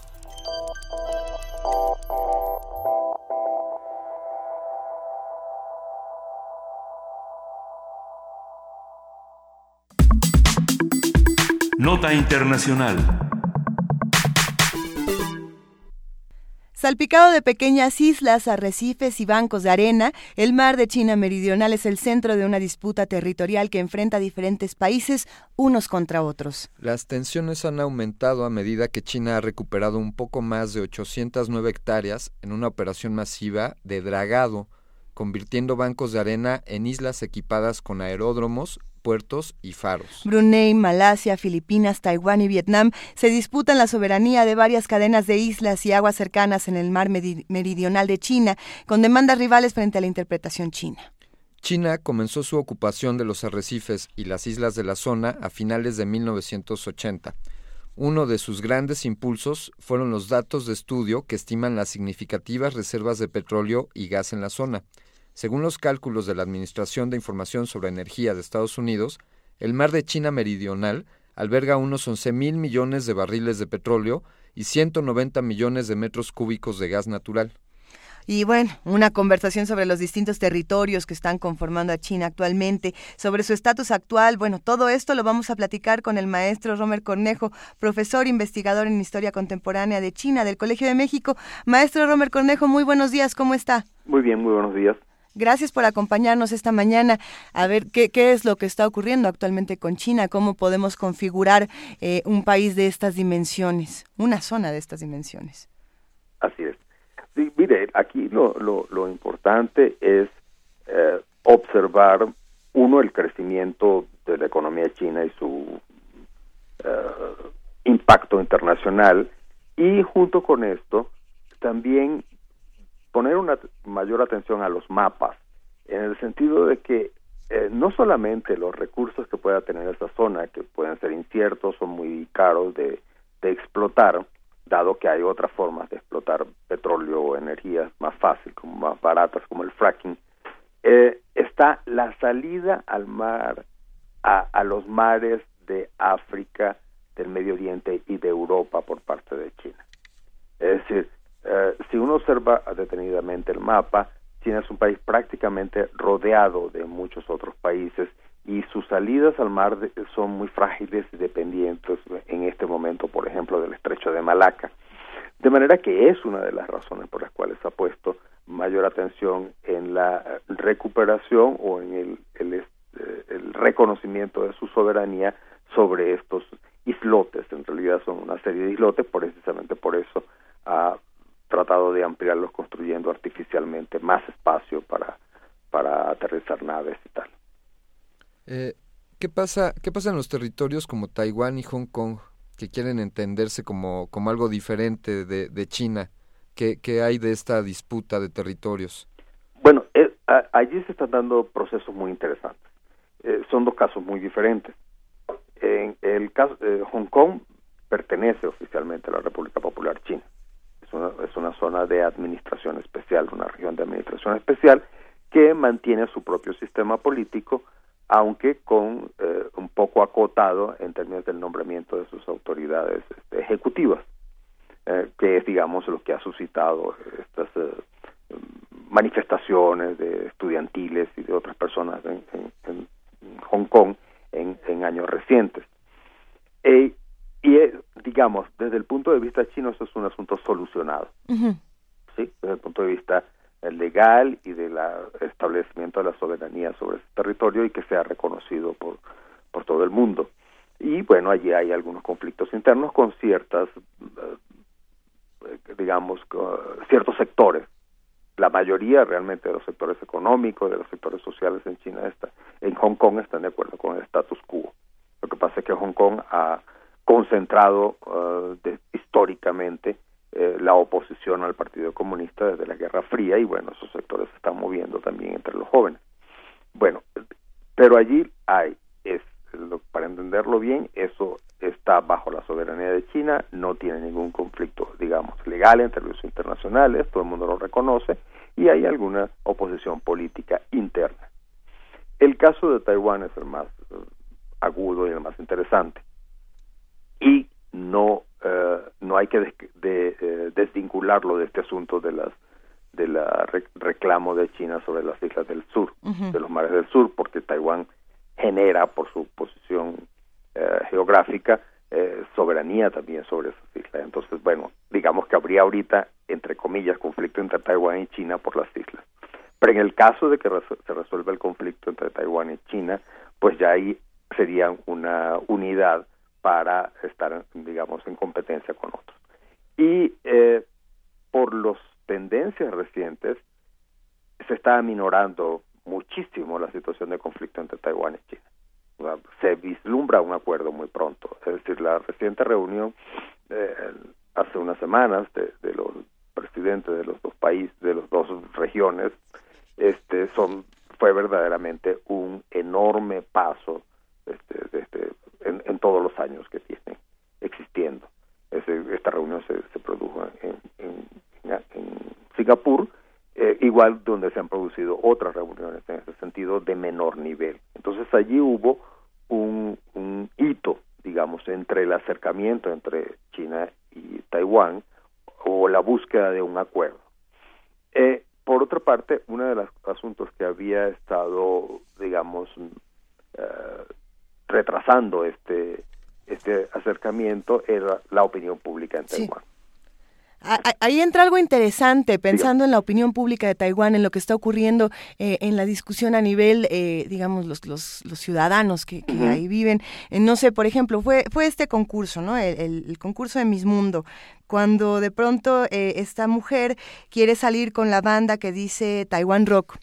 Nota Internacional. Salpicado de pequeñas islas, arrecifes y bancos de arena, el mar de China Meridional es el centro de una disputa territorial que enfrenta a diferentes países unos contra otros. Las tensiones han aumentado a medida que China ha recuperado un poco más de 809 hectáreas en una operación masiva de dragado, convirtiendo bancos de arena en islas equipadas con aeródromos, puertos y faros. Brunei, Malasia, Filipinas, Taiwán y Vietnam se disputan la soberanía de varias cadenas de islas y aguas cercanas en el mar meridional de China, con demandas rivales frente a la interpretación china. China comenzó su ocupación de los arrecifes y las islas de la zona a finales de 1980. Uno de sus grandes impulsos fueron los datos de estudio que estiman las significativas reservas de petróleo y gas en la zona. Según los cálculos de la Administración de Información sobre Energía de Estados Unidos, el mar de China Meridional alberga unos 11 mil millones de barriles de petróleo y 190 millones de metros cúbicos de gas natural. Y bueno, una conversación sobre los distintos territorios que están conformando a China actualmente, sobre su estatus actual. Bueno, todo esto lo vamos a platicar con el maestro Romer Cornejo, profesor investigador en Historia Contemporánea de China del Colegio de México. Maestro Romer Cornejo, muy buenos días, ¿cómo está? Muy bien, muy buenos días. Gracias por acompañarnos esta mañana a ver qué, qué es lo que está ocurriendo actualmente con China, cómo podemos configurar eh, un país de estas dimensiones, una zona de estas dimensiones. Así es. mire, aquí lo, lo, importante es eh, observar, uno, el crecimiento de la economía china y su eh, impacto internacional, y junto con esto, también poner una mayor atención a los mapas, en el sentido de que eh, no solamente los recursos que pueda tener esa zona, que pueden ser inciertos o muy caros de, explotar, dado que hay otras formas de explotar petróleo o energías más fácil, como más baratas, como el fracking, eh, está la salida al mar, a los mares de África, del Medio Oriente y de Europa por parte de China. Es decir, eh, si uno observa detenidamente el mapa, China es un país prácticamente rodeado de muchos otros países y sus salidas al mar son muy frágiles y dependientes en este momento, por ejemplo, del estrecho de Malaca. De manera que es una de las razones por las cuales ha puesto mayor atención en la recuperación o en el, el, eh, el reconocimiento de su soberanía sobre estos islotes. En realidad son una serie de islotes, precisamente por eso ha tratado de ampliarlos construyendo artificialmente más espacio para, para aterrizar naves y tal. Eh, ¿qué, pasa, ¿Qué pasa en los territorios como Taiwán y Hong Kong que quieren entenderse como, como algo diferente de, de China? ¿Qué, ¿Qué, hay de esta disputa de territorios? Bueno, eh, allí se están dando procesos muy interesantes. Eh, son dos casos muy diferentes. En el caso de Hong Kong pertenece oficialmente a la República Popular China es una zona de administración especial, una región de administración especial que mantiene su propio sistema político, aunque con eh, un poco acotado en términos del nombramiento de sus autoridades este, ejecutivas, eh, que es, digamos, lo que ha suscitado estas eh, manifestaciones de estudiantiles y de otras personas en, Hong Kong en, en años recientes. Y digamos, desde el punto de vista chino, eso es un asunto solucionado. ¿sí? Desde el punto de vista legal y del establecimiento de la soberanía sobre ese territorio y que sea reconocido por, por todo el mundo. Y bueno, allí hay algunos conflictos internos con ciertas, eh, digamos, ciertos sectores. La mayoría realmente de los sectores económicos, de los sectores sociales en China, está, en Hong Kong están de acuerdo con el status quo. Lo que pasa es que Hong Kong ha concentrado eh, históricamente eh, la oposición al Partido Comunista desde la Guerra Fría y bueno, esos sectores se están moviendo también entre los jóvenes. Bueno, pero allí hay, es, para entenderlo bien, eso está bajo la soberanía de China, no tiene ningún conflicto, digamos, legal entre los internacionales, todo el mundo lo reconoce, y hay alguna oposición política interna. El caso de Taiwán es el más eh, agudo y el más interesante. Y no eh, no hay que de, eh, desvincularlo de este asunto de las de la reclamo de China sobre las islas del sur, de los mares del sur, porque Taiwán genera por su posición eh, geográfica soberanía también sobre esas islas. Entonces, bueno, digamos que habría ahorita, entre comillas, conflicto entre Taiwán y China por las islas. Pero en el caso de que se resuelva el conflicto entre Taiwán y China, pues ya ahí sería una unidad para estar, digamos, en competencia con otros. Y eh, por las tendencias recientes, se está aminorando muchísimo la situación de conflicto entre Taiwán y China. se vislumbra un acuerdo muy pronto. Es decir, la reciente reunión eh, hace unas semanas de, los presidentes de los dos países, de las dos regiones, este, son fue verdaderamente un enorme paso este, este, en, todos los años que tiene existiendo. esta reunión se, produjo en, en, Singapur, eh, igual donde se han producido otras reuniones en ese sentido de menor nivel. Entonces allí hubo un, un hito, digamos, entre el acercamiento entre China y Taiwán o la búsqueda de un acuerdo. Eh, por otra parte, uno de los asuntos que había estado, digamos, eh, retrasando este este acercamiento era la opinión pública en Taiwán. Ahí entra algo interesante, pensando en la opinión pública de Taiwán, en lo que está ocurriendo eh, en la discusión a nivel, eh, digamos, los, los, ciudadanos que, ahí viven. Eh, no sé, por ejemplo, fue, fue este concurso, ¿no? El, concurso de Miss Mundo, cuando de pronto esta mujer quiere salir con la banda que dice Taiwan Rock.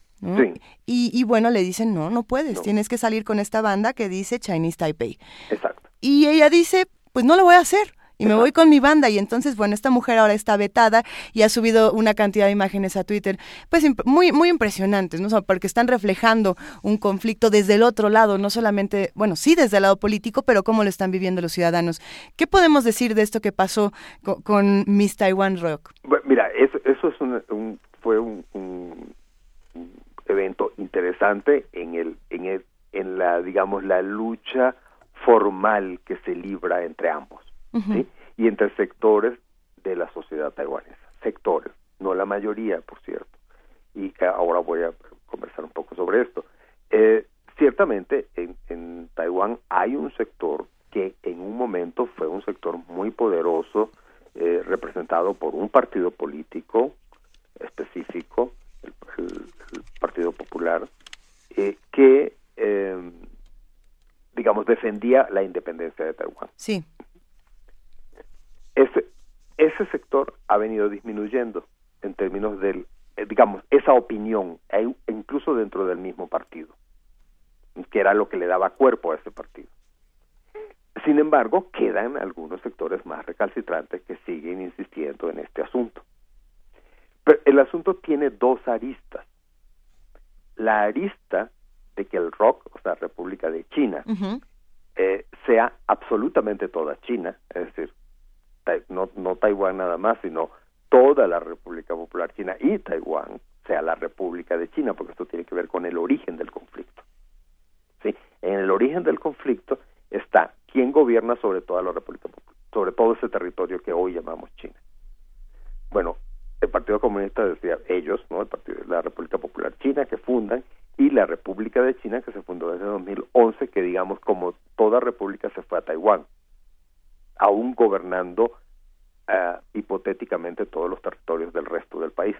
Y, bueno, le dicen, no, no puedes, tienes que salir con esta banda que dice Chinese Taipei. Exacto. Y ella dice, pues no lo voy a hacer. Y me voy con mi banda y entonces, bueno, esta mujer ahora está vetada y ha subido una cantidad de imágenes a Twitter, pues muy, muy impresionantes, ¿no? porque están reflejando un conflicto desde el otro lado, no solamente, bueno, sí desde el lado político, pero cómo lo están viviendo los ciudadanos. ¿Qué podemos decir de esto que pasó con, Miss Taiwan Rock? mira, eso, eso es un, fue un evento interesante en el en el en la digamos la lucha formal que se libra entre ambos y entre sectores de la sociedad taiwanesa sectores no la mayoría por cierto. Y ahora voy a conversar un poco sobre esto. Eh, ciertamente en, en Taiwán hay un sector que en un momento fue un sector muy poderoso eh, representado por un partido político específico el, Partido Popular, eh, que, eh, digamos, defendía la independencia de Taiwán. Sí. Ese, ese sector ha venido disminuyendo en términos del, eh, digamos, esa opinión, e incluso dentro del mismo partido, que era lo que le daba cuerpo a ese partido. Sin embargo, quedan algunos sectores más recalcitrantes que siguen insistiendo en este asunto. Pero el asunto tiene dos aristas. La arista de que el rock, o sea, República de China, eh, sea absolutamente toda China, es decir, no, no Taiwán nada más, sino toda la República Popular China y Taiwán sea la República de China, porque esto tiene que ver con el origen del conflicto. ¿Sí? En el origen del conflicto está quién gobierna sobre toda la República sobre todo ese territorio que hoy llamamos China. Bueno, el Partido Comunista decía ellos, ¿no? El Partido de la República Popular China que fundan y la República de China que se fundó desde 2011, que digamos como toda república se fue a Taiwán, aún gobernando uh, hipotéticamente todos los territorios del resto del país,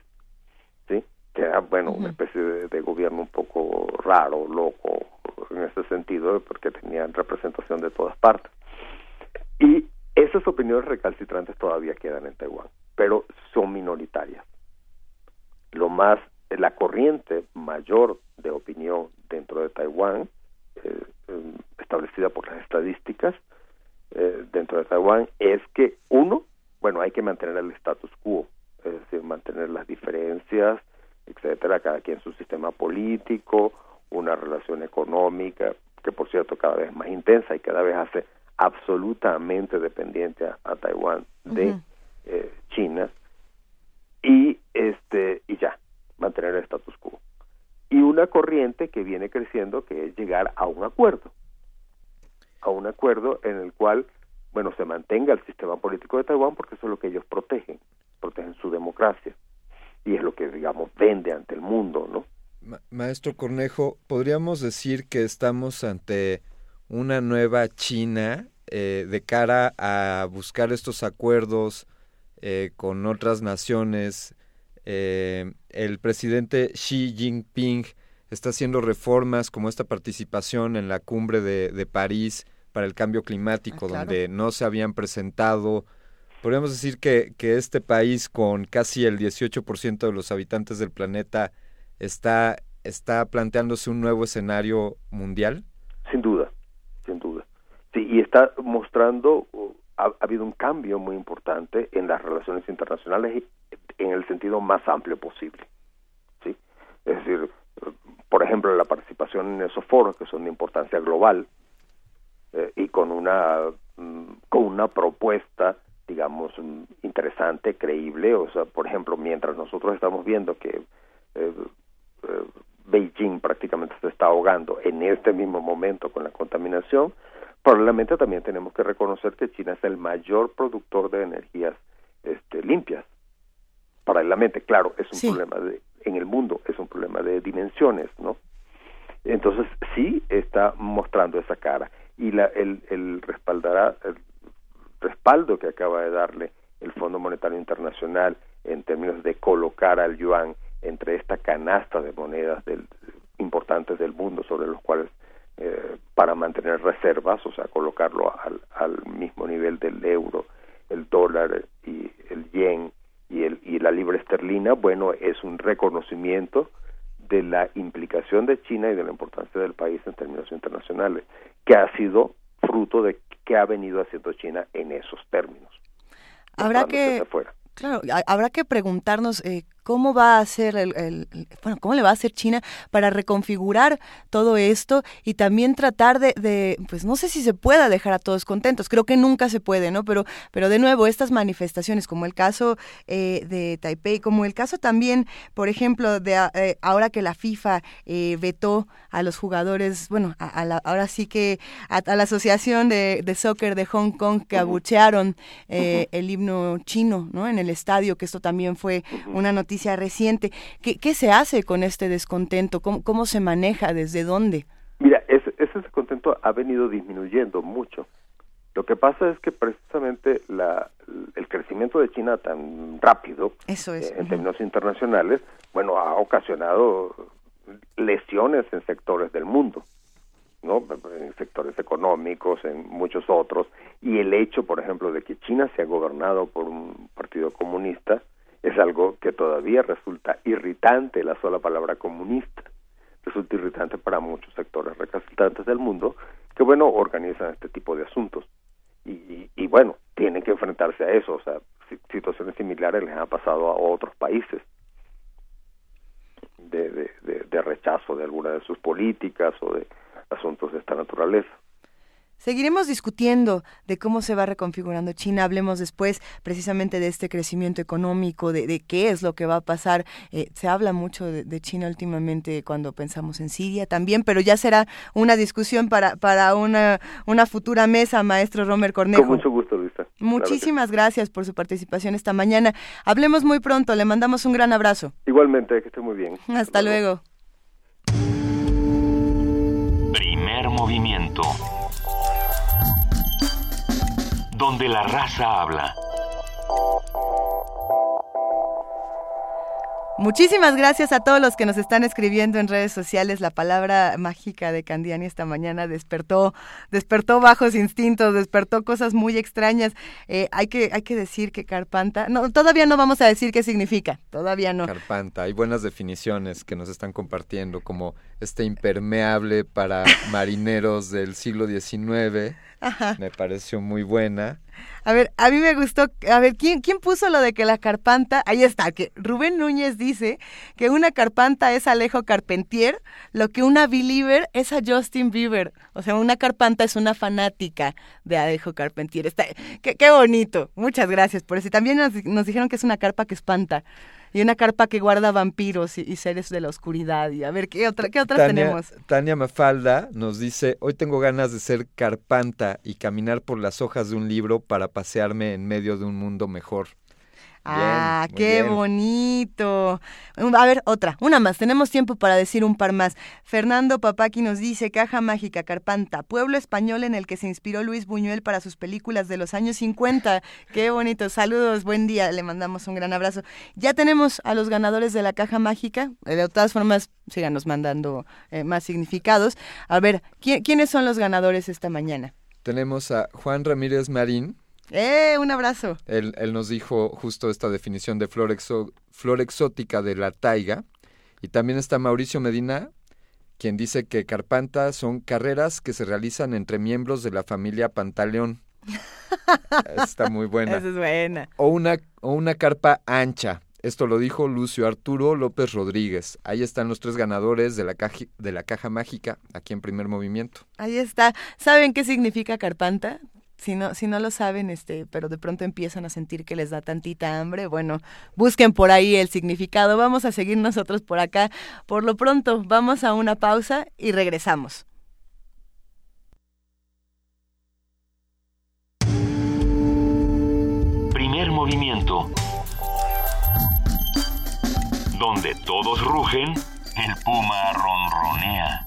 ¿sí? Que era, bueno, una especie de, de, gobierno un poco raro, loco, en ese sentido, porque tenían representación de todas partes. Y esas opiniones recalcitrantes todavía quedan en Taiwán, pero son minoritarias. Lo más, la corriente mayor de opinión dentro de Taiwán, eh, establecida por las estadísticas eh, dentro de Taiwán, es que uno, bueno, hay que mantener el status quo, es decir, mantener las diferencias, etcétera, cada quien su sistema político, una relación económica, que por cierto cada vez más intensa y cada vez hace absolutamente dependiente a, Taiwán de. Eh, China y este y ya mantener el status quo. Y una corriente que viene creciendo que es llegar a un acuerdo a un acuerdo en el cual bueno se mantenga el sistema político de Taiwán porque eso es lo que ellos protegen protegen su democracia y es lo que digamos vende ante el mundo no Ma maestro Cornejo podríamos decir que estamos ante una nueva China eh, de cara a buscar estos acuerdos eh, con otras naciones. Eh, el presidente Xi Jinping está haciendo reformas como esta participación en la cumbre de, de París para el cambio climático, ah, claro. donde no se habían presentado. Podríamos decir que, que este país, con casi el 18% de los habitantes del planeta, está, está planteándose un nuevo escenario mundial. Sin duda, sin duda. Sí, y está mostrando, ha, ha, habido un cambio muy importante en las relaciones internacionales en el sentido más amplio posible. ¿sí? Es decir, por ejemplo, la participación en esos foros que son de importancia global eh, y con una, mm, con una propuesta, digamos, mm, interesante, creíble. O sea, por ejemplo, mientras nosotros estamos viendo que eh, eh, Beijing prácticamente se está ahogando en este mismo momento con la contaminación, probablemente también tenemos que reconocer que China es el mayor productor de energías este, limpias. Paralelamente, claro, es un sí. problema de, en el mundo, es un problema de dimensiones, ¿no? Entonces sí está mostrando esa cara y la, el, el respaldará el respaldo que acaba de darle el Fondo Monetario Internacional en términos de colocar al yuan entre esta canasta de monedas del, importantes del mundo sobre los cuales eh, para mantener reservas, o sea, colocarlo al, al, mismo nivel del euro, el dólar y el yen y, el, y la libra esterlina, bueno, es un reconocimiento de la implicación de China y de la importancia del país en términos internacionales, que ha sido fruto de que ha venido haciendo China en esos términos. Habrá que, claro, habrá que preguntarnos eh, cómo va a hacer el, el, bueno cómo le va a hacer China para reconfigurar todo esto y también tratar de, de, pues no sé si se pueda dejar a todos contentos creo que nunca se puede no pero pero de nuevo estas manifestaciones como el caso eh, de Taipei como el caso también por ejemplo de eh, ahora que la FIFA eh, vetó a los jugadores bueno a, a la, ahora sí que a, a la asociación de, de, soccer de Hong Kong que abuchearon uh -huh. el himno chino no en el estadio que esto también fue una noticia noticia reciente. ¿Qué, ¿Qué, se hace con este descontento? ¿Cómo, cómo se maneja? ¿Desde dónde? Mira, ese, ese, descontento ha venido disminuyendo mucho. Lo que pasa es que precisamente la, el crecimiento de China tan rápido Eso es. eh, en uh -huh. términos internacionales, bueno, ha ocasionado lesiones en sectores del mundo. ¿no? en sectores económicos, en muchos otros, y el hecho, por ejemplo, de que China sea gobernado por un partido comunista, es algo que todavía resulta irritante la sola palabra comunista. Resulta irritante para muchos sectores recalcitrantes del mundo que bueno organizan este tipo de asuntos. Y, y, bueno tienen que enfrentarse a eso. O sea situaciones similares les han pasado a otros países de, de, de rechazo de alguna de sus políticas o de asuntos de esta naturaleza Seguiremos discutiendo de cómo se va reconfigurando China. Hablemos después precisamente de este crecimiento económico, de, qué es lo que va a pasar. Eh, se habla mucho de, China últimamente cuando pensamos en Siria también, pero ya será una discusión para, para una, una futura mesa, maestro Romer Cornejo. Con mucho gusto, Luisa. Muchísimas gracias por su participación esta mañana. Hablemos muy pronto. Le mandamos un gran abrazo. Igualmente, que esté muy bien. Hasta luego. Primer movimiento donde la raza habla. Muchísimas gracias a todos los que nos están escribiendo en redes sociales. La palabra mágica de Candiani esta mañana despertó, despertó bajos instintos, despertó cosas muy extrañas. Eh, hay que, hay que decir que carpanta, no, todavía no vamos a decir qué significa, todavía no. Carpanta, hay buenas definiciones que nos están compartiendo, como este impermeable para *laughs* marineros del siglo XIX me pareció muy buena. A ver, a mí me gustó, a ver, ¿quién, ¿quién puso lo de que la carpanta? Ahí está, que Rubén Núñez dice que una carpanta es Alejo Carpentier, lo que una believer es a Justin Bieber. O sea, una carpanta es una fanática de Alejo Carpentier. Está, qué, qué bonito, muchas gracias por eso. Y también nos, nos dijeron que es una carpa que espanta y una carpa que guarda vampiros y, seres de la oscuridad. Y a ver, ¿qué, otra, qué otras tenemos? Tania Mafalda nos dice, hoy tengo ganas de ser carpanta y caminar por las hojas de un libro para pasearme en medio de un mundo mejor. Ah, qué bonito. A ver, otra, una más. Tenemos tiempo para decir un par más. Fernando Papaki nos dice, Caja Mágica Carpanta, pueblo español en el que se inspiró Luis Buñuel para sus películas de los años 50. Qué bonito. Saludos, buen día. Le mandamos un gran abrazo. Ya tenemos a los ganadores de la Caja Mágica. Eh, de todas formas, síganos mandando eh, más significados. A ver, ¿quiénes son los ganadores esta mañana? Tenemos a Juan Ramírez Marín, ¡Eh! Un abrazo. Él, él nos dijo justo esta definición de flor, flor exótica de la taiga. Y también está Mauricio Medina, quien dice que carpanta son carreras que se realizan entre miembros de la familia Pantaleón. *laughs* está muy buena. Esa es buena. O una, o una carpa ancha. Esto lo dijo Lucio Arturo López Rodríguez. Ahí están los tres ganadores de la, caja, de la caja mágica, aquí en primer movimiento. Ahí está. ¿Saben qué significa carpanta? Si no, si no lo saben, este, pero de pronto empiezan a sentir que les da tantita hambre, bueno, busquen por ahí el significado. Vamos a seguir nosotros por acá. Por lo pronto, vamos a una pausa y regresamos. Primer movimiento. Donde todos rugen, el puma ronronea.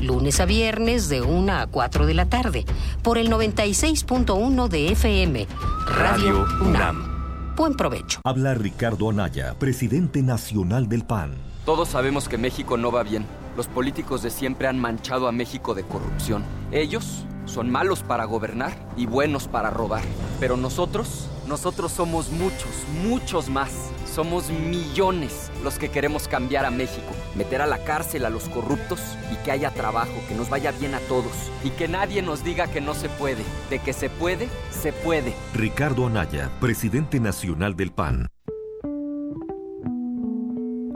lunes a viernes de 1 a 4 de la tarde, por el 96.1 de FM, Radio UNAM. Buen provecho. Habla Ricardo Anaya, presidente nacional del PAN. Todos sabemos que México no va bien. Los políticos de siempre han manchado a México de corrupción. Ellos son malos para gobernar y buenos para robar. Pero nosotros, nosotros somos muchos, muchos más. Somos millones los que queremos cambiar a México, meter a la cárcel a los corruptos y que haya trabajo, que nos vaya bien a todos y que nadie nos diga que no se puede. De que se puede, se puede. Ricardo Anaya, presidente nacional del PAN.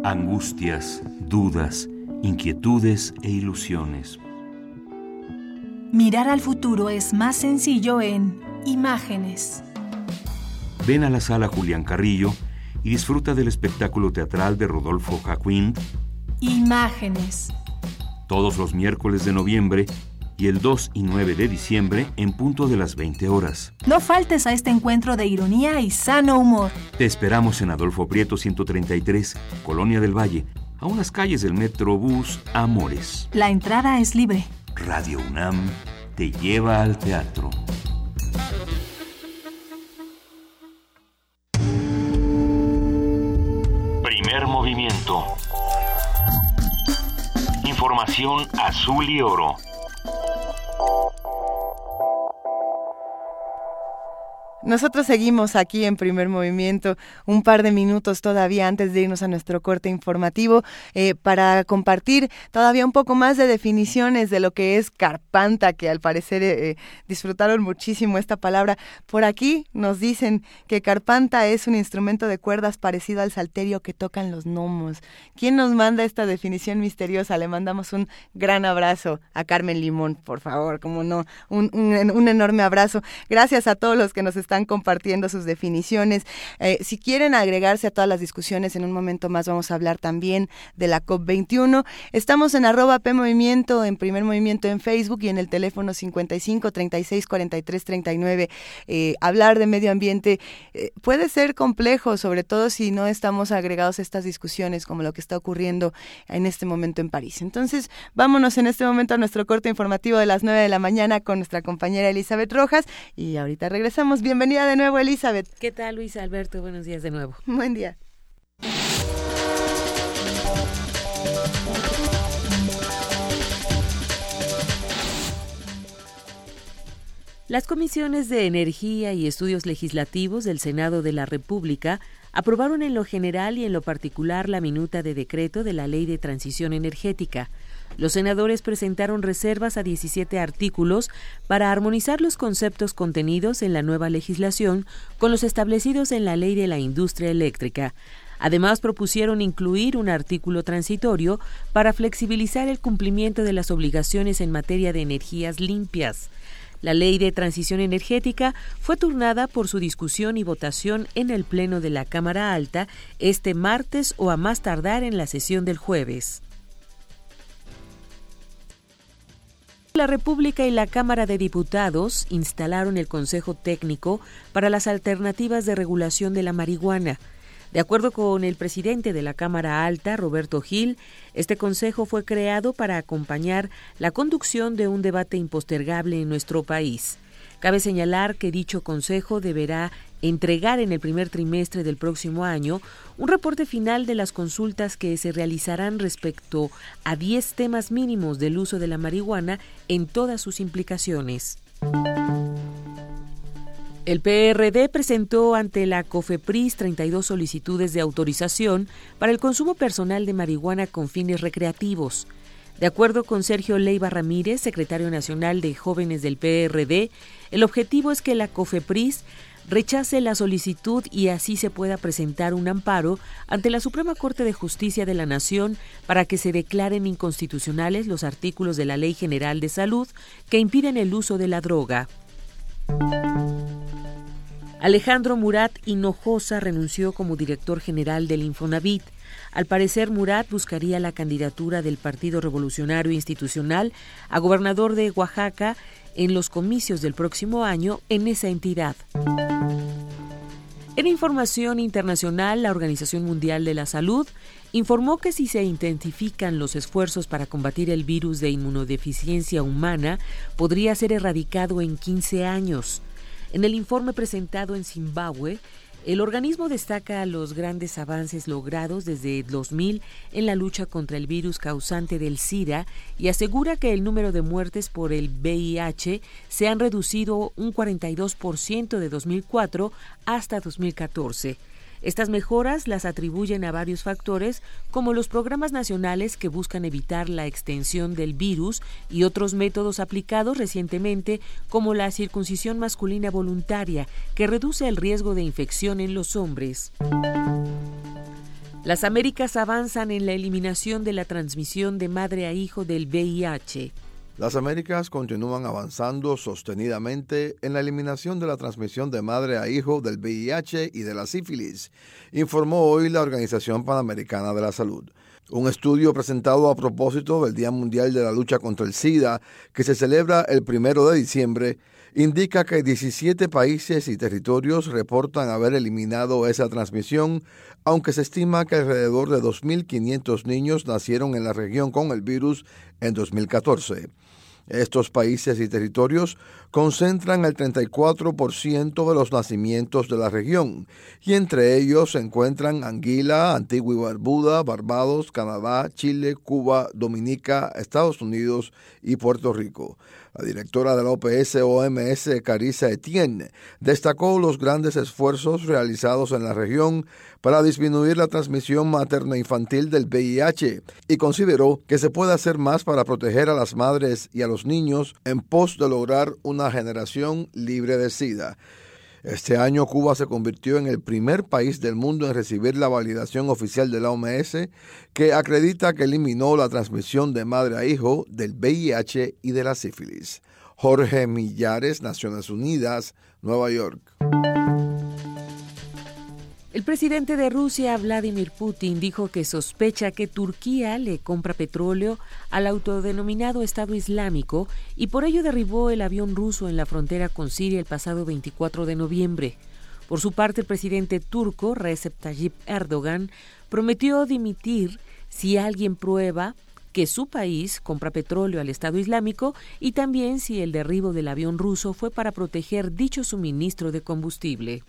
Angustias, dudas, inquietudes e ilusiones. Mirar al futuro es más sencillo en imágenes. Ven a la sala Julián Carrillo y disfruta del espectáculo teatral de Rodolfo Jacquín. Imágenes. Todos los miércoles de noviembre y el 2 y 9 de diciembre en punto de las 20 horas. No faltes a este encuentro de ironía y sano humor. Te esperamos en Adolfo Prieto 133, Colonia del Valle, a unas calles del Metrobús Amores. La entrada es libre. Radio UNAM te lleva al teatro. Movimiento. Información azul y oro. Nosotros seguimos aquí en primer movimiento un par de minutos todavía antes de irnos a nuestro corte informativo eh, para compartir todavía un poco más de definiciones de lo que es carpanta, que al parecer eh, eh, disfrutaron muchísimo esta palabra. Por aquí nos dicen que carpanta es un instrumento de cuerdas parecido al salterio que tocan los gnomos. ¿Quién nos manda esta definición misteriosa? Le mandamos un gran abrazo a Carmen Limón, por favor, como no, un, un, enorme abrazo. Gracias a todos los que nos están están compartiendo sus definiciones. Eh, si quieren agregarse a todas las discusiones, en un momento más vamos a hablar también de la COP21. Estamos en arroba P en primer movimiento en Facebook y en el teléfono 55 36 43 39. hablar de medio ambiente eh, puede ser complejo, sobre todo si no estamos agregados a estas discusiones como lo que está ocurriendo en este momento en París. Entonces, vámonos en este momento a nuestro corte informativo de las 9 de la mañana con nuestra compañera Elizabeth Rojas y ahorita regresamos. Bienvenidos Bienvenida de nuevo, Elizabeth. ¿Qué tal, Luis Alberto? Buenos días de nuevo. Buen día. Las comisiones de Energía y Estudios Legislativos del Senado de la República aprobaron en lo general y en lo particular la minuta de decreto de la Ley de Transición Energética, los senadores presentaron reservas a 17 artículos para armonizar los conceptos contenidos en la nueva legislación con los establecidos en la Ley de la Industria Eléctrica. Además, propusieron incluir un artículo transitorio para flexibilizar el cumplimiento de las obligaciones en materia de energías limpias. La ley de transición energética fue turnada por su discusión y votación en el Pleno de la Cámara Alta este martes o a más tardar en la sesión del jueves. La República y la Cámara de Diputados instalaron el Consejo Técnico para las Alternativas de Regulación de la Marihuana. De acuerdo con el presidente de la Cámara Alta, Roberto Gil, este consejo fue creado para acompañar la conducción de un debate impostergable en nuestro país. Cabe señalar que dicho consejo deberá entregar en el primer trimestre del próximo año un reporte final de las consultas que se realizarán respecto a 10 temas mínimos del uso de la marihuana en todas sus implicaciones. El PRD presentó ante la COFEPRIS 32 solicitudes de autorización para el consumo personal de marihuana con fines recreativos. De acuerdo con Sergio Leiva Ramírez, secretario nacional de Jóvenes del PRD, el objetivo es que la COFEPRIS rechace la solicitud y así se pueda presentar un amparo ante la Suprema Corte de Justicia de la Nación para que se declaren inconstitucionales los artículos de la Ley General de Salud que impiden el uso de la droga. Alejandro Murat Hinojosa renunció como director general del Infonavit. Al parecer, Murat buscaría la candidatura del Partido Revolucionario Institucional a gobernador de Oaxaca en los comicios del próximo año en esa entidad. En información internacional, la Organización Mundial de la Salud informó que si se intensifican los esfuerzos para combatir el virus de inmunodeficiencia humana, podría ser erradicado en 15 años. En el informe presentado en Zimbabue, el organismo destaca los grandes avances logrados desde 2000 en la lucha contra el virus causante del SIDA y asegura que el número de muertes por el VIH se han reducido un 42% de 2004 hasta 2014. Estas mejoras las atribuyen a varios factores como los programas nacionales que buscan evitar la extensión del virus y otros métodos aplicados recientemente como la circuncisión masculina voluntaria que reduce el riesgo de infección en los hombres. Las Américas avanzan en la eliminación de la transmisión de madre a hijo del VIH. Las Américas continúan avanzando sostenidamente en la eliminación de la transmisión de madre a hijo del VIH y de la sífilis, informó hoy la Organización Panamericana de la Salud. Un estudio presentado a propósito del Día Mundial de la Lucha contra el SIDA, que se celebra el primero de diciembre, indica que 17 países y territorios reportan haber eliminado esa transmisión, aunque se estima que alrededor de 2.500 niños nacieron en la región con el virus en 2014. Estos países y territorios concentran el 34% de los nacimientos de la región, y entre ellos se encuentran Anguila, Antigua y Barbuda, Barbados, Canadá, Chile, Cuba, Dominica, Estados Unidos y Puerto Rico. La directora de la OPS-OMS, Carissa Etienne, destacó los grandes esfuerzos realizados en la región para disminuir la transmisión materno-infantil del VIH y consideró que se puede hacer más para proteger a las madres y a los niños en pos de lograr una generación libre de SIDA. Este año Cuba se convirtió en el primer país del mundo en recibir la validación oficial de la OMS que acredita que eliminó la transmisión de madre a hijo del VIH y de la sífilis. Jorge Millares, Naciones Unidas, Nueva York. El presidente de Rusia, Vladimir Putin, dijo que sospecha que Turquía le compra petróleo al autodenominado Estado Islámico y por ello derribó el avión ruso en la frontera con Siria el pasado 24 de noviembre. Por su parte, el presidente turco, Recep Tayyip Erdogan, prometió dimitir si alguien prueba que su país compra petróleo al Estado Islámico y también si el derribo del avión ruso fue para proteger dicho suministro de combustible.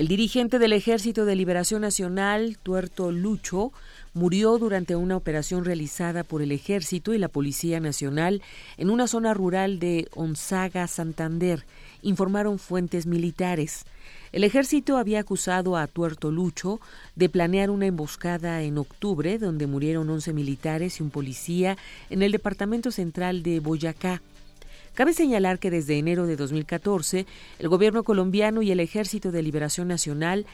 El dirigente del Ejército de Liberación Nacional, Tuerto Lucho, murió durante una operación realizada por el Ejército y la Policía Nacional en una zona rural de Onzaga, Santander, informaron fuentes militares. El ejército había acusado a Tuerto Lucho de planear una emboscada en octubre donde murieron 11 militares y un policía en el departamento central de Boyacá. Cabe señalar que desde enero de 2014, el gobierno colombiano y el Ejército de Liberación Nacional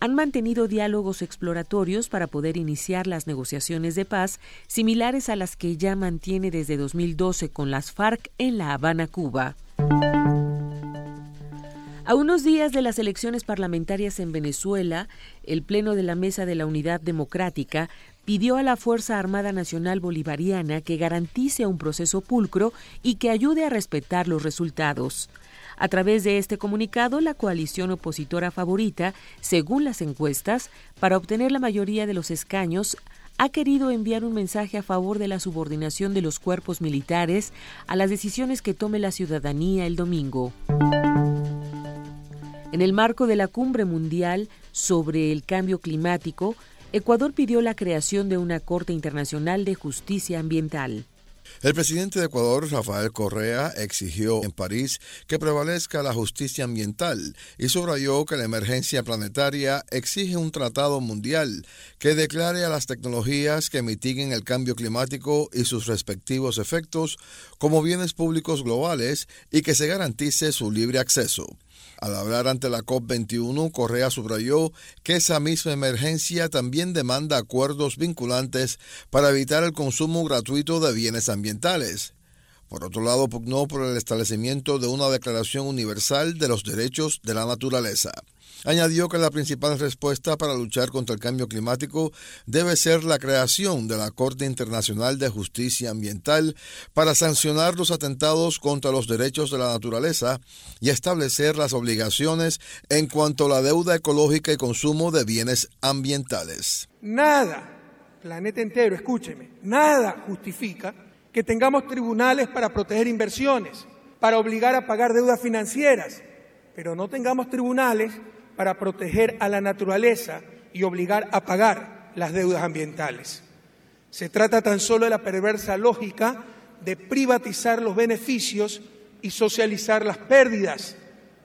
han mantenido diálogos exploratorios para poder iniciar las negociaciones de paz similares a las que ya mantiene desde 2012 con las FARC en La Habana, Cuba. A unos días de las elecciones parlamentarias en Venezuela, el Pleno de la Mesa de la Unidad Democrática pidió a la Fuerza Armada Nacional Bolivariana que garantice un proceso pulcro y que ayude a respetar los resultados. A través de este comunicado, la coalición opositora favorita, según las encuestas, para obtener la mayoría de los escaños, ha querido enviar un mensaje a favor de la subordinación de los cuerpos militares a las decisiones que tome la ciudadanía el domingo. En el marco de la cumbre mundial sobre el cambio climático, Ecuador pidió la creación de una Corte Internacional de Justicia Ambiental. El presidente de Ecuador, Rafael Correa, exigió en París que prevalezca la justicia ambiental y subrayó que la emergencia planetaria exige un tratado mundial que declare a las tecnologías que mitiguen el cambio climático y sus respectivos efectos como bienes públicos globales y que se garantice su libre acceso. Al hablar ante la COP21, Correa subrayó que esa misma emergencia también demanda acuerdos vinculantes para evitar el consumo gratuito de bienes ambientales. Por otro lado, pugnó por el establecimiento de una Declaración Universal de los Derechos de la Naturaleza. Añadió que la principal respuesta para luchar contra el cambio climático debe ser la creación de la Corte Internacional de Justicia Ambiental para sancionar los atentados contra los derechos de la naturaleza y establecer las obligaciones en cuanto a la deuda ecológica y consumo de bienes ambientales. Nada, planeta entero, escúcheme, nada justifica que tengamos tribunales para proteger inversiones, para obligar a pagar deudas financieras, pero no tengamos tribunales para proteger a la naturaleza y obligar a pagar las deudas ambientales. Se trata tan solo de la perversa lógica de privatizar los beneficios y socializar las pérdidas,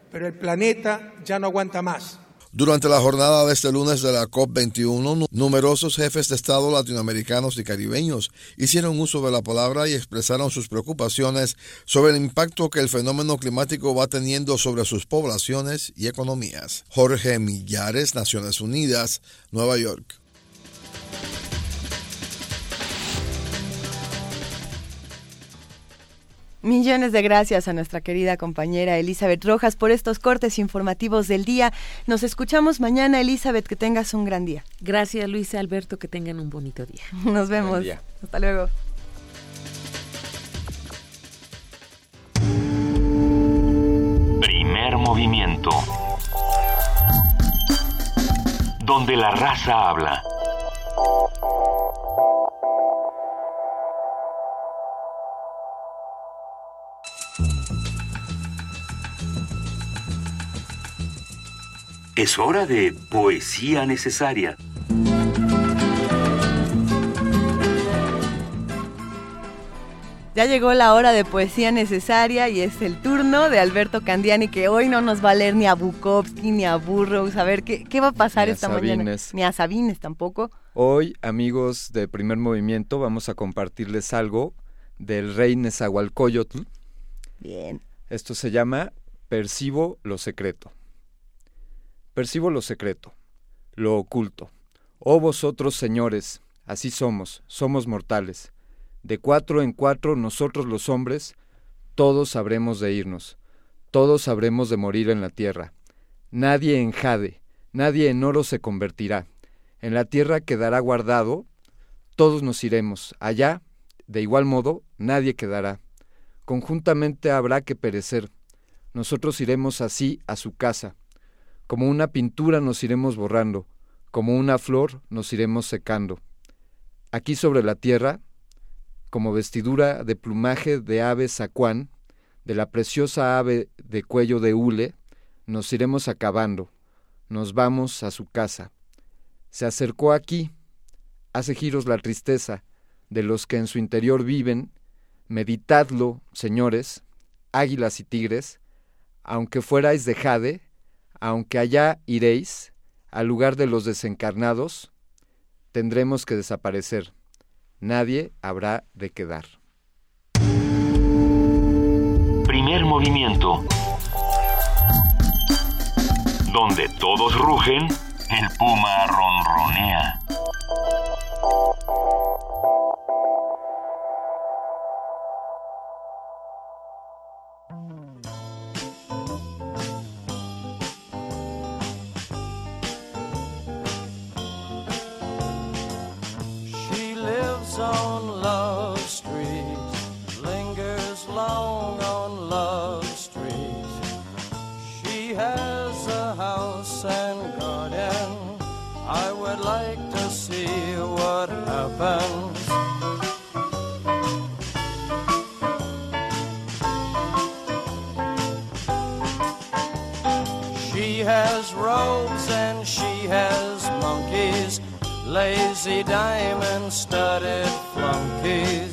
pero el planeta ya no aguanta más. Durante la jornada de este lunes de la COP21, numerosos jefes de Estado latinoamericanos y caribeños hicieron uso de la palabra y expresaron sus preocupaciones sobre el impacto que el fenómeno climático va teniendo sobre sus poblaciones y economías. Jorge Millares, Naciones Unidas, Nueva York. Millones de gracias a nuestra querida compañera Elizabeth Rojas por estos cortes informativos del día. Nos escuchamos mañana, Elizabeth, que tengas un gran día. Gracias, Luisa Alberto, que tengan un bonito día. *laughs* Nos vemos. Hasta luego. Primer movimiento. Donde la raza habla. Es hora de poesía necesaria. Ya llegó la hora de poesía necesaria y es el turno de Alberto Candiani, que hoy no nos va a leer ni a Bukowski ni a Burroughs. A ver qué, qué va a pasar Ni a esta mañana. Sabines. Ni a Sabines tampoco. Hoy, amigos de Primer Movimiento, vamos a compartirles algo del rey Nezahualcóyotl. Bien. Esto se llama Percibo lo secreto. Percibo lo secreto, lo oculto. Oh vosotros, señores, así somos, somos mortales. De cuatro en cuatro nosotros los hombres, todos habremos de irnos, todos habremos de morir en la tierra. Nadie en jade, nadie en oro se convertirá. En la tierra quedará guardado, todos nos iremos. Allá, de igual modo, nadie quedará. Conjuntamente habrá que perecer. Nosotros iremos así a su casa. Como una pintura nos iremos borrando, como una flor nos iremos secando. Aquí sobre la tierra, como vestidura de plumaje de ave sacuán, de la preciosa ave de cuello de hule, nos iremos acabando, nos vamos a su casa. Se acercó aquí, hace giros la tristeza de los que en su interior viven, meditadlo, señores, águilas y tigres, aunque fuerais de jade, aunque allá iréis, al lugar de los desencarnados, tendremos que desaparecer. Nadie habrá de quedar. Primer movimiento. Donde todos rugen, el puma ronronea. Has robes and she has monkeys, lazy diamond studded flunkies.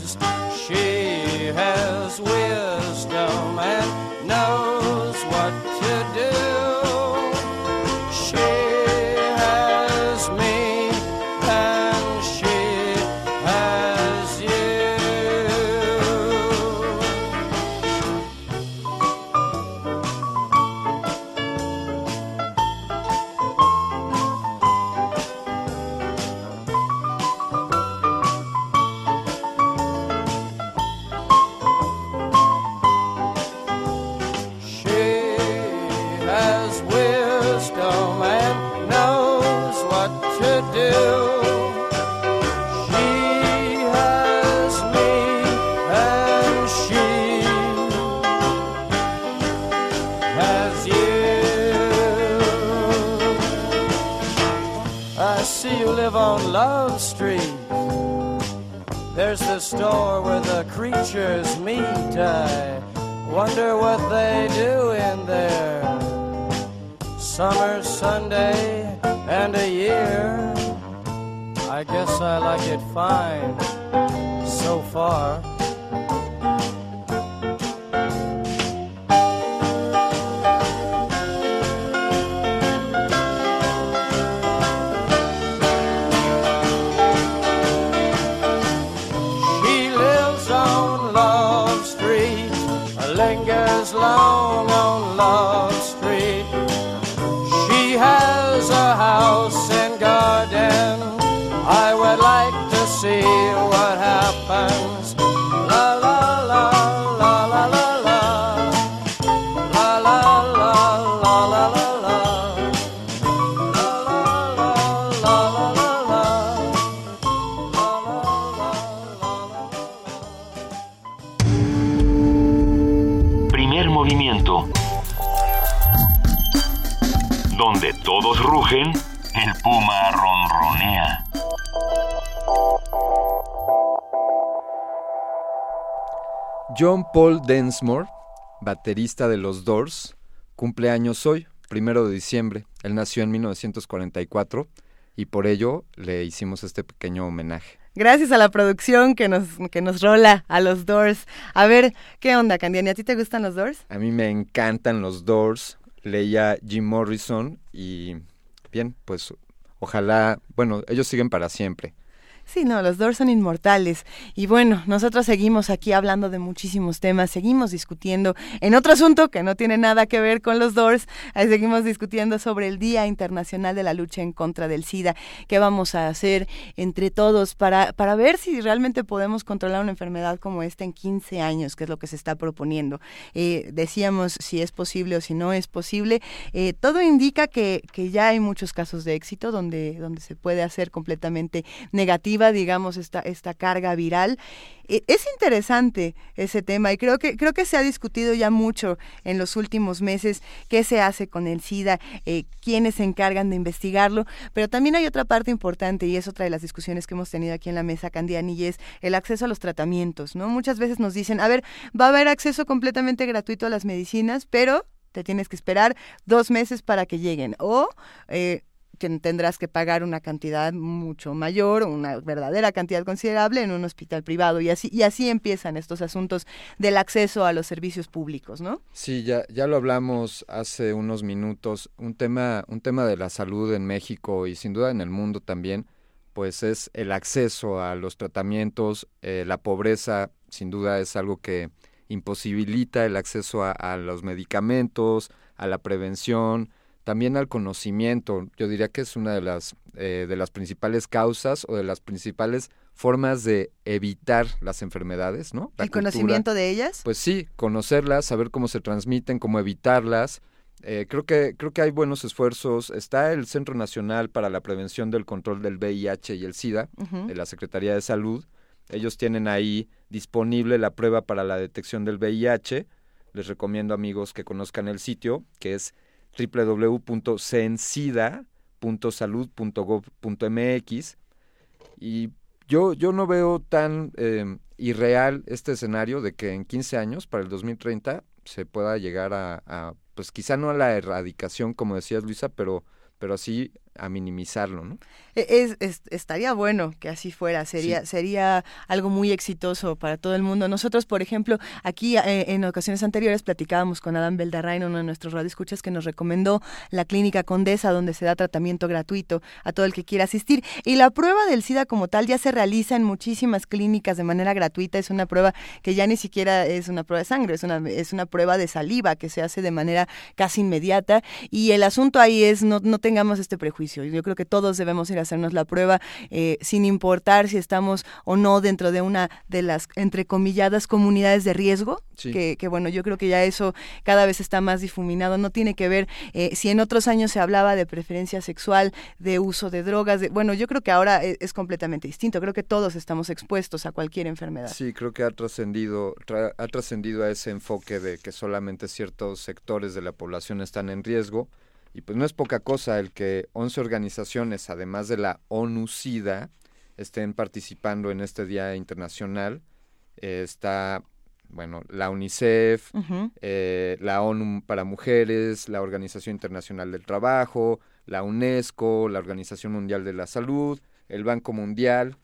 Paul Densmore, baterista de los Doors, cumple años hoy, primero de diciembre. Él nació en 1944 y por ello le hicimos este pequeño homenaje. Gracias a la producción que nos, que nos rola a los Doors. A ver, ¿qué onda, Candiani? ¿A ti te gustan los Doors? A mí me encantan los Doors. Leía Jim Morrison y bien, pues ojalá, bueno, ellos siguen para siempre. Sí, no, los Doors son inmortales. Y bueno, nosotros seguimos aquí hablando de muchísimos temas, seguimos discutiendo en otro asunto que no tiene nada que ver con los Doors, seguimos discutiendo sobre el Día Internacional de la Lucha en contra del SIDA, qué vamos a hacer entre todos para, para ver si realmente podemos controlar una enfermedad como esta en 15 años, que es lo que se está proponiendo. Eh, decíamos si es posible o si no es posible. Eh, todo indica que, que ya hay muchos casos de éxito donde, donde se puede hacer completamente negativo digamos, esta, esta carga viral. E, es interesante ese tema y creo que, creo que se ha discutido ya mucho en los últimos meses qué se hace con el SIDA, eh, quiénes se encargan de investigarlo, pero también hay otra parte importante y es otra de las discusiones que hemos tenido aquí en la mesa, Candiani, y es el acceso a los tratamientos, ¿no? Muchas veces nos dicen, a ver, va a haber acceso completamente gratuito a las medicinas, pero te tienes que esperar dos meses para que lleguen. O eh, tendrás que pagar una cantidad mucho mayor, una verdadera cantidad considerable en un hospital privado. Y así y así empiezan estos asuntos del acceso a los servicios públicos, ¿no? Sí, ya ya lo hablamos hace unos minutos, un tema un tema de la salud en México y sin duda en el mundo también, pues es el acceso a los tratamientos, eh, la pobreza sin duda es algo que imposibilita el acceso a los medicamentos, a la prevención, también al conocimiento. Yo diría que es una de las, eh, de las principales causas o de las principales formas de evitar las enfermedades, ¿no? ¿El conocimiento de ellas? Pues sí, conocerlas, saber cómo se transmiten, cómo evitarlas. Eh, creo, que, creo que hay buenos esfuerzos. Está el Centro Nacional para la Prevención del Control del VIH y el SIDA, de la Secretaría de Salud. Ellos tienen ahí disponible la prueba para la detección del VIH. Les recomiendo, amigos, que conozcan el sitio, que es www.censida.salud.gov.mx y yo, yo no veo tan eh, irreal este escenario de que en 15 años, para el 2030, se pueda llegar a, a, pues quizá no a la erradicación, como decías Luisa, pero, pero así a minimizarlo, ¿no? E, es, estaría bueno que así fuera, sería, sería algo muy exitoso para todo el mundo. Nosotros, por ejemplo, aquí eh, en ocasiones anteriores platicábamos con Adam Beldarrain, uno de nuestros radioescuchas, que nos recomendó la clínica Condesa, donde se da tratamiento gratuito a todo el que quiera asistir. Y la prueba del SIDA como tal ya se realiza en muchísimas clínicas de manera gratuita. Es una prueba que ya ni siquiera es una prueba de sangre, es una, es una prueba de saliva que se hace de manera casi inmediata. Y el asunto ahí es no, no tengamos este prejuicio yo creo que todos debemos ir a hacernos la prueba eh, sin importar si estamos o no dentro de una de las entrecomilladas comunidades de riesgo, que, bueno, yo creo que ya eso cada vez está más difuminado. No tiene que ver eh, si en otros años se hablaba de preferencia sexual, de uso de drogas, de, bueno, yo creo que ahora es, es completamente distinto. Creo que todos estamos expuestos a cualquier enfermedad. Sí, creo que ha trascendido ha trascendido a ese enfoque de que solamente ciertos sectores de la población están en riesgo y pues no es poca cosa el que 11 organizaciones, además de la ONU-SIDA, estén participando en este Día Internacional. Eh, está, bueno, la UNICEF, eh, la ONU para Mujeres, la Organización Internacional del Trabajo, la UNESCO, la Organización Mundial de la Salud, el Banco Mundial.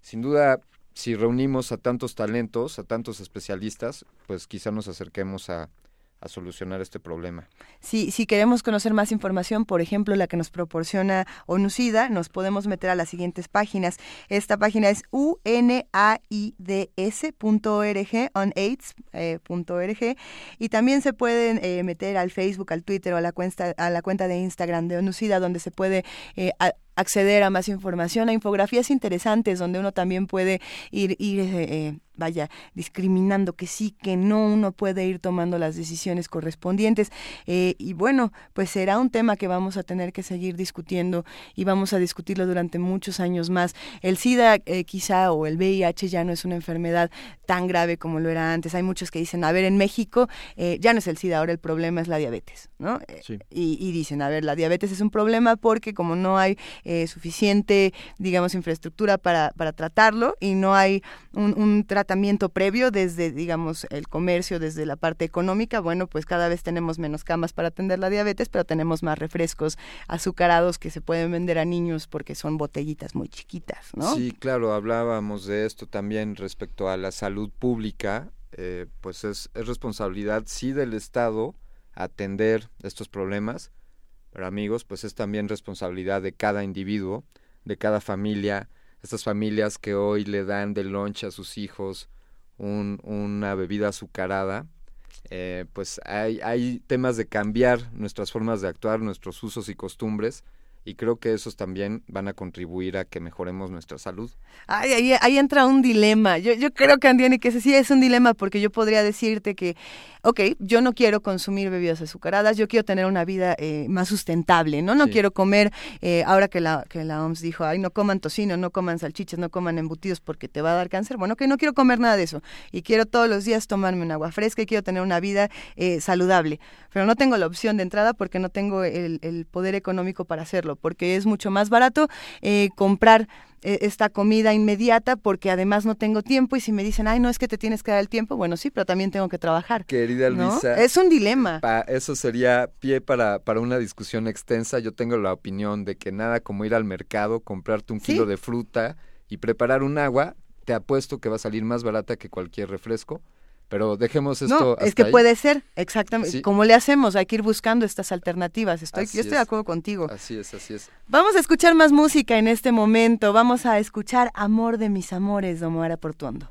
Sin duda, si reunimos a tantos talentos, a tantos especialistas, pues quizá nos acerquemos a, a solucionar este problema. Si, si queremos conocer más información, por ejemplo, la que nos proporciona ONUCIDA, nos podemos meter a las siguientes páginas. Esta página es unaids.org, eh, y también se pueden eh, meter al Facebook, al Twitter o a la cuenta, a la cuenta de Instagram de ONUCIDA, donde se puede eh, acceder a más información, a infografías interesantes donde uno también puede ir, ir eh, vaya, discriminando que sí, que no, uno puede ir tomando las decisiones correspondientes. Eh, y bueno, pues será un tema que vamos a tener que seguir discutiendo y vamos a discutirlo durante muchos años más. El SIDA eh, quizá o el VIH ya no es una enfermedad tan grave como lo era antes. Hay muchos que dicen, a ver, en México eh, ya no es el SIDA, ahora el problema es la diabetes, ¿no? Y, y, dicen, a ver, la diabetes es un problema porque como no hay suficiente, digamos, infraestructura para, para tratarlo y no hay un, un tratamiento previo desde, digamos, el comercio, desde la parte económica, bueno, pues cada vez tenemos menos camas para atender la diabetes, pero tenemos más refrescos azucarados que se pueden vender a niños porque son botellitas muy chiquitas, ¿no? Sí, claro, hablábamos de esto también respecto a la salud pública, eh, pues es, es responsabilidad, sí, del Estado atender estos problemas, pero amigos, pues es también responsabilidad de cada individuo, de cada familia, estas familias que hoy le dan de lunch a sus hijos un, una bebida azucarada, eh, pues hay, hay temas de cambiar nuestras formas de actuar, nuestros usos y costumbres, y creo que esos también van a contribuir a que mejoremos nuestra salud. Ay, ahí, ahí entra un dilema. Yo, yo creo, Andiani, que ese sí es un dilema porque yo podría decirte que ok, yo no quiero consumir bebidas azucaradas, yo quiero tener una vida eh, más sustentable, ¿no? No quiero comer, eh, ahora que la, que la OMS dijo, ay, no coman tocino, no coman salchichas, no coman embutidos porque te va a dar cáncer. Bueno, que no quiero comer nada de eso y quiero todos los días tomarme un agua fresca y quiero tener una vida eh, saludable, pero no tengo la opción de entrada porque no tengo el, el poder económico para hacerlo, porque es mucho más barato comprar e, esta comida inmediata porque además no tengo tiempo y si me dicen, ay, no es que te tienes que dar el tiempo, bueno, sí, pero también tengo que trabajar. Querida Luisa. Es un dilema. eso sería pie para, para una discusión extensa. Yo tengo la opinión de que nada como ir al mercado, comprarte un kilo de fruta y preparar un agua, te apuesto que va a salir más barata que cualquier refresco pero dejemos esto. No, es que puede ser, exactamente. ¿Cómo le hacemos? Hay que ir buscando estas alternativas. Estoy, yo estoy de acuerdo contigo. Así es, así es. Vamos a escuchar más música en este momento. Vamos a escuchar Amor de mis amores, Domoara Portuondo.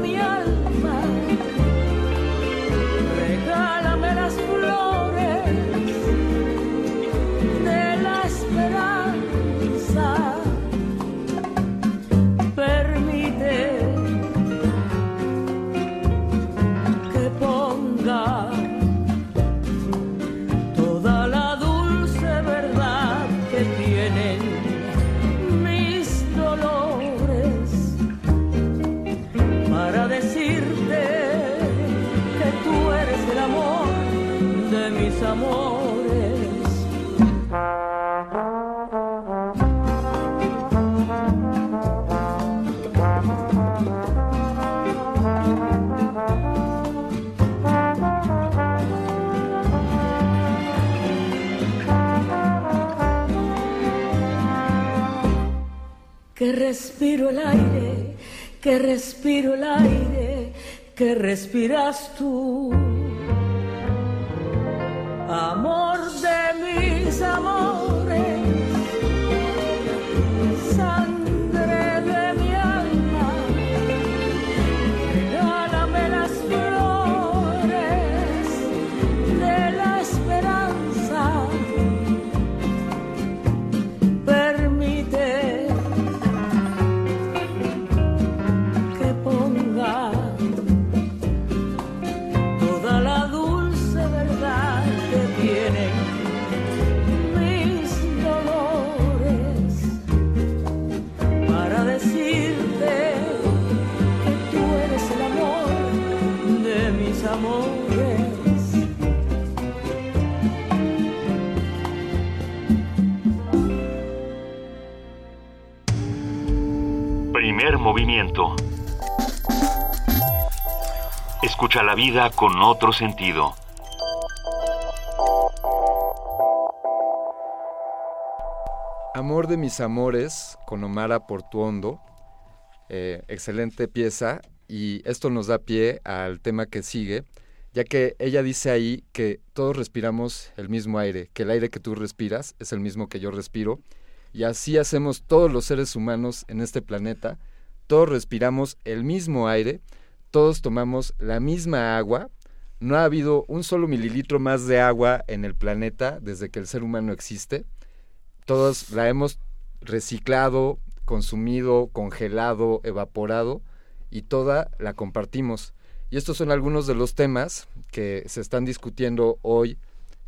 cambiar. Que respiro el aire, que respiro el aire, que respiras tú. Escucha la vida con otro sentido. Amor de mis amores con Omara Portuondo. Eh, excelente pieza y esto nos da pie al tema que sigue, ya que ella dice ahí que todos respiramos el mismo aire, que el aire que tú respiras es el mismo que yo respiro y así hacemos todos los seres humanos en este planeta. Todos respiramos el mismo aire, todos tomamos la misma agua. No ha habido un solo mililitro más de agua en el planeta desde que el ser humano existe. Todos la hemos reciclado, consumido, congelado, evaporado y toda la compartimos. Y estos son algunos de los temas que se están discutiendo hoy,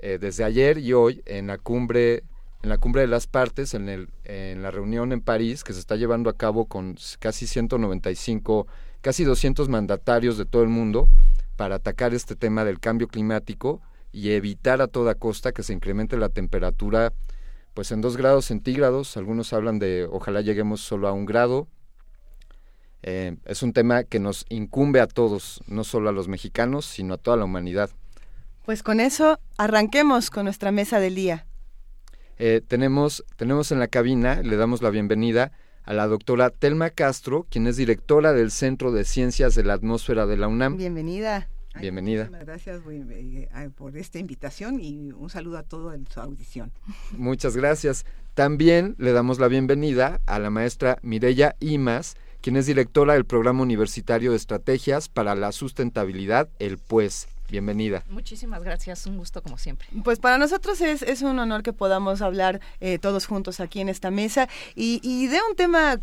eh, desde ayer y hoy, en la cumbre en la cumbre de las partes, en, el, en la reunión en París, que se está llevando a cabo con casi 195, casi 200 mandatarios de todo el mundo para atacar este tema del cambio climático y evitar a toda costa que se incremente la temperatura pues en dos grados centígrados, algunos hablan de ojalá lleguemos solo a un grado. Eh, es un tema que nos incumbe a todos, no solo a los mexicanos, sino a toda la humanidad. Pues con eso arranquemos con nuestra mesa del día. Eh, tenemos, tenemos en la cabina, le damos la bienvenida a la doctora Telma Castro, quien es directora del Centro de Ciencias de la Atmósfera de la UNAM. Bienvenida. Bienvenida. Muchas gracias eh, por esta invitación y un saludo a todo en su audición. *laughs* Muchas gracias. También le damos la bienvenida a la maestra Mireya Imas, quien es directora del Programa Universitario de Estrategias para la Sustentabilidad, el PUES. Bienvenida. Muchísimas gracias, un gusto como siempre. Pues para nosotros es, es un honor que podamos hablar eh, todos juntos aquí en esta mesa y, y de un tema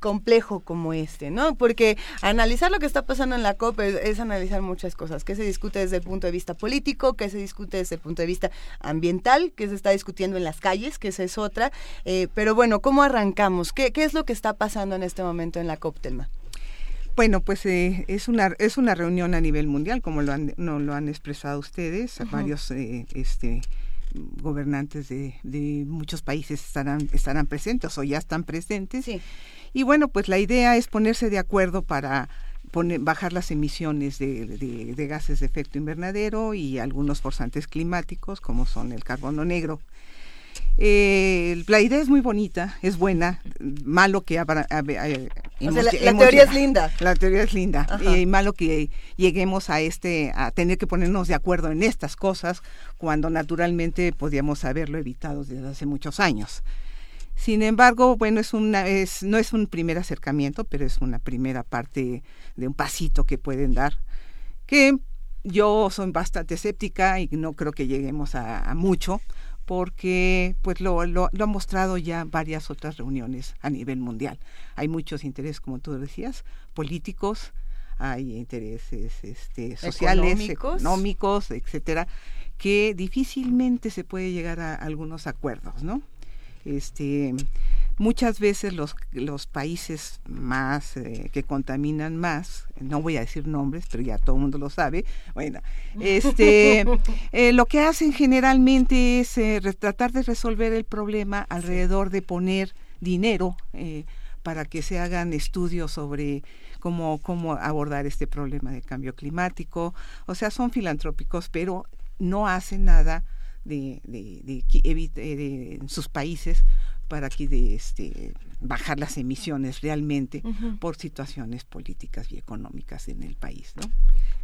complejo como este, ¿no? Porque analizar lo que está pasando en la COP es, analizar muchas cosas, que se discute desde el punto de vista político, que se discute desde el punto de vista ambiental, que se está discutiendo en las calles, que esa es otra. Eh, pero bueno, ¿cómo arrancamos? ¿Qué, ¿Qué es lo que está pasando en este momento en la COP, Telma? Bueno, pues eh, es una es una reunión a nivel mundial, como lo han, no, lo han expresado ustedes, varios eh, este gobernantes de, de, muchos países estarán estarán presentes o ya están presentes. Y bueno, pues la idea es ponerse de acuerdo para poner, bajar las emisiones de, de, de, gases de efecto invernadero y algunos forzantes climáticos, como son el carbono negro. Eh, la idea es muy bonita, es buena, malo que habrá, eh, o sea, la, la, teoría es linda. La teoría es linda. Y malo que lleguemos a este, a tener que ponernos de acuerdo en estas cosas, cuando naturalmente podíamos haberlo evitado desde hace muchos años. Sin embargo, bueno, es una, es, no es un primer acercamiento, pero es una primera parte de un pasito que pueden dar, que yo soy bastante escéptica y no creo que lleguemos a, a mucho, porque pues lo, lo, lo han mostrado ya varias otras reuniones a nivel mundial. Hay muchos intereses, como tú decías, políticos, hay intereses este, sociales, económicos. económicos, etcétera, que difícilmente se puede llegar a algunos acuerdos, ¿no? Este, muchas veces los, los países más eh, que contaminan más, no voy a decir nombres, pero ya todo el mundo lo sabe, bueno, este, *laughs* eh, lo que hacen generalmente es eh, tratar de resolver el problema alrededor de poner dinero para que se hagan estudios sobre cómo, cómo abordar este problema de cambio climático. O sea, son filantrópicos, pero no hacen nada de, de, de, de, de en sus países para aquí de este bajar las emisiones realmente uh -huh. por situaciones políticas y económicas en el país, ¿no?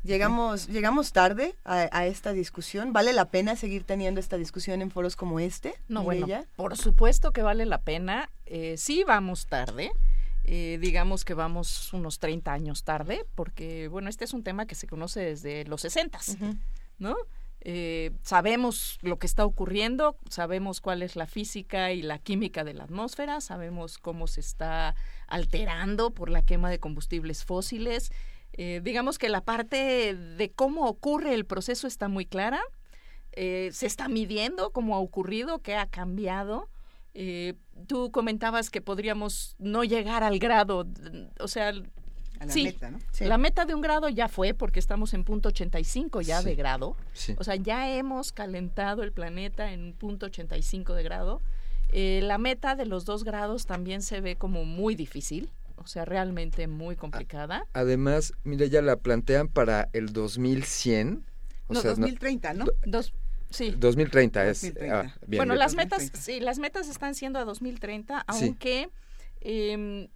Llegamos, llegamos tarde a, a, esta discusión. ¿Vale la pena seguir teniendo esta discusión en foros como este? No, bueno, ella? por supuesto que vale la pena. Eh, sí vamos tarde. Eh, digamos que vamos unos 30 años tarde, porque, bueno, este es un tema que se conoce desde los 60, uh -huh. ¿no? Eh, sabemos lo que está ocurriendo, sabemos cuál es la física y la química de la atmósfera, sabemos cómo se está alterando por la quema de combustibles fósiles. Eh, digamos que la parte de cómo ocurre el proceso está muy clara, eh, se está midiendo cómo ha ocurrido, qué ha cambiado. tú comentabas que podríamos no llegar al grado, o sea, a la sí, meta, ¿no? La meta de un grado ya fue porque estamos en punto 85 ya Sí. de grado. Sí. O sea, ya hemos calentado el planeta en punto 85 de grado. Eh, la meta de los dos grados también se ve como muy difícil, o sea, realmente muy complicada. Además, mire, ya la plantean para el 2100. O no, sea, 2030, ¿no? Dos, sí. 2030 es. 2030. ah, bien, bueno, bien. las metas, sí, las metas están siendo a 2030, Sí. aunque em,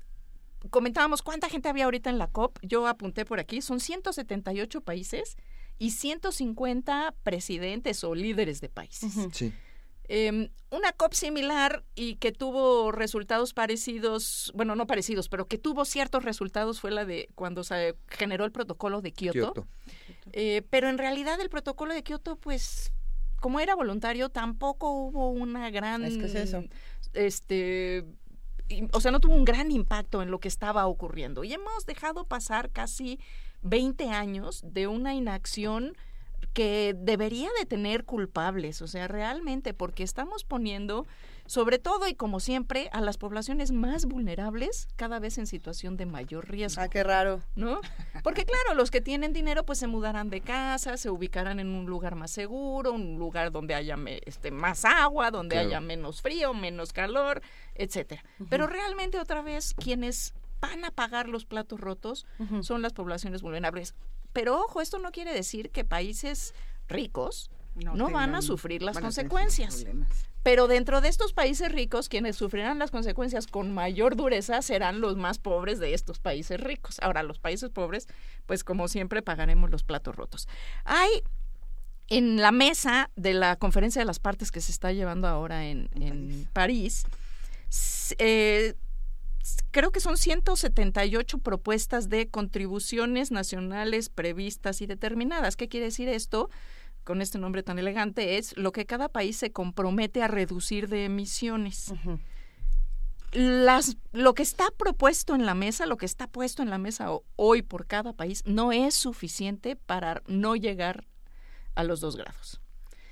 comentábamos cuánta gente había ahorita en la COP. Yo apunté por aquí, son 178 países y 150 presidentes o líderes de países. Sí. Eh, una COP similar y que tuvo resultados parecidos, bueno, no parecidos, pero que tuvo ciertos resultados fue la de cuando se generó el protocolo de Kioto. Kioto. Eh, pero en realidad el protocolo de Kioto, pues, como era voluntario, tampoco hubo una gran... Es que es eso. Este... O sea, no tuvo un gran impacto en lo que estaba ocurriendo. Y hemos dejado pasar casi 20 años de una inacción que debería de tener culpables, o sea, realmente, porque estamos poniendo, sobre todo y como siempre, a las poblaciones más vulnerables cada vez en situación de mayor riesgo. Ah, qué raro. ¿No? Porque claro, los que tienen dinero pues se mudarán de casa, se ubicarán en un lugar más seguro, un lugar donde haya me- este, más agua, donde Claro. haya menos frío, menos calor, etcétera. Pero realmente otra vez quienes van a pagar los platos rotos son las poblaciones vulnerables. Pero ojo, esto no quiere decir que países ricos no, No van a sufrir las consecuencias. Pero dentro de estos países ricos, quienes sufrirán las consecuencias con mayor dureza serán los más pobres de estos países ricos. Ahora, los países pobres, pues como siempre, pagaremos los platos rotos. Hay en la mesa de la conferencia de las partes que se está llevando ahora en, en París, eh, creo que son 178 propuestas de contribuciones nacionales previstas y determinadas. ¿Qué quiere decir esto? Con este nombre tan elegante, es lo que cada país se compromete a reducir de emisiones. Las, lo que está propuesto en la mesa, lo que está puesto en la mesa ho- hoy por cada país, no es suficiente para no llegar a los dos grados.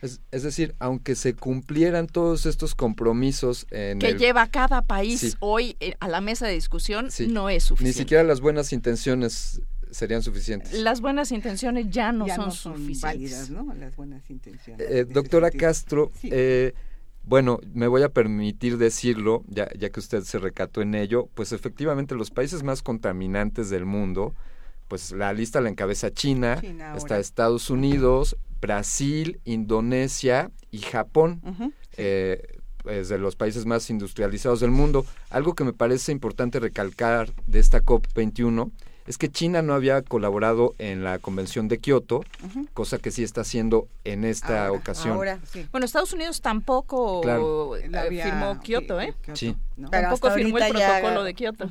Es, es decir, aunque se cumplieran todos estos compromisos en que el- lleva cada país Sí. hoy eh, a la mesa de discusión Sí. no es ni suficiente. siquiera las buenas intenciones serían suficientes. Las buenas intenciones ya no ya son no son suficientes. válidas, ¿no? Las buenas intenciones. Eh, doctora. Castro, Sí. eh, bueno, me voy a permitir decirlo, ya, ya que usted se recató en ello, pues efectivamente los países más contaminantes del mundo, pues la lista la encabeza China, está Estados Unidos, Brasil, Indonesia y Japón. Eh, es de los países más industrializados del mundo. Algo que me parece importante recalcar de esta COP21 es que China no había colaborado en la Convención de Kioto, cosa que sí está haciendo en esta ocasión. Bueno, Estados Unidos tampoco Claro. eh, había- firmó Kioto, ¿eh? Sí. ¿no? Pero tampoco firmó el ya- protocolo de Kioto.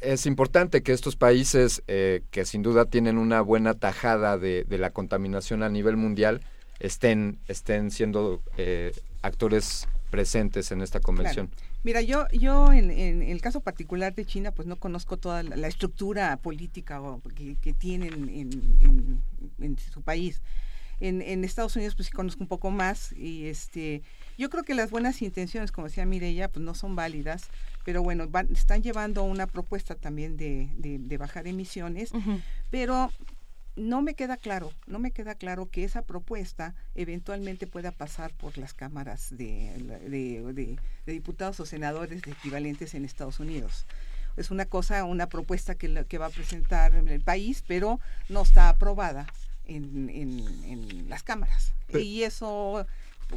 Es importante que estos países, eh, que sin duda tienen una buena tajada de, de la contaminación a nivel mundial, estén, estén siendo eh, actores presentes en esta convención. Claro. Mira, yo, yo en, en el caso particular de China, pues no conozco toda la, la estructura política que, que tienen en, en- en su país. En, en Estados Unidos, pues sí conozco un poco más y este, yo creo que las buenas intenciones, como decía Mireya, pues no son válidas, pero bueno, van- están llevando una propuesta también de, de- de bajar emisiones, pero no me queda claro, no me queda claro que esa propuesta eventualmente pueda pasar por las cámaras de, de- de- de diputados o senadores de equivalentes en Estados Unidos. Es una cosa, una propuesta que, que va a presentar el país, pero no está aprobada en, en- en las cámaras. y eso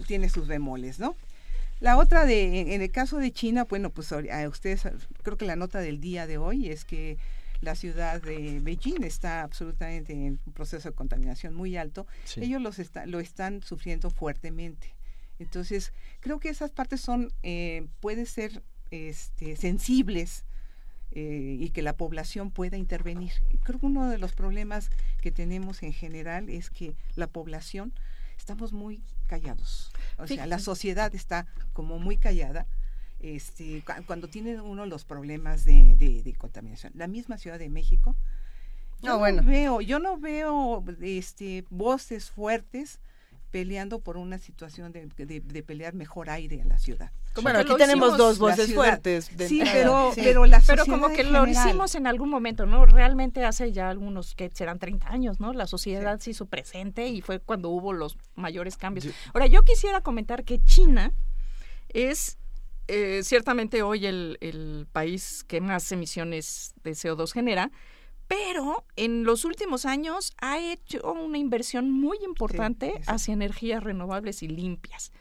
tiene sus bemoles, ¿no? La otra de, en- el caso de China, bueno, pues a ustedes, creo que la nota del día de hoy es que la ciudad de Beijing está absolutamente en un proceso de contaminación muy alto. Sí. Ellos los está- lo están sufriendo fuertemente. Entonces, creo que esas partes son, eh, pueden ser este, sensibles eh, y que la población pueda intervenir. Creo que uno de los problemas que tenemos en general es que la población estamos muy callados. O sea, la sociedad está como muy callada este, cu- cuando tiene uno los problemas de, de- de contaminación. La misma Ciudad de México. Yo no bueno. veo, yo no veo este, voces fuertes peleando por una situación de, de, de pelear mejor aire en la ciudad. bueno, aquí tenemos dos voces fuertes. Sí, pero, pero la Pero como que lo hicimos en algún momento, ¿no? Realmente hace ya algunos, que serán 30 años, ¿no? La sociedad se hizo presente y fue cuando hubo los mayores cambios. Ahora, yo quisiera comentar que China es eh, ciertamente hoy el, el país que más emisiones de CO2 genera, pero en los últimos años ha hecho una inversión muy importante hacia energías renovables y limpias.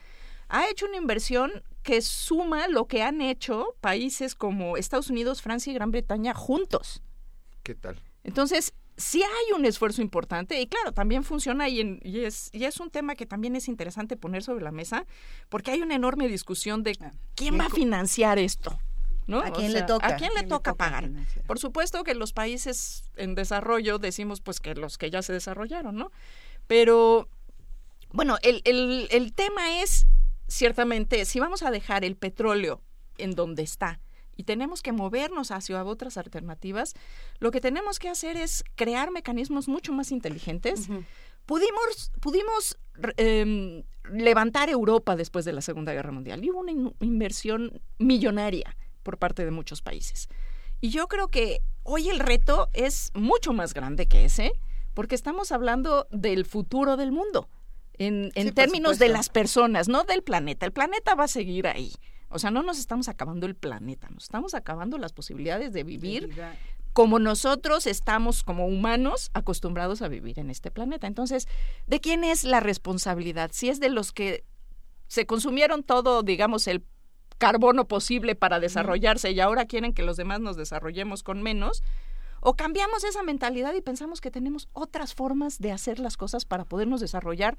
Ha hecho una inversión que suma lo que han hecho países como Estados Unidos, Francia y Gran Bretaña juntos. ¿Qué tal? Entonces, sí hay un esfuerzo importante y claro, también funciona y, y, es, y es un tema que también es interesante poner sobre la mesa porque hay una enorme discusión de ah, quién va a financiar esto. ¿no? ¿A quién le toca? ¿A quién le toca pagar? Por supuesto que los países en desarrollo decimos pues que los que ya se desarrollaron, ¿no? Pero, bueno, el, el, el tema es, ciertamente, si vamos a dejar el petróleo en donde está y tenemos que movernos hacia otras alternativas, lo que tenemos que hacer es crear mecanismos mucho más inteligentes. Pudimos, pudimos eh, levantar Europa después de la Segunda Guerra Mundial y hubo una in inversión millonaria por parte de muchos países. Y yo creo que hoy el reto es mucho más grande que ese, porque estamos hablando del futuro del mundo, en, en sí, términos de las personas, no del planeta. El planeta va a seguir ahí. O sea, no nos estamos acabando el planeta, nos estamos acabando las posibilidades de vivir como nosotros estamos como humanos acostumbrados a vivir en este planeta. Entonces, ¿de quién es la responsabilidad? Si es de los que se consumieron todo, digamos, el carbono posible para desarrollarse y ahora quieren que los demás nos desarrollemos con menos, o cambiamos esa mentalidad y pensamos que tenemos otras formas de hacer las cosas para podernos desarrollar,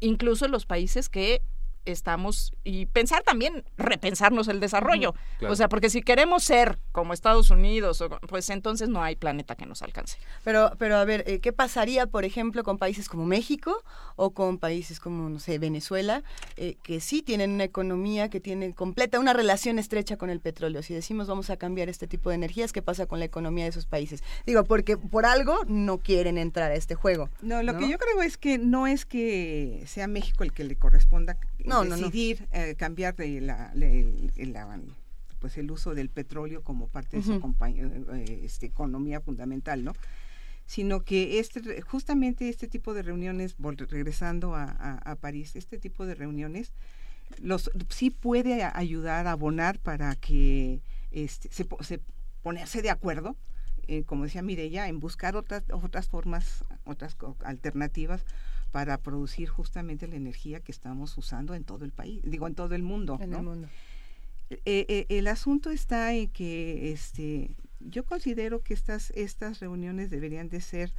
incluso en los países que estamos y pensar también repensarnos el desarrollo. Claro. O sea, porque si queremos ser como Estados Unidos, pues entonces no hay planeta que nos alcance. Pero, pero a ver, ¿qué pasaría, por ejemplo, con países como México o con países como, no sé, Venezuela, eh, que sí tienen una economía que tiene completa, una relación estrecha con el petróleo? Si decimos vamos a cambiar este tipo de energías, ¿qué pasa con la economía de esos países? Digo, porque por algo no quieren entrar a este juego. No, lo ¿no? que yo creo es que no es que sea México el que le corresponda no, decidir no, no. Eh, cambiar de la, pues el uso del petróleo como parte de su uh -huh. eh, este, economía fundamental, ¿no? Sino que este, justamente este tipo de reuniones, regresando a, a, a París, este tipo de reuniones los sí puede ayudar a abonar para que este, se, se ponerse de acuerdo, eh, como decía Mireya, en buscar otras otras formas, otras alternativas para producir justamente la energía que estamos usando en todo el país, digo en todo el mundo. En ¿no? el mundo. Eh, eh, el asunto está en que este, yo considero que estas, estas reuniones deberían de ser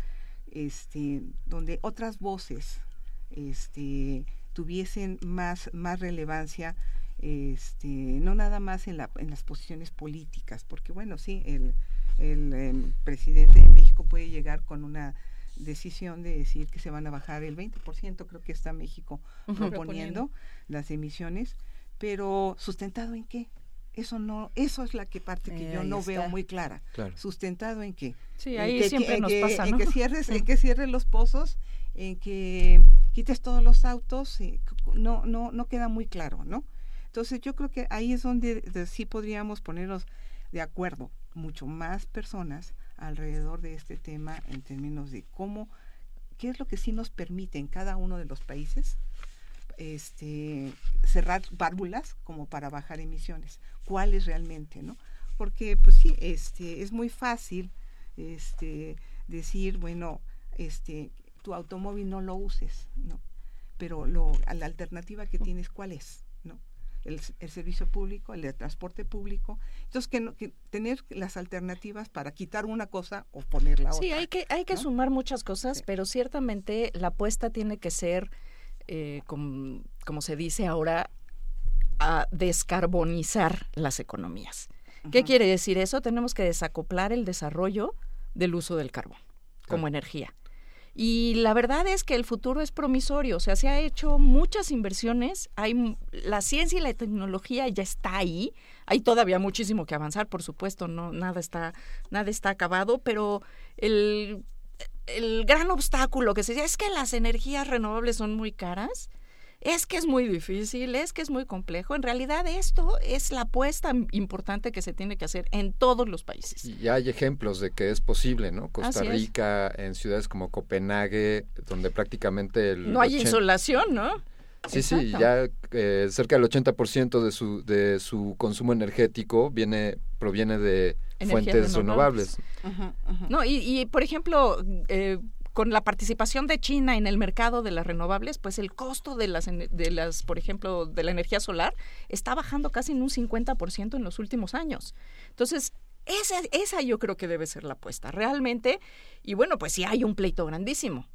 este, donde otras voces este, tuviesen más, más relevancia, este, no nada más en, la, en las posiciones políticas, porque bueno, sí, el, el, el presidente de México puede llegar con una decisión de decir que se van a bajar el 20%, creo que está México uh -huh. proponiendo las emisiones, pero sustentado en qué? Eso no, eso es la que parte que eh, yo no está. veo muy clara. Claro. Sustentado en qué? Sí, ahí en que, siempre en nos que, pasa, en que cierres, en que cierres los pozos, en que quites todos los autos, no, no, no queda muy claro, ¿no? Entonces yo creo que ahí es donde de, sí podríamos ponernos de acuerdo, mucho más personas alrededor de este tema en términos de cómo, qué es lo que sí nos permite en cada uno de los países este, cerrar válvulas como para bajar emisiones. ¿Cuáles realmente, no? Porque, pues sí, este, es muy fácil este, decir, bueno, este, tu automóvil no lo uses, ¿no? Pero lo, la alternativa que tienes, ¿cuál es? El, el, servicio público, el de transporte público. Entonces, que, no, que, tener las alternativas para quitar una cosa o poner la sí, otra. Sí, hay que, hay que ¿no? sumar muchas cosas, sí. pero ciertamente la apuesta tiene que ser, eh, como, como, se dice ahora, a descarbonizar las economías. Uh -huh. ¿Qué quiere decir eso? Tenemos que desacoplar el desarrollo del uso del carbón como energía. Y la verdad es que el futuro es promisorio, o sea, se ha hecho muchas inversiones, hay la ciencia y la tecnología ya está ahí, hay todavía muchísimo que avanzar, por supuesto, no nada está nada está acabado, pero el el gran obstáculo que se dice es que las energías renovables son muy caras es que es muy difícil, es que es muy complejo. En realidad esto es la apuesta importante que se tiene que hacer en todos los países. Y hay ejemplos de que es posible, ¿no? Costa Rica, en ciudades como Copenhague, donde prácticamente... El no hay insolación, ¿no? Sí, sí, ya eh, cerca del 80% de su, de su consumo energético viene proviene de fuentes renovables. No, y, y, por ejemplo, eh, con la participación de China en el mercado de las renovables, pues el costo de las, de las por ejemplo, de la energía solar está bajando casi en un 50% en los últimos años. Entonces, esa, esa yo creo que debe ser la apuesta, realmente. Y bueno, pues sí hay un pleito grandísimo,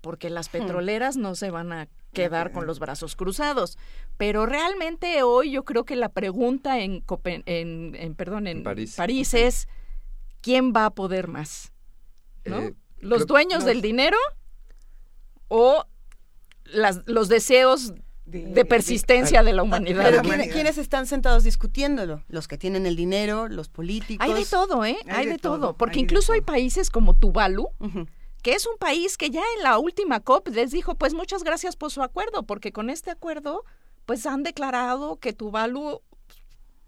porque las hmm. petroleras no se van a quedar con los brazos cruzados. Pero realmente hoy yo creo que la pregunta en, en, perdón, en París. es, ¿quién va a poder más? ¿No? Eh, ¿Los dueños del dinero o las, los deseos de, persistencia de, la humanidad. Pero ¿quiénes, están sentados discutiéndolo? Los que tienen el dinero, los políticos. Hay de todo, ¿eh? Hay, de, todo. Porque incluso hay países como Tuvalu, que es un país que ya en la última COP les dijo, pues muchas gracias por su acuerdo, porque con este acuerdo, pues han declarado que Tuvalu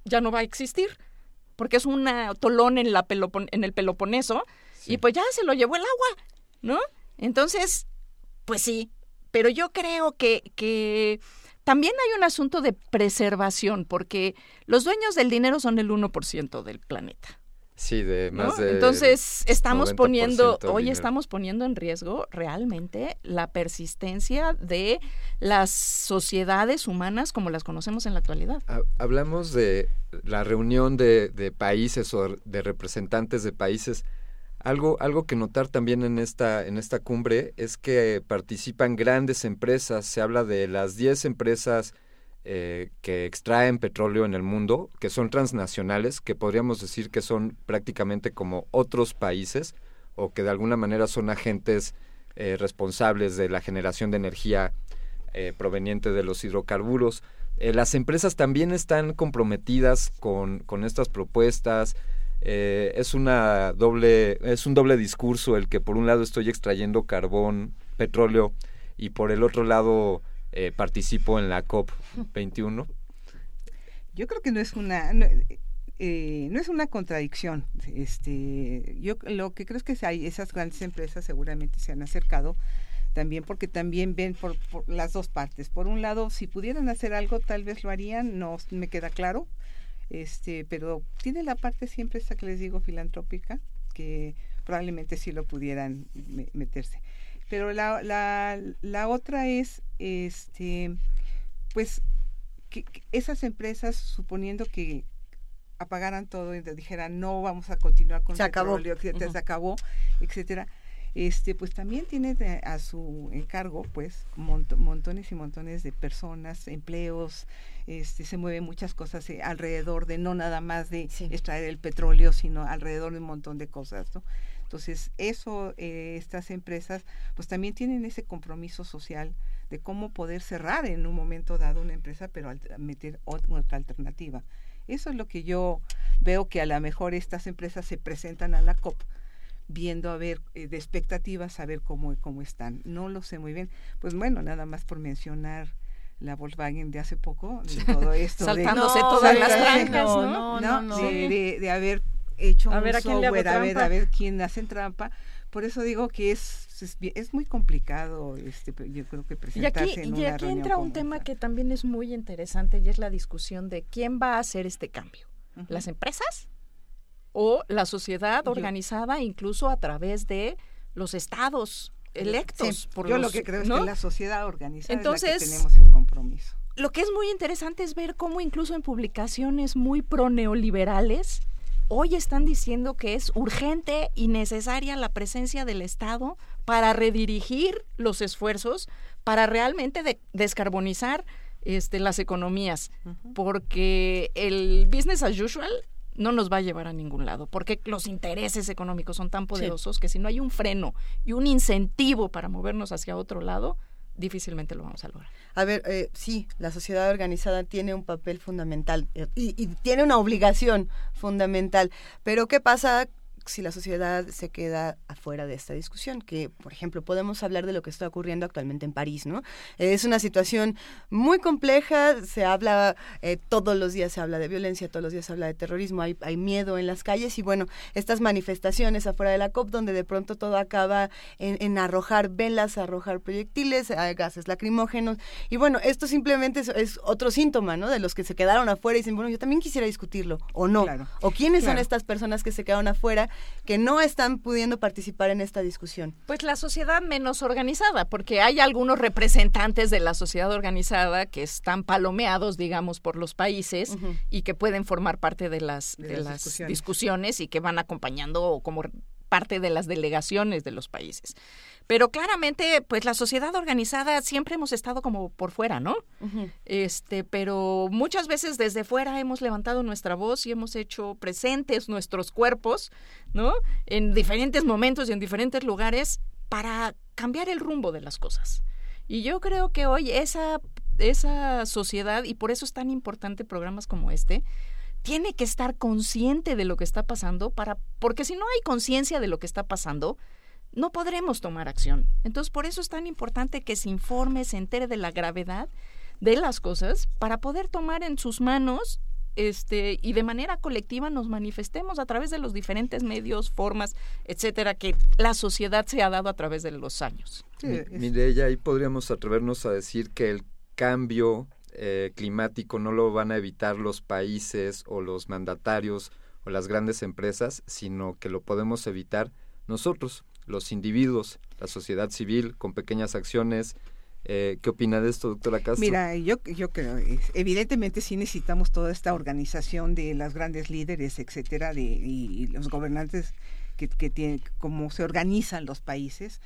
ya no va a existir, porque es un tolón en, la en el Peloponeso y pues ya se lo llevó el agua, ¿no? Entonces, pues sí, pero yo creo que, que también hay un asunto de preservación, porque los dueños del dinero son el 1% del planeta. Sí, de más de. Entonces, estamos poniendo, hoy estamos poniendo en riesgo realmente la persistencia de las sociedades humanas como las conocemos en la actualidad. Hablamos de la reunión de, de países o de representantes de países algo, algo que notar también en esta, en esta cumbre es que participan grandes empresas. Se habla de las 10 empresas eh, que extraen petróleo en el mundo, que son transnacionales, que podríamos decir que son prácticamente como otros países o que de alguna manera son agentes eh, responsables de la generación de energía eh, proveniente de los hidrocarburos. las empresas también están comprometidas con, con estas propuestas, eh, es una doble, es un doble discurso el que por un lado estoy extrayendo carbón, petróleo, y por el otro lado eh, participo en la COP 21. Yo creo que no es una eh, no, es una contradicción. Este, yo lo que creo es que hay esas grandes empresas seguramente se han acercado también porque también ven por, por, las dos partes. Por un lado, si pudieran hacer algo, tal vez lo harían, no me queda claro este, pero tiene la parte siempre esta que les digo filantrópica, que probablemente sí lo pudieran meterse. Pero la, la, la otra es, este, pues, que, esas empresas, suponiendo que apagaran todo y dijeran no vamos a continuar con se acabó. se acabó, etcétera, este pues también tiene a su encargo pues montones y montones de personas, empleos, este se mueven muchas cosas eh, alrededor de no nada más de extraer el petróleo, sino alrededor de un montón de cosas, ¿no? Entonces, eso eh, estas empresas pues también tienen ese compromiso social de cómo poder cerrar en un momento dado una empresa, pero meter otra alternativa. Eso es lo que yo veo que a lo mejor estas empresas se presentan a la COP viendo a ver eh, de expectativas a ver cómo, cómo están. No lo sé muy bien. Pues bueno, nada más por mencionar la Volkswagen de hace poco, de todo esto. Saltándose todas las trancas, ¿no? No, de, haber hecho a un ver, software, a, ver, a ver quién hace trampa. Por eso digo que es, es, muy complicado, este, yo creo que presentarse y aquí, en una Y aquí entra un tema que también es muy interesante y es la discusión de quién va a hacer este cambio. ¿Las empresas? O la sociedad organizada incluso a través de los estados electos por yo lo que creo es que la sociedad organizada Entonces, es la que tenemos el compromiso. lo que es muy interesante es ver cómo incluso en publicaciones muy pro-neoliberales hoy están diciendo que es urgente y necesaria la presencia del Estado para redirigir los esfuerzos para realmente descarbonizar este, las economías, porque el business as usual no nos va a llevar a ningún lado, porque los intereses económicos son tan poderosos que si no hay un freno y un incentivo para movernos hacia otro lado, difícilmente lo vamos a lograr. A ver, eh, sí, la sociedad organizada tiene un papel fundamental eh, y, tiene una obligación fundamental, pero ¿qué pasa si la sociedad se queda afuera de esta discusión, que por ejemplo podemos hablar de lo que está ocurriendo actualmente en París, ¿no? Es una situación muy compleja, se habla, eh, todos los días se habla de violencia, todos los días se habla de terrorismo, hay, hay miedo en las calles y bueno, estas manifestaciones afuera de la COP donde de pronto todo acaba en, arrojar velas, arrojar proyectiles, gases lacrimógenos y bueno, esto simplemente es, otro síntoma, ¿no? De los que se quedaron afuera y dicen, bueno, yo también quisiera discutirlo, o no, o quiénes son estas personas que se quedaron afuera que no están pudiendo participar en esta discusión. Pues la sociedad menos organizada, porque hay algunos representantes de la sociedad organizada que están palomeados, digamos, por los países y que pueden formar parte de las, de, las, discusiones. y que van acompañando como parte de las delegaciones de los países. Pero claramente, pues la sociedad organizada siempre hemos estado como por fuera, ¿no? Este, pero muchas veces desde fuera hemos levantado nuestra voz y hemos hecho presentes nuestros cuerpos, ¿no? En diferentes momentos y en diferentes lugares para cambiar el rumbo de las cosas. Y yo creo que hoy esa esa sociedad y por eso es tan importante programas como este tiene que estar consciente de lo que está pasando para porque si no hay conciencia de lo que está pasando no podremos tomar acción. Entonces, por eso es tan importante que se informe, se entere de la gravedad de las cosas para poder tomar en sus manos este y de manera colectiva nos manifestemos a través de los diferentes medios, formas, etcétera, que la sociedad se ha dado a través de los años. mire, ya ahí podríamos atrevernos a decir que el cambio eh, climático no lo van a evitar los países o los mandatarios o las grandes empresas, sino que lo podemos evitar nosotros, los individuos, la sociedad civil, con pequeñas acciones. Eh, ¿Qué opina de esto, doctora Castro? Mira, yo, yo creo, evidentemente sí necesitamos toda esta organización de las grandes líderes, etcétera, de, y, los gobernantes que, que tienen, cómo se organizan los países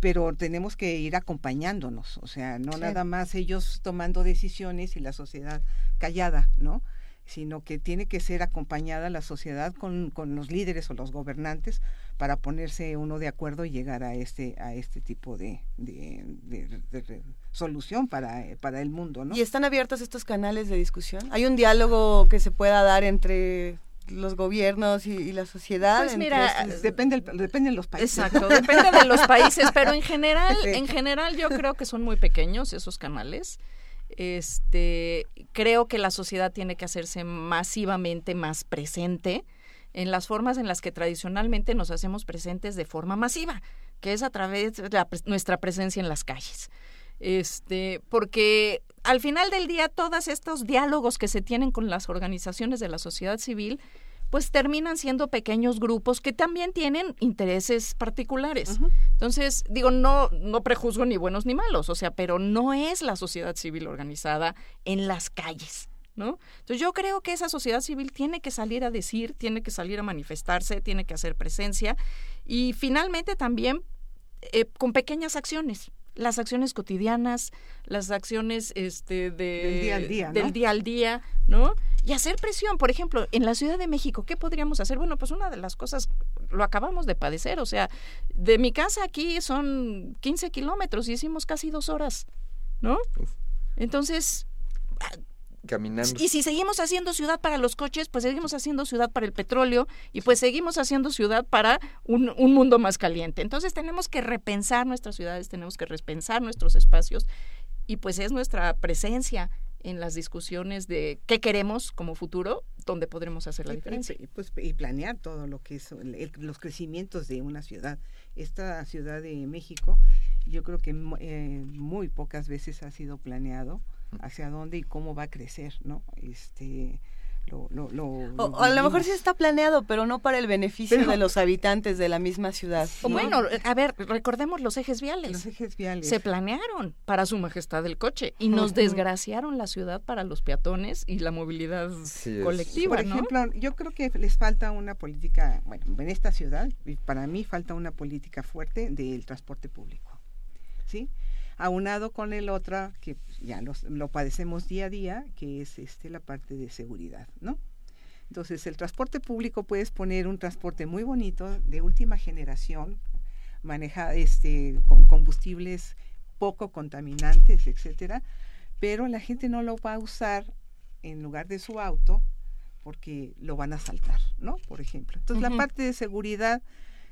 pero tenemos que ir acompañándonos, o sea, no nada más ellos tomando decisiones y la sociedad callada, ¿no? sino que tiene que ser acompañada la sociedad con, con los líderes o los gobernantes para ponerse uno de acuerdo y llegar a este a este tipo de, de, de, solución para, para el mundo ¿no? y están abiertos estos canales de discusión hay un diálogo que se pueda dar entre los gobiernos y, la sociedad. Pues mira, depende, depende de los países. Exacto, depende de los países, pero en *laughs* general, en general yo creo que son muy pequeños esos canales. Este, creo que la sociedad tiene que hacerse masivamente más presente en las formas en las que tradicionalmente nos hacemos presentes de forma masiva, que es a través de nuestra presencia en las calles. Este, porque al final del día todos estos diálogos que se tienen con las organizaciones de la sociedad civil pues terminan siendo pequeños grupos que también tienen intereses particulares. Entonces, digo, no, no prejuzgo ni buenos ni malos, o sea, pero no es la sociedad civil organizada en las calles. ¿No? Entonces yo creo que esa sociedad civil tiene que salir a decir, tiene que salir a manifestarse, tiene que hacer presencia y finalmente también eh, con pequeñas acciones las acciones cotidianas, las acciones este, de, del día al día, del día al día, ¿no? Y hacer presión, por ejemplo, en la Ciudad de México, ¿qué podríamos hacer? Bueno, pues una de las cosas, lo acabamos de padecer, o sea, de mi casa aquí son 15 kilómetros y hicimos casi dos horas, ¿no? Entonces, caminando. Y si seguimos haciendo ciudad para los coches, pues seguimos haciendo ciudad para el petróleo y pues seguimos haciendo ciudad para un, un, mundo más caliente. Entonces tenemos que repensar nuestras ciudades, tenemos que repensar nuestros espacios y pues es nuestra presencia en las discusiones de qué queremos como futuro, donde podremos hacer la diferencia. Y, pues, y planear todo lo que es los crecimientos de una ciudad. Esta ciudad de México, yo creo que eh, muy pocas veces ha sido planeado hacia dónde y cómo va a crecer, ¿no? Este, lo, lo, o, a lo mejor sí está planeado, pero no para el beneficio de los habitantes de la misma ciudad. Bueno, a ver, recordemos los ejes viales. Los ejes viales. Se planearon para su majestad el coche y nos desgraciaron la ciudad para los peatones y la movilidad colectiva. Por ejemplo, yo creo que les falta una política, bueno, en esta ciudad, para mí falta una política fuerte del transporte público. ¿Sí? Aunado con el otro que ya lo padecemos día a día, que es este la parte de seguridad, ¿no? Entonces, el transporte público puedes poner un transporte muy bonito, de última generación, maneja este, con combustibles poco contaminantes, etcétera, pero la gente no lo va a usar en lugar de su auto porque lo van a saltar, ¿no? Por ejemplo. Entonces, la parte de seguridad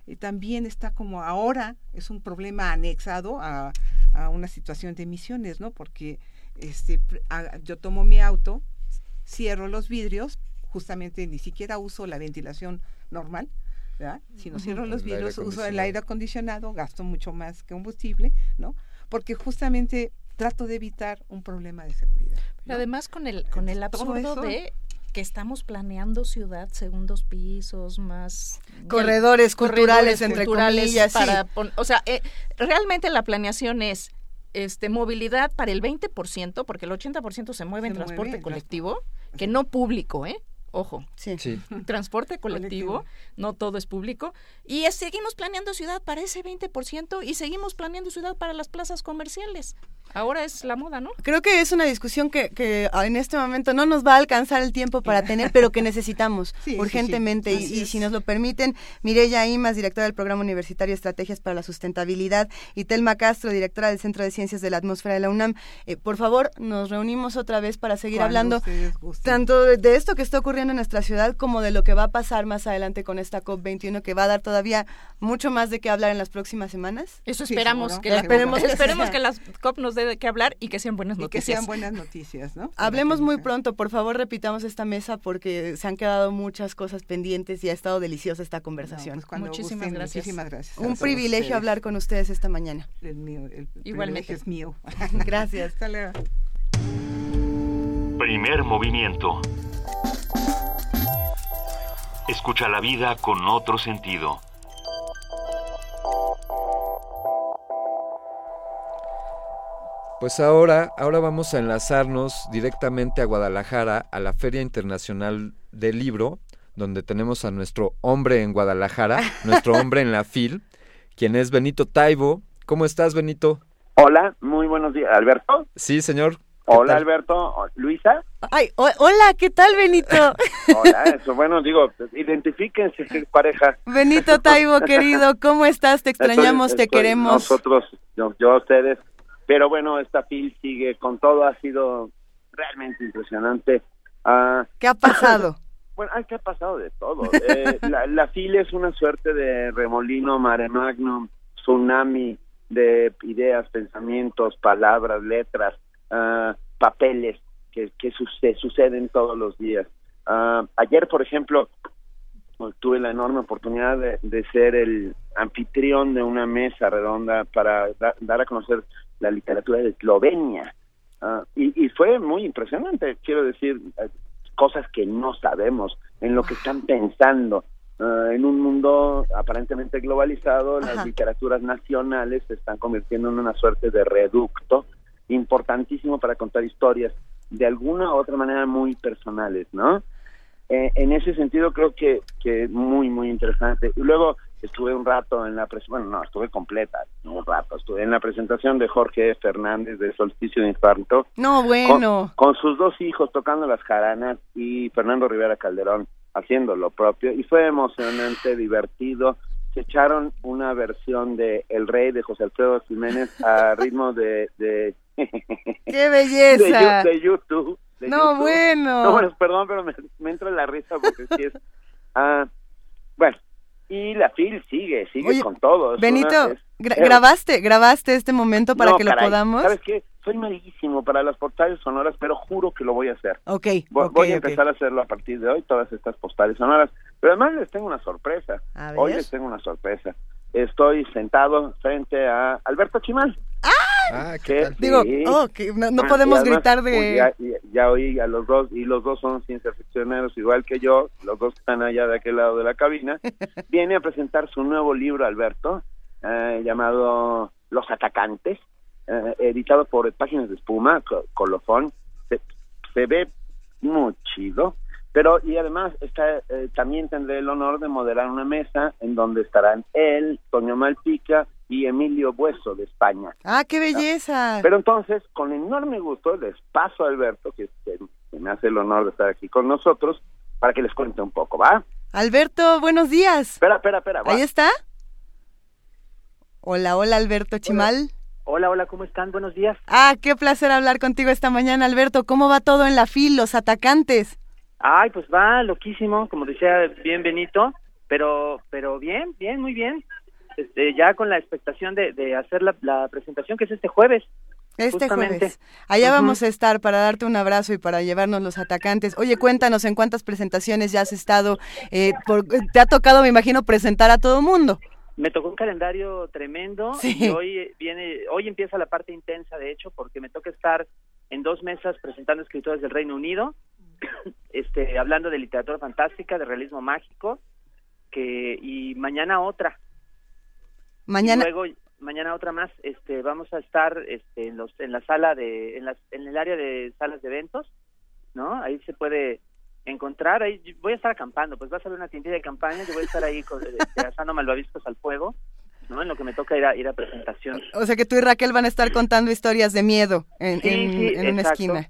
eh, también está como ahora, es un problema anexado a, a una situación de emisiones, ¿no? Porque este, a- yo tomo mi auto, cierro los vidrios, justamente ni siquiera uso la ventilación normal, ¿verdad? Si no cierro los vidrios, uso el aire acondicionado, gasto mucho más combustible, ¿no? Porque justamente trato de evitar un problema de seguridad. Pero además con el, con el absurdo eso- de que estamos planeando ciudad segundos pisos, más Corredores culturales, entre comillas, para pon- o sea, eh, realmente la planeación es este movilidad para el 20%, porque el 80% se mueve en Se transporte colectivo, que no público, ¿eh? Ojo. Sí. Sí. Transporte colectivo, no todo es público. Y es- seguimos planeando ciudad para ese 20% y seguimos planeando ciudad para las plazas comerciales. Ahora es la moda, ¿no? Creo que es una discusión que, que en este momento no nos va a alcanzar el tiempo para tener, pero que necesitamos *laughs* Sí, sí, sí. urgentemente. Y, si nos lo permiten, Mireya Imas, directora del Programa Universitario Estrategias para la Sustentabilidad, y Telma Castro, directora del Centro de Ciencias de la Atmósfera de la UNAM, eh, por favor, nos reunimos otra vez para seguir Cuando hablando tanto de, de esto que está ocurriendo en nuestra ciudad como de lo que va a pasar más adelante con esta COP21, que va a dar todavía mucho más de qué hablar en las próximas semanas. Eso esperamos que la, Esperemos que esperemos que las COP nos dé de qué hablar y que sean buenas Y que noticias. sean buenas noticias, ¿no? Hablemos muy pronto, por favor repitamos esta mesa porque se han quedado muchas cosas pendientes y ha estado deliciosa esta conversación. pues cuando Muchísimas gusten, gracias. Muchísimas gracias. Un privilegio ustedes. hablar con ustedes esta mañana. El mío, el Igualmente. privilegio es mío. *laughs* *laughs* Gracias. Hasta luego. Primer movimiento. Escucha la vida con otro sentido. Pues ahora, ahora vamos a enlazarnos directamente a Guadalajara, a la Feria Internacional del Libro, donde tenemos a nuestro hombre en Guadalajara, *laughs* nuestro hombre en la FIL, quien es Benito Taibo. ¿Cómo estás, Benito? Hola, muy buenos días. ¿Alberto? Sí, señor. ¿Qué Hola, tal? Alberto. ¿Luisa? Ay, o- hola, ¿qué tal Benito? *laughs* Hola, eso. Bueno, digo, identifíquense, pareja. Benito Taibo, querido, ¿cómo estás? Te extrañamos, te Estoy- queremos. Nosotros, yo, yo a ustedes. Pero bueno, esta FIL sigue con todo. Ha sido realmente impresionante. Ah, ¿Qué ha pasado? *coughs* Bueno, ay, ¿qué ha pasado de todo? Eh, la, la FIL es una suerte de remolino, mare magnum, tsunami de ideas, pensamientos, palabras, letras, ah, papeles que, que suce- suceden todos los días. Ah, ayer, por ejemplo, tuve la enorme oportunidad de, de ser el anfitrión de una mesa redonda para da- dar a conocer la literatura de Eslovenia. Ah, y, y fue muy impresionante, quiero decir, eh, cosas que no sabemos, en lo que están pensando. Ah, en un mundo aparentemente globalizado, las literaturas nacionales se están convirtiendo en una suerte de reducto importantísimo para contar historias de alguna u otra manera muy personales, ¿no? Eh, en ese sentido creo que que muy muy interesante y luego estuve un rato en la pres bueno no estuve completa un rato estuve en la presentación de Jorge Fernández de Solsticio de Infarto No, bueno. con sus dos hijos tocando las jaranas y Fernando Rivera Calderón haciendo lo propio y fue emocionante divertido se echaron una versión de El Rey de José Alfredo Jiménez a *laughs* ritmo de de ¡Qué belleza! de, YouTube de No, YouTube. bueno. No, bueno, perdón, pero me, me entra la risa porque sí es. *laughs* Ah, bueno, y la FIL sigue, sigue Oye, con todo. es Benito, gra- grabaste, grabaste este momento para No, que lo podamos. ¿Sabes qué? Soy malísimo para las postales sonoras, pero juro que lo voy a hacer. Ok, Voy, ok, voy a empezar a hacerlo a partir de hoy, todas estas postales sonoras. Pero además les tengo una sorpresa. Hoy les tengo una sorpresa. Estoy sentado frente a Alberto Chimal. Ah, *laughs* que- Digo, sí. oh, que no, no Ah, podemos además, gritar pues, de... Ya, ya- ya oí a los dos, y los dos son ciencia ficcioneros igual que yo, los dos están allá de aquel lado de la cabina. *laughs* Viene a presentar su nuevo libro, Alberto, eh, llamado Los Atacantes, eh, editado por Páginas de Espuma, co- Colofón. Se, se ve muy chido. Pero, y además, está, eh, también tendré el honor de moderar una mesa en donde estarán él, Toño Malpica y Emilio Bueso de España. Ah, qué belleza. Pero entonces, con enorme gusto, les paso a Alberto, que, me hace el honor de estar aquí con nosotros, para que les cuente un poco, ¿va? Alberto, buenos días. Espera, espera, espera. va. Ahí está. Hola, hola Alberto Chimal. Hola, hola, ¿cómo están? Buenos días. Ah, qué placer hablar contigo esta mañana, Alberto. ¿Cómo va todo en la FIL, los atacantes? Ay, pues va loquísimo, como decía bien Benito, pero, pero bien, bien, muy bien. Este, ya con la expectación de, de hacer la, la presentación que es este jueves. Este justamente. jueves. Allá vamos a estar para darte un abrazo y para llevarnos los atacantes. Oye, cuéntanos en cuántas presentaciones ya has estado. eh, por- te ha tocado, me imagino, presentar a todo mundo. Me tocó un calendario tremendo Sí. y hoy viene, hoy empieza la parte intensa, de hecho, porque me toca estar en dos mesas presentando escritores del Reino Unido, *coughs* este, hablando de literatura fantástica, de realismo mágico, que y mañana otra. Mañana. Y luego mañana otra más. Este, vamos a estar este, en los en la sala de en, las, en el área de salas de eventos, ¿no? Ahí se puede encontrar. Ahí voy a estar acampando, pues vas a ver una tiendita de campaña. Yo voy a estar ahí con, este, *laughs* asando malvaviscos al fuego, ¿no? En lo que me toca ir a ir a presentación. O sea que tú y Raquel van a estar contando historias de miedo en, Sí, en- sí, en una esquina.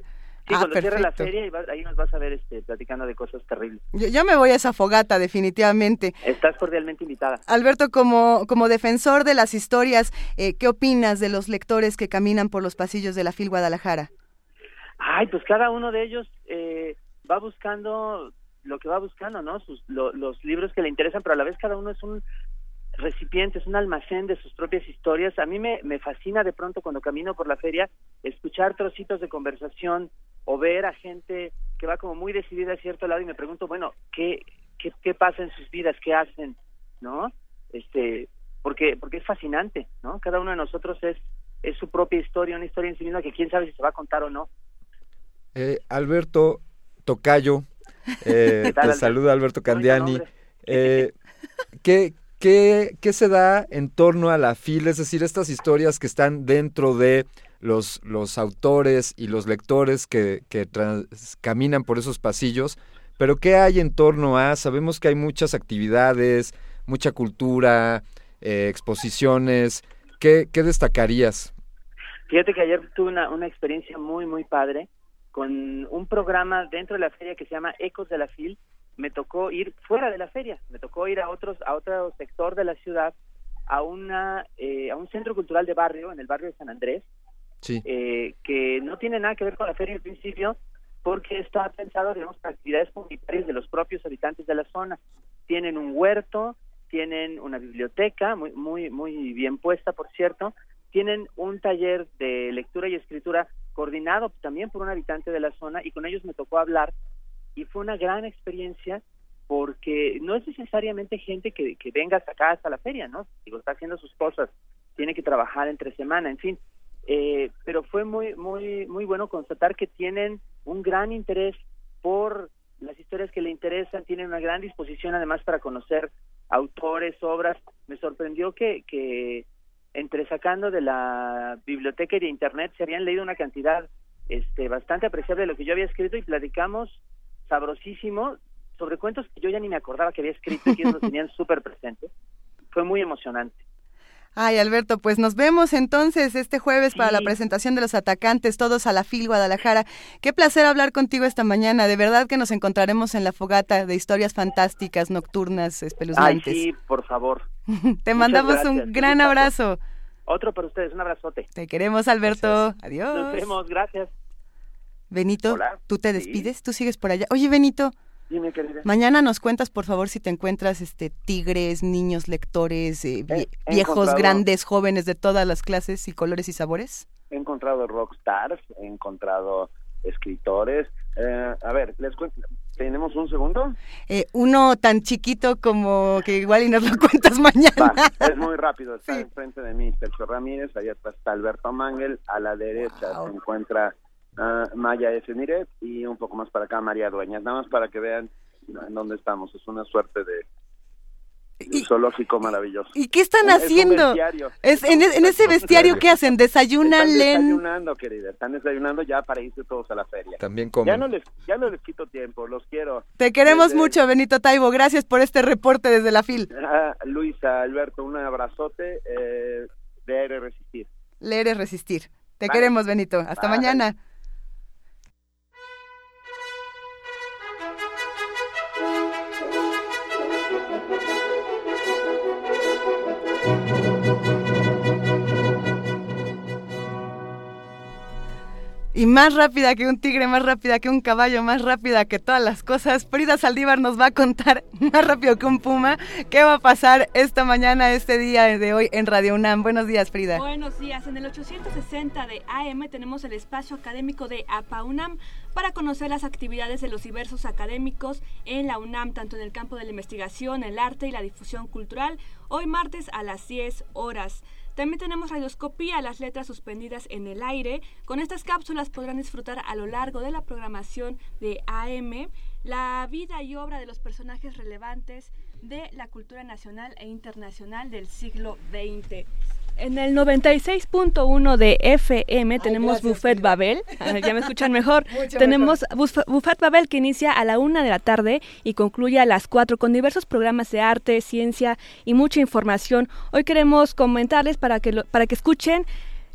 Sí, Ah, cuando cierre la feria y vas- ahí nos vas a ver este, platicando de cosas terribles. Yo, yo me voy a esa fogata, definitivamente. Estás cordialmente invitada. Alberto, como, como defensor de las historias, eh, ¿qué opinas de los lectores que caminan por los pasillos de la FIL Guadalajara? Ay, pues cada uno de ellos eh, va buscando lo que va buscando, ¿no? Sus, lo- los libros que le interesan, pero a la vez cada uno es un recipiente, es un almacén de sus propias historias. A mí me, me fascina de pronto cuando camino por la feria escuchar trocitos de conversación o ver a gente que va como muy decidida a cierto lado y me pregunto, bueno, ¿qué, qué, qué pasa en sus vidas? ¿Qué hacen? ¿No? Este, porque, porque es fascinante, ¿no? Cada uno de nosotros es, es su propia historia, una historia en sí misma que quién sabe si se va a contar o no. Eh, Alberto Tocayo, *laughs* eh, ¿Qué tal, te Alberto? saluda Alberto Candiani. Eh, ¿qué, qué, qué se da en torno a la FIL? Es decir, estas historias que están dentro de los, los autores y los lectores que, que caminan por esos pasillos, pero ¿qué hay en torno a? Sabemos que hay muchas actividades, mucha cultura, eh, exposiciones. ¿Qué, ¿Qué destacarías? Fíjate que ayer tuve una, una experiencia muy, muy padre con un programa dentro de la feria que se llama Ecos de la FIL. Me tocó ir fuera de la feria, me tocó ir a otros a otro sector de la ciudad, a una eh, a un centro cultural de barrio, en el barrio de San Andrés, Sí. eh, que no tiene nada que ver con la feria al principio, porque está pensado, digamos, para actividades comunitarias de los propios habitantes de la zona. Tienen un huerto, tienen una biblioteca, muy, muy, muy bien puesta, por cierto, tienen un taller de lectura y escritura coordinado también por un habitante de la zona y con ellos me tocó hablar y fue una gran experiencia porque no es necesariamente gente que, venga hasta acá hasta la feria, ¿no? Digo, está haciendo sus cosas, tiene que trabajar entre semana, en fin. Eh, pero fue muy, muy, muy bueno constatar que tienen un gran interés por las historias que le interesan, tienen una gran disposición además para conocer autores, obras. Me sorprendió que, que entre sacando de la biblioteca y de internet se habían leído una cantidad este bastante apreciable de lo que yo había escrito y platicamos sabrosísimo sobre cuentos que yo ya ni me acordaba que había escrito y que ellos los tenían *laughs* súper presentes. Fue muy emocionante. Ay, Alberto, pues nos vemos entonces este jueves para la presentación de los atacantes, todos a la FIL Guadalajara. Qué placer hablar contigo esta mañana. De verdad que nos encontraremos en la fogata de historias fantásticas, nocturnas, Ay, espeluznantes. sí, por favor. *laughs* Te Muchas mandamos gracias, un gran abrazo. Otro para ustedes, un abrazote. Te queremos, Alberto. Nos Adiós. vemos, gracias. Benito, Hola. ¿tú te despides? ¿Tú sigues por allá? Oye, Benito, Dime, querida. mañana nos cuentas, por favor, si te encuentras este tigres, niños, lectores, eh, vie- he viejos, grandes, jóvenes de todas las clases y colores y sabores. He encontrado rockstars, he encontrado escritores. Eh, a ver, les cuento. ¿Tenemos un segundo? Eh, uno tan chiquito como que igual y nos lo *laughs* cuentas mañana. Va, es muy rápido. Está enfrente de mí Sergio Ramírez, allá atrás está Alberto Mangel, a la derecha se encuentra ah, Maya F. Miret y un poco más para acá María Dueñas. Nada más para que vean en dónde estamos. Es una suerte de, zoológico maravilloso. ¿Y qué están Es un haciendo? Es, en, e- en ese bestiario, ¿qué hacen? ¿Desayunan, Están leen? desayunando, querida. Están desayunando ya para irse todos a la feria. También Ya comen. no les, ya no les quito tiempo, los quiero. Te queremos Desde- mucho, Benito Taibo. Gracias por este reporte desde la FIL. Ah, Luisa, Alberto, un abrazote. Eh, leer y resistir. Leer es resistir. Te Bye. queremos, Benito. Hasta Bye. mañana. Y más rápida que un tigre, más rápida que un caballo, más rápida que todas las cosas. Frida Saldívar nos va a contar *laughs* más rápido que un puma qué va a pasar esta mañana, este día de hoy en Radio UNAM. Buenos días, Frida. Buenos días. En el 860 de AM tenemos el espacio académico de APA UNAM para conocer las actividades de los diversos académicos en la UNAM, tanto en el campo de la investigación, el arte y la difusión cultural, hoy martes a las 10 horas. También tenemos radioscopía, las letras suspendidas en el aire. Con estas cápsulas podrán disfrutar a lo largo de la programación de AM la vida y obra de los personajes relevantes de la cultura nacional e internacional del siglo XX. En el 96.1 de FM tenemos Buffet Babel. ya me escuchan mejor. *laughs* tenemos Buffet Babel que inicia a la una de la tarde y concluye a las 4 con diversos programas de arte, ciencia y mucha información. Hoy queremos comentarles para que, para que escuchen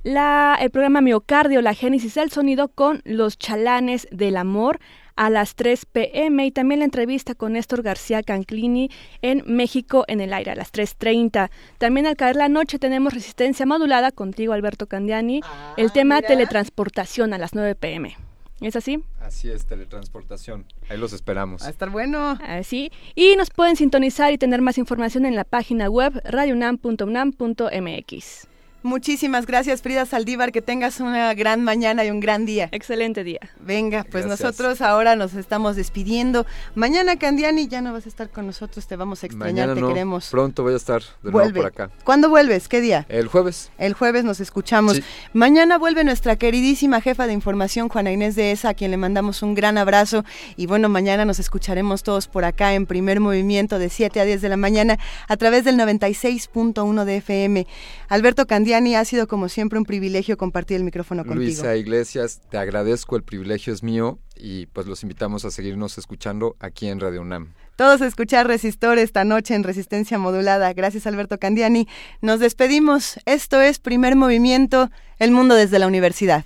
la, el programa Miocardio, la génesis del sonido con los chalanes del amor a las 3 pm y también la entrevista con Néstor García Canclini en México en el aire a las 3.30. También al caer la noche tenemos resistencia modulada contigo Alberto Candiani, ah, el tema teletransportación a las 9 pm. ¿Es así? Así es, teletransportación. Ahí los esperamos. Va a estar bueno. Así. Y nos pueden sintonizar y tener más información en la página web radiounam.unam.mx. Muchísimas gracias, Frida Saldívar. Que tengas una gran mañana y un gran día. Excelente día. Venga, pues nosotros ahora nos estamos despidiendo. Mañana, Candiani, ya no vas a estar con nosotros. Te vamos a extrañar, te queremos. Pronto voy a estar de nuevo por acá. ¿Cuándo vuelves? ¿Qué día? El jueves. El jueves nos escuchamos. Mañana vuelve nuestra queridísima jefa de información, Juana Inés de ESA, a quien le mandamos un gran abrazo. Y bueno, mañana nos escucharemos todos por acá en primer movimiento de 7 a 10 de la mañana a través del 96.1 de FM. Alberto Candiani, ha sido como siempre un privilegio compartir el micrófono contigo. Luisa Iglesias, te agradezco, el privilegio es mío y pues los invitamos a seguirnos escuchando aquí en Radio UNAM. Todos a escuchar Resistor esta noche en Resistencia Modulada. Gracias Alberto Candiani. Nos despedimos. Esto es Primer Movimiento, El Mundo desde la Universidad.